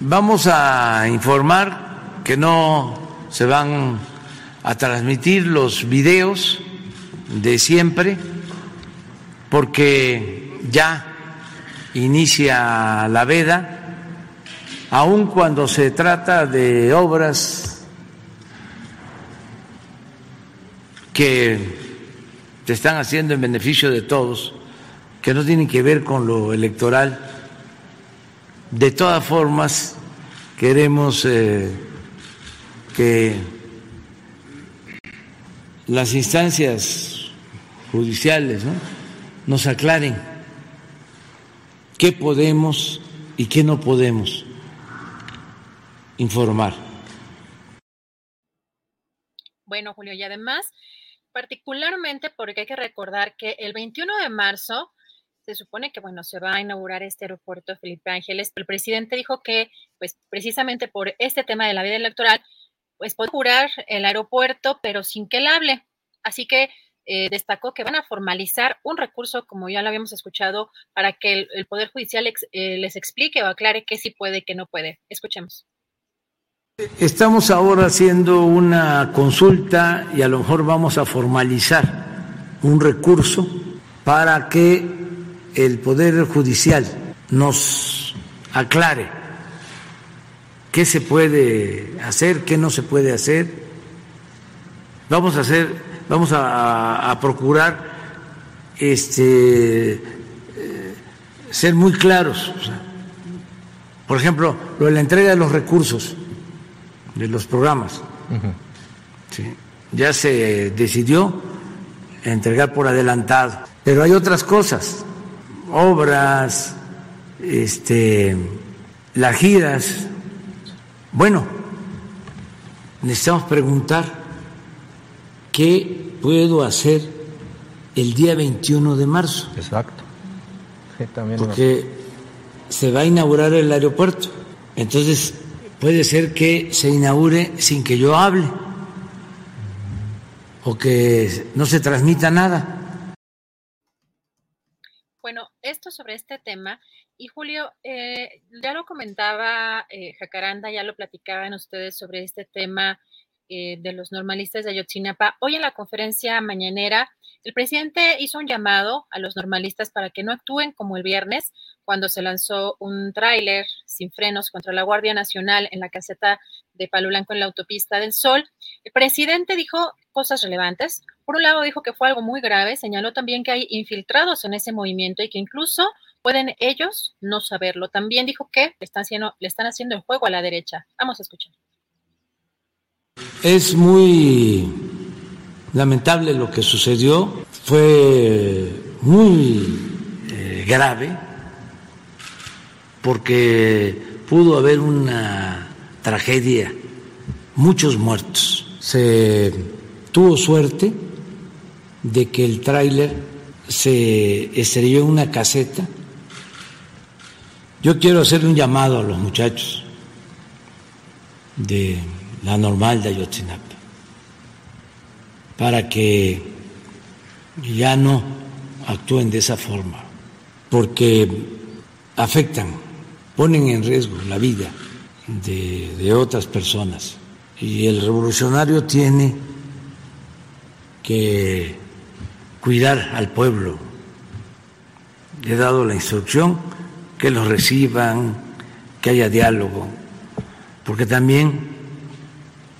Vamos a informar que no se van a transmitir los videos de siempre porque ya inicia la veda, aun cuando se trata de obras que se están haciendo en beneficio de todos, que no tienen que ver con lo electoral. De todas formas, queremos eh, que las instancias judiciales ¿no? nos aclaren qué podemos y qué no podemos informar. Bueno, Julio, y además, particularmente porque hay que recordar que el 21 de marzo se supone que, bueno, se va a inaugurar este aeropuerto Felipe Ángeles. El presidente dijo que, pues, precisamente por este tema de la vida electoral, pues puede inaugurar el aeropuerto, pero sin que él hable. Así que eh, destacó que van a formalizar un recurso, como ya lo habíamos escuchado, para que el, Poder Judicial eh, les explique o aclare qué sí puede y qué no puede. Escuchemos. Estamos ahora haciendo una consulta y a lo mejor vamos a formalizar un recurso para que el Poder Judicial nos aclare qué se puede hacer, qué no se puede hacer. Vamos a hacer, vamos a, procurar este, eh, ser muy claros. por ejemplo, lo de la entrega de los recursos de los programas. Sí. Ya se decidió entregar por adelantado, pero hay otras cosas, obras, este, las giras. Bueno, necesitamos preguntar qué puedo hacer el día 21 de marzo. Exacto. Sí, también porque se va a inaugurar el aeropuerto. Entonces, puede ser que se inaugure sin que yo hable o que no se transmita nada. Bueno, esto sobre este tema. Y Julio, eh, ya lo comentaba eh, Jacaranda, ya lo platicaban ustedes sobre este tema eh, de los normalistas de Ayotzinapa. Hoy en la conferencia mañanera, el presidente hizo un llamado a los normalistas para que no actúen como el viernes, cuando se lanzó un tráiler sin frenos contra la Guardia Nacional en la caseta de Palo Blanco en la autopista del Sol. El presidente dijo cosas relevantes. Por un lado dijo que fue algo muy grave, señaló también que hay infiltrados en ese movimiento y que incluso pueden ellos no saberlo. También dijo que le están haciendo, le están haciendo el juego a la derecha. Vamos a escuchar. Es muy lamentable lo que sucedió, fue muy eh, grave porque pudo haber una tragedia, muchos muertos. Se tuvo suerte de que el tráiler se estrelló en una caseta. Yo quiero hacerle un llamado a los muchachos de la normal de Ayotzinapa para que ya no actúen de esa forma, porque afectan, ponen en riesgo la vida de, otras personas. Y el revolucionario tiene que cuidar al pueblo. He dado la instrucción que los reciban, que haya diálogo, porque también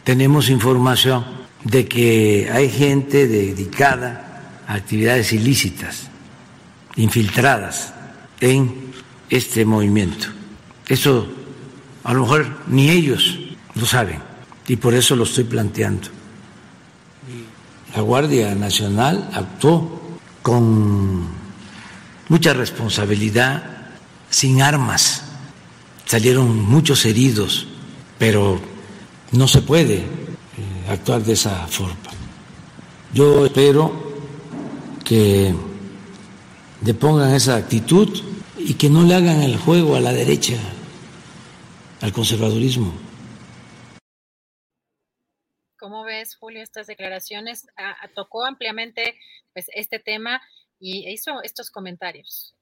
tenemos información de que hay gente dedicada a actividades ilícitas, infiltradas en este movimiento. Eso a lo mejor ni ellos lo saben y por eso lo estoy planteando. La Guardia Nacional actuó con mucha responsabilidad, sin armas. Salieron muchos heridos, pero no se puede eh, actuar de esa forma. Yo espero que le pongan esa actitud y que no le hagan el juego a la derecha, al conservadurismo. ¿Cómo ves, Julio, estas declaraciones? tocó ampliamente pues, este tema y hizo estos comentarios.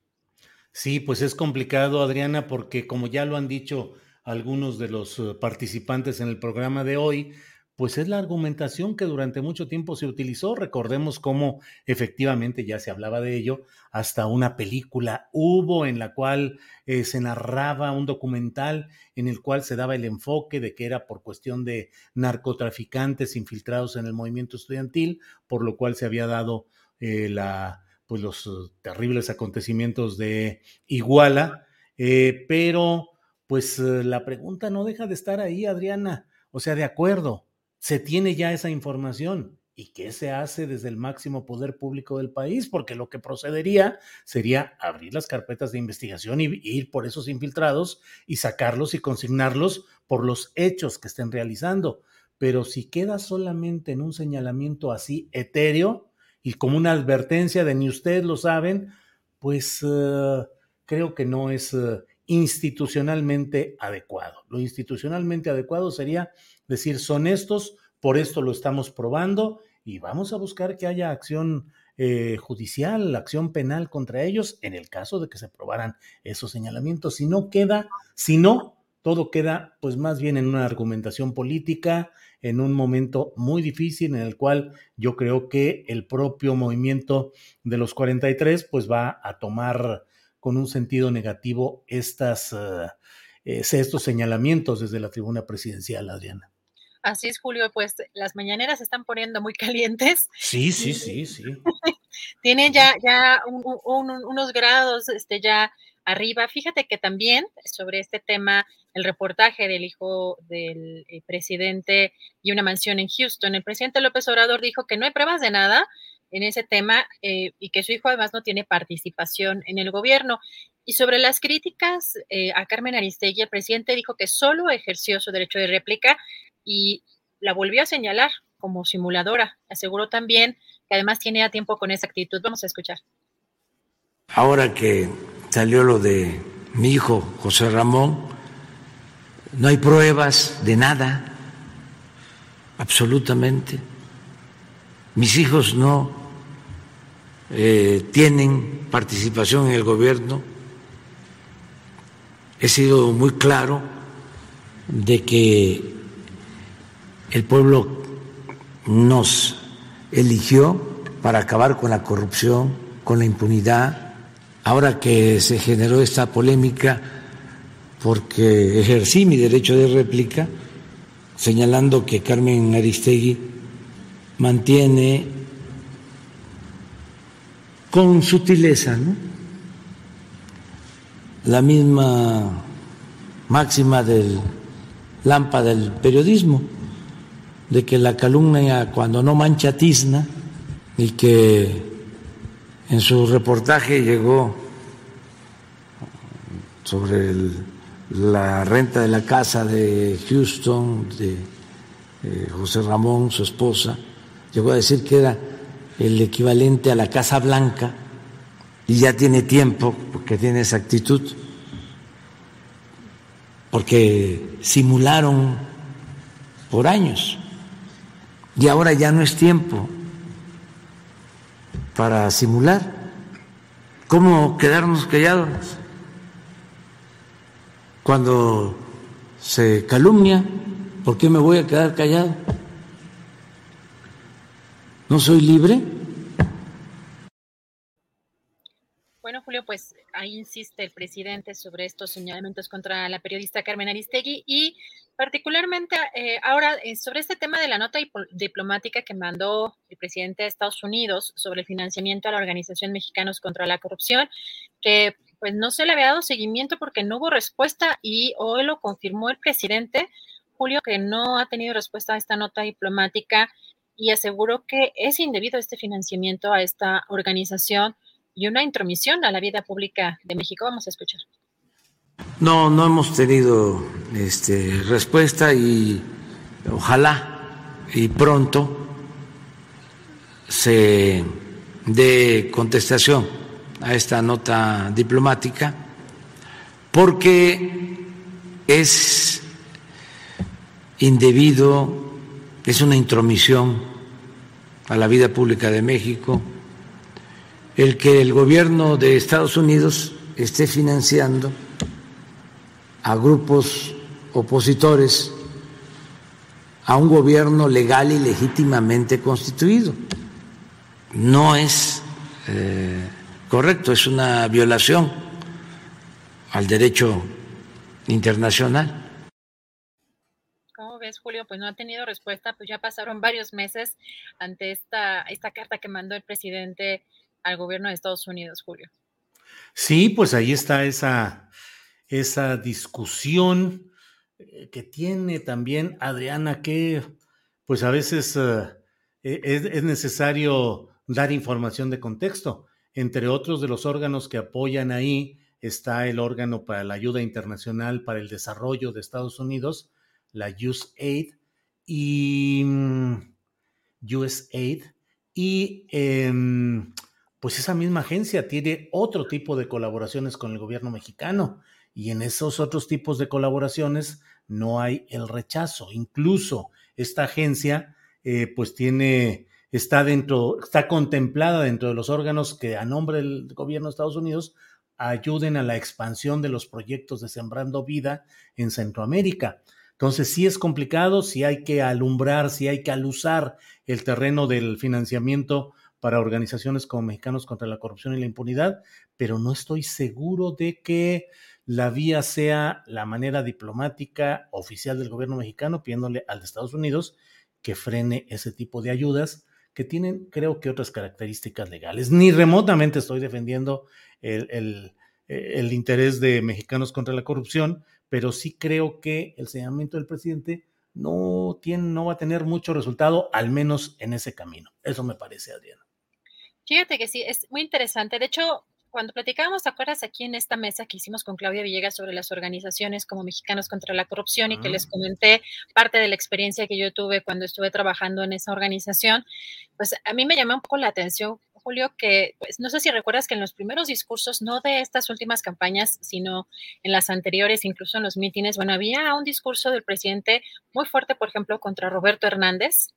Sí, pues es complicado, Adriana, porque como ya lo han dicho algunos de los eh, participantes en el programa de hoy, pues es la argumentación que durante mucho tiempo se utilizó. Recordemos cómo efectivamente ya se hablaba de ello, hasta una película hubo en la cual eh, se narraba un documental en el cual se daba el enfoque de que era por cuestión de narcotraficantes infiltrados en el movimiento estudiantil, por lo cual se había dado eh, la, pues los eh, terribles acontecimientos de Iguala, pero pues la pregunta no deja de estar ahí, Adriana. O sea, de acuerdo, se tiene ya esa información. ¿Y qué se hace desde el máximo poder público del país? Porque lo que procedería sería abrir las carpetas de investigación y ir por esos infiltrados y sacarlos y consignarlos por los hechos que estén realizando. Pero si queda solamente en un señalamiento así etéreo y como una advertencia de ni ustedes lo saben, pues eh, creo que no es eh, institucionalmente adecuado. Lo institucionalmente adecuado sería decir, son estos, por esto lo estamos probando y vamos a buscar que haya acción eh, judicial, acción penal contra ellos en el caso de que se probaran esos señalamientos. Si no queda, si no, todo queda pues más bien en una argumentación política, en un momento muy difícil en el cual yo creo que el propio movimiento de los 43 pues va a tomar con un sentido negativo estas, eh, estos señalamientos desde la tribuna presidencial, Adriana. Así es, Julio, pues las mañaneras se están poniendo muy <laughs> calientes. Sí, sí, sí, sí. <laughs> Tienen ya, ya unos grados este, ya arriba. Fíjate que también sobre este tema, el reportaje del hijo del eh, presidente y una mansión en Houston, el presidente López Obrador dijo que no hay pruebas de nada en ese tema eh, y que su hijo además no tiene participación en el gobierno. Y sobre las críticas eh, a Carmen Aristegui, el presidente dijo que solo ejerció su derecho de réplica y la volvió a señalar como simuladora. Aseguró también que además tiene a tiempo con esa actitud. Vamos a escuchar. Ahora que salió lo de mi hijo José Ramón, no hay pruebas de nada, absolutamente. Mis hijos no eh, tienen participación en el gobierno. He sido muy claro de que el pueblo nos eligió para acabar con la corrupción, con la impunidad. Ahora que se generó esta polémica porque ejercí mi derecho de réplica, señalando que Carmen Aristegui mantiene con sutileza la misma máxima del lámpara del periodismo, de que la calumnia cuando no mancha tizna y que en su reportaje llegó sobre la renta de la casa de Houston, de eh, José Ramón, su esposa, llegó a decir que era el equivalente a la Casa Blanca y ya tiene tiempo, porque tiene esa actitud, porque simularon por años y ahora ya no es tiempo para simular. ¿Cómo quedarnos callados cuando se calumnia? ¿Por qué me voy a quedar callado? ¿No soy libre? Bueno, Julio, pues ahí insiste el presidente sobre estos señalamientos contra la periodista Carmen Aristegui y particularmente eh, ahora eh, sobre este tema de la nota diplomática que mandó el presidente de Estados Unidos sobre el financiamiento a la Organización Mexicanos contra la Corrupción, que pues no se le había dado seguimiento porque no hubo respuesta y hoy lo confirmó el presidente Julio que no ha tenido respuesta a esta nota diplomática y aseguró que es indebido este financiamiento a esta organización y una intromisión a la vida pública de México. Vamos a escuchar. No, no hemos tenido este, respuesta y ojalá y pronto se dé contestación a esta nota diplomática porque es indebido, es una intromisión a la vida pública de México el que el gobierno de Estados Unidos esté financiando a grupos opositores a un gobierno legal y legítimamente constituido. No es eh, correcto, es una violación al derecho internacional. ¿Cómo ves, Julio? Pues no ha tenido respuesta, pues ya pasaron varios meses ante esta, esta carta que mandó el presidente al gobierno de Estados Unidos, Julio. Sí, pues ahí está esa, esa discusión eh, que tiene también Adriana, que pues a veces eh, e, es, es, necesario dar información de contexto. Entre otros de los órganos que apoyan ahí está el órgano para la ayuda internacional para el desarrollo de Estados Unidos, la USAID, y mm, USAID, y eh, pues esa misma agencia tiene otro tipo de colaboraciones con el gobierno mexicano y en esos otros tipos de colaboraciones no hay el rechazo. Incluso esta agencia eh, pues tiene, está dentro, está contemplada dentro de los órganos que a nombre del gobierno de Estados Unidos ayuden a la expansión de los proyectos de Sembrando Vida en Centroamérica. Entonces sí es complicado, sí hay que alumbrar, sí hay que alusar el terreno del financiamiento para organizaciones como Mexicanos contra la Corrupción y la Impunidad, pero no estoy seguro de que la vía sea la manera diplomática oficial del gobierno mexicano pidiéndole al de Estados Unidos que frene ese tipo de ayudas que tienen, creo que, otras características legales. Ni remotamente estoy defendiendo el, el, el interés de mexicanos contra la corrupción, pero sí creo que el señalamiento del presidente no, tiene, no va a tener mucho resultado, al menos en ese camino. Eso me parece, Adriana. Fíjate que sí, es muy interesante. De hecho, cuando platicábamos, ¿te acuerdas aquí en esta mesa que hicimos con Claudia Villegas sobre las organizaciones como Mexicanos contra la Corrupción y que les ah. comenté parte de la experiencia que yo tuve cuando estuve trabajando en esa organización? Pues a mí me llamó un poco la atención, Julio, que pues, no sé si recuerdas que en los primeros discursos, no de estas últimas campañas, sino en las anteriores, incluso en los mítines, bueno, había un discurso del presidente muy fuerte, por ejemplo, contra Roberto Hernández.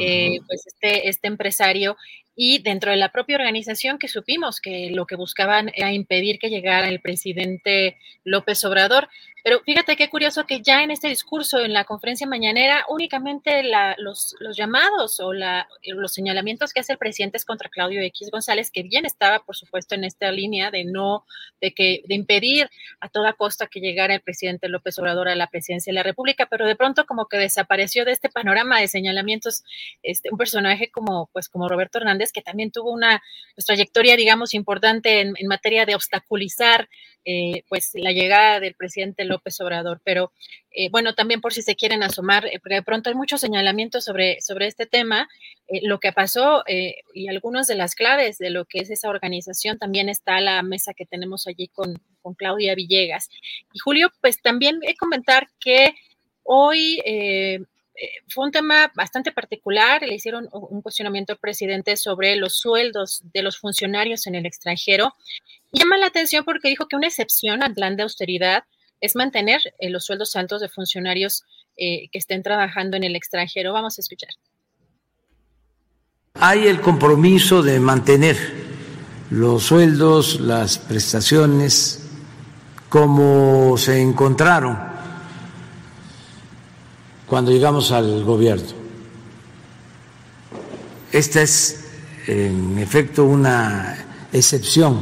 Eh, pues este, este empresario y dentro de la propia organización que supimos que lo que buscaban era impedir que llegara el presidente López Obrador. Pero fíjate qué curioso que ya en este discurso, en la conferencia mañanera, únicamente los, los, llamados o la, los señalamientos que hace el presidente es contra Claudio X González, que bien estaba, por supuesto, en esta línea de no, de que, de impedir a toda costa que llegara el presidente López Obrador a la presidencia de la República, pero de pronto como que desapareció de este panorama de señalamientos este, un personaje como, pues, como Roberto Hernández, que también tuvo una pues, trayectoria, digamos, importante en, en materia de obstaculizar eh, pues la llegada del presidente López Obrador. Pero eh, bueno, también por si se quieren asomar, eh, porque de pronto hay muchos señalamientos sobre, sobre este tema, lo que pasó y algunas de las claves de lo que es esa organización, también está la mesa que tenemos allí con, con Claudia Villegas. Y Julio, pues también he comentar que hoy fue un tema bastante particular. Le hicieron un cuestionamiento al presidente sobre los sueldos de los funcionarios en el extranjero. llama la atención porque dijo que una excepción al plan de austeridad es mantener eh, los sueldos altos de funcionarios eh, que estén trabajando en el extranjero. Vamos a escuchar. Hay el compromiso de mantener los sueldos, las prestaciones como se encontraron cuando llegamos al gobierno. Esta es, en efecto, una excepción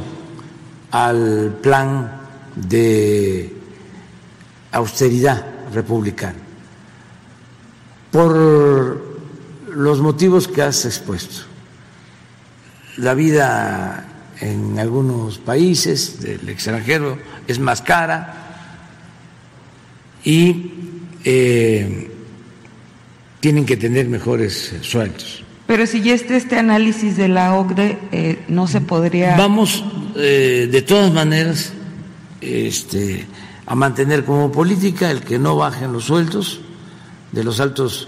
al plan de austeridad republicana, por los motivos que has expuesto. La vida en algunos países del extranjero es más cara y eh, tienen que tener mejores sueldos. Pero si ya está este análisis de la OCDE, eh, no se podría. Vamos, eh, de todas maneras, este, a mantener como política el que no bajen los sueldos de los altos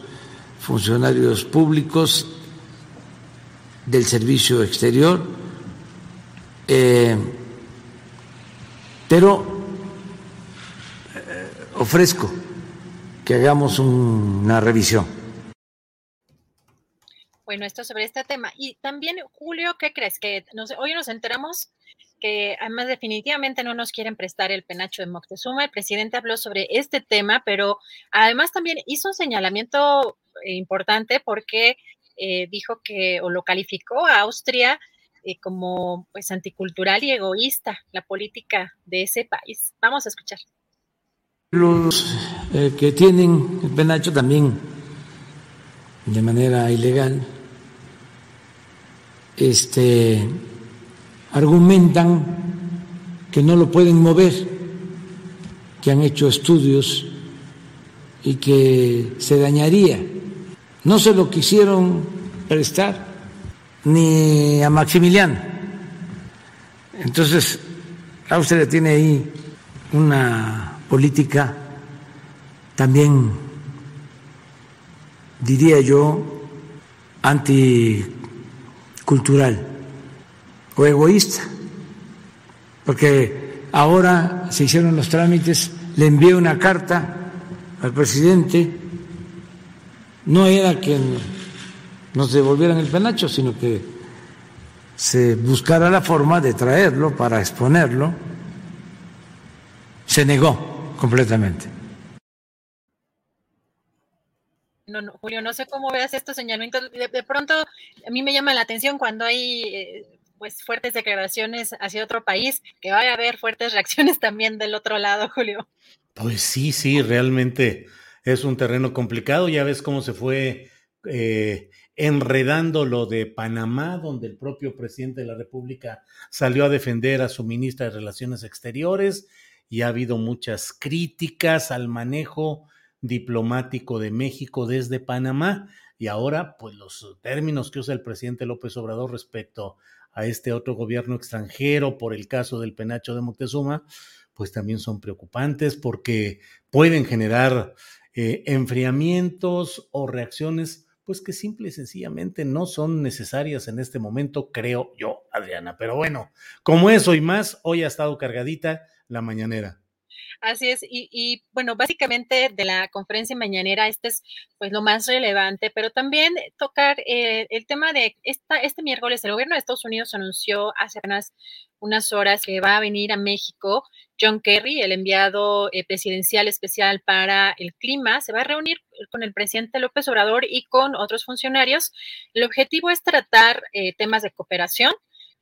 funcionarios públicos del servicio exterior, eh, pero ofrezco que hagamos una revisión bueno, esto sobre este tema. Y también, Julio, ¿qué crees? Que hoy nos enteramos que además definitivamente no nos quieren prestar el penacho de Moctezuma. El presidente habló sobre este tema, pero además también hizo un señalamiento importante porque eh, dijo que, o lo calificó a Austria eh, como pues anticultural y egoísta la política de ese país. Vamos a escuchar. Los eh, que tienen el penacho también de manera ilegal este, argumentan que no lo pueden mover, que han hecho estudios y que se dañaría. No se lo quisieron prestar ni a Maximiliano. Entonces, Austria tiene ahí una política también, diría yo, anti cultural o egoísta, porque ahora se hicieron los trámites, le envié una carta al presidente, no era que nos devolvieran el penacho, sino que se buscara la forma de traerlo para exponerlo, se negó completamente. no, Julio, no sé cómo veas estos señalamientos. De, pronto, a mí me llama la atención cuando hay eh, pues fuertes declaraciones hacia otro país, que vaya a haber fuertes reacciones también del otro lado, Julio. Pues sí, sí, realmente es un terreno complicado. Ya ves cómo se fue eh, enredando lo de Panamá, donde el propio presidente de la República salió a defender a su ministra de Relaciones Exteriores y ha habido muchas críticas al manejo diplomático de México desde Panamá y ahora pues los términos que usa el presidente López Obrador respecto a este otro gobierno extranjero por el caso del penacho de Moctezuma pues también son preocupantes porque pueden generar eh, enfriamientos o reacciones pues que simple y sencillamente no son necesarias en este momento, creo yo, Adriana. Pero bueno, como eso y más, hoy ha estado cargadita la mañanera. Así es, y, bueno, básicamente de la conferencia mañanera, este es pues lo más relevante, pero también tocar eh, el tema de esta, este miércoles el gobierno de Estados Unidos anunció hace apenas unas horas que va a venir a México John Kerry, el enviado eh, presidencial especial para el clima, se va a reunir con el presidente López Obrador y con otros funcionarios. El objetivo es tratar eh, temas de cooperación,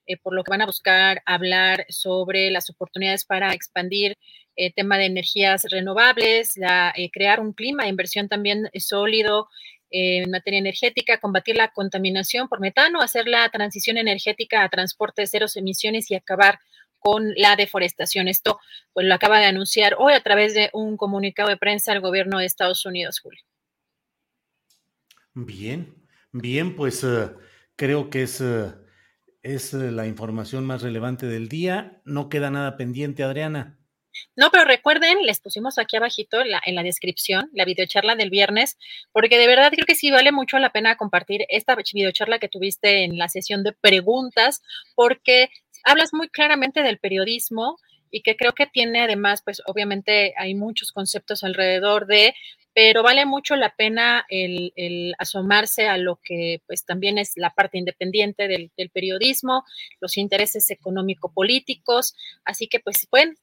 eh, por lo que van a buscar hablar sobre las oportunidades para expandir el tema de energías renovables, la, crear un clima de inversión también sólido en materia energética, combatir la contaminación por metano, hacer la transición energética a transporte de ceros emisiones y acabar con la deforestación. Esto pues lo acaba de anunciar hoy a través de un comunicado de prensa el gobierno de Estados Unidos, Julio. Bien, bien, pues creo que es, es la información más relevante del día. No queda nada pendiente, Adriana. No, pero recuerden, les pusimos aquí abajito en la, en la descripción la videocharla del viernes, porque de verdad creo que sí vale mucho la pena compartir esta videocharla que tuviste en la sesión de preguntas, porque hablas muy claramente del periodismo y que creo que tiene además, pues obviamente hay muchos conceptos alrededor de, pero vale mucho la pena el, asomarse a lo que pues también es la parte independiente del, periodismo, los intereses económico-políticos, así que pues pueden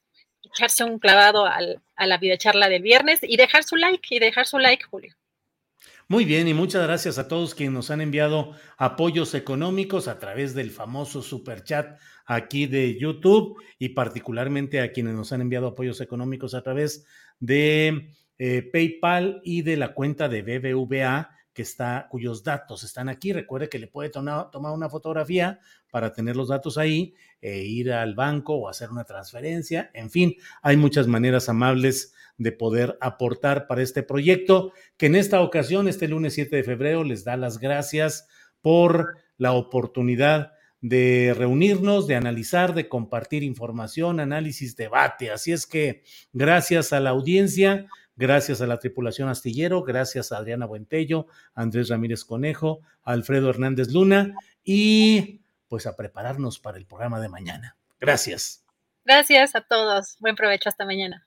echarse un clavado a la videocharla del viernes y dejar su like y dejar su like, Julio. Muy bien, y muchas gracias a todos quienes nos han enviado apoyos económicos a través del famoso super chat aquí de YouTube y particularmente a quienes nos han enviado apoyos económicos a través de eh, PayPal y de la cuenta de BBVA que está, cuyos datos están aquí. Recuerde que le puede tomar una fotografía para tener los datos ahí, e ir al banco o hacer una transferencia. En fin, hay muchas maneras amables de poder aportar para este proyecto, que en esta ocasión, este lunes 7 de febrero, les da las gracias por la oportunidad de reunirnos, de analizar, de compartir información, análisis, debate. Así es que gracias a la audiencia, Gracias a la tripulación astillero, gracias a Adriana Buentello, Andrés Ramírez Conejo, Alfredo Hernández Luna y pues a prepararnos para el programa de mañana. Gracias. Gracias a todos. Buen provecho hasta mañana.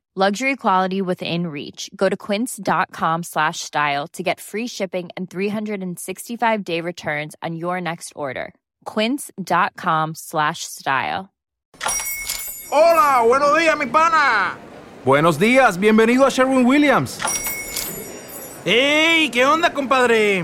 Luxury quality within reach. Go to quince.com slash style to get free shipping and 365 day returns on your next order. Quince.com slash style. Hola, buenos días, mi pana. Buenos días, bienvenido a Sherwin Williams. ¡Ey! ¿Qué onda, compadre?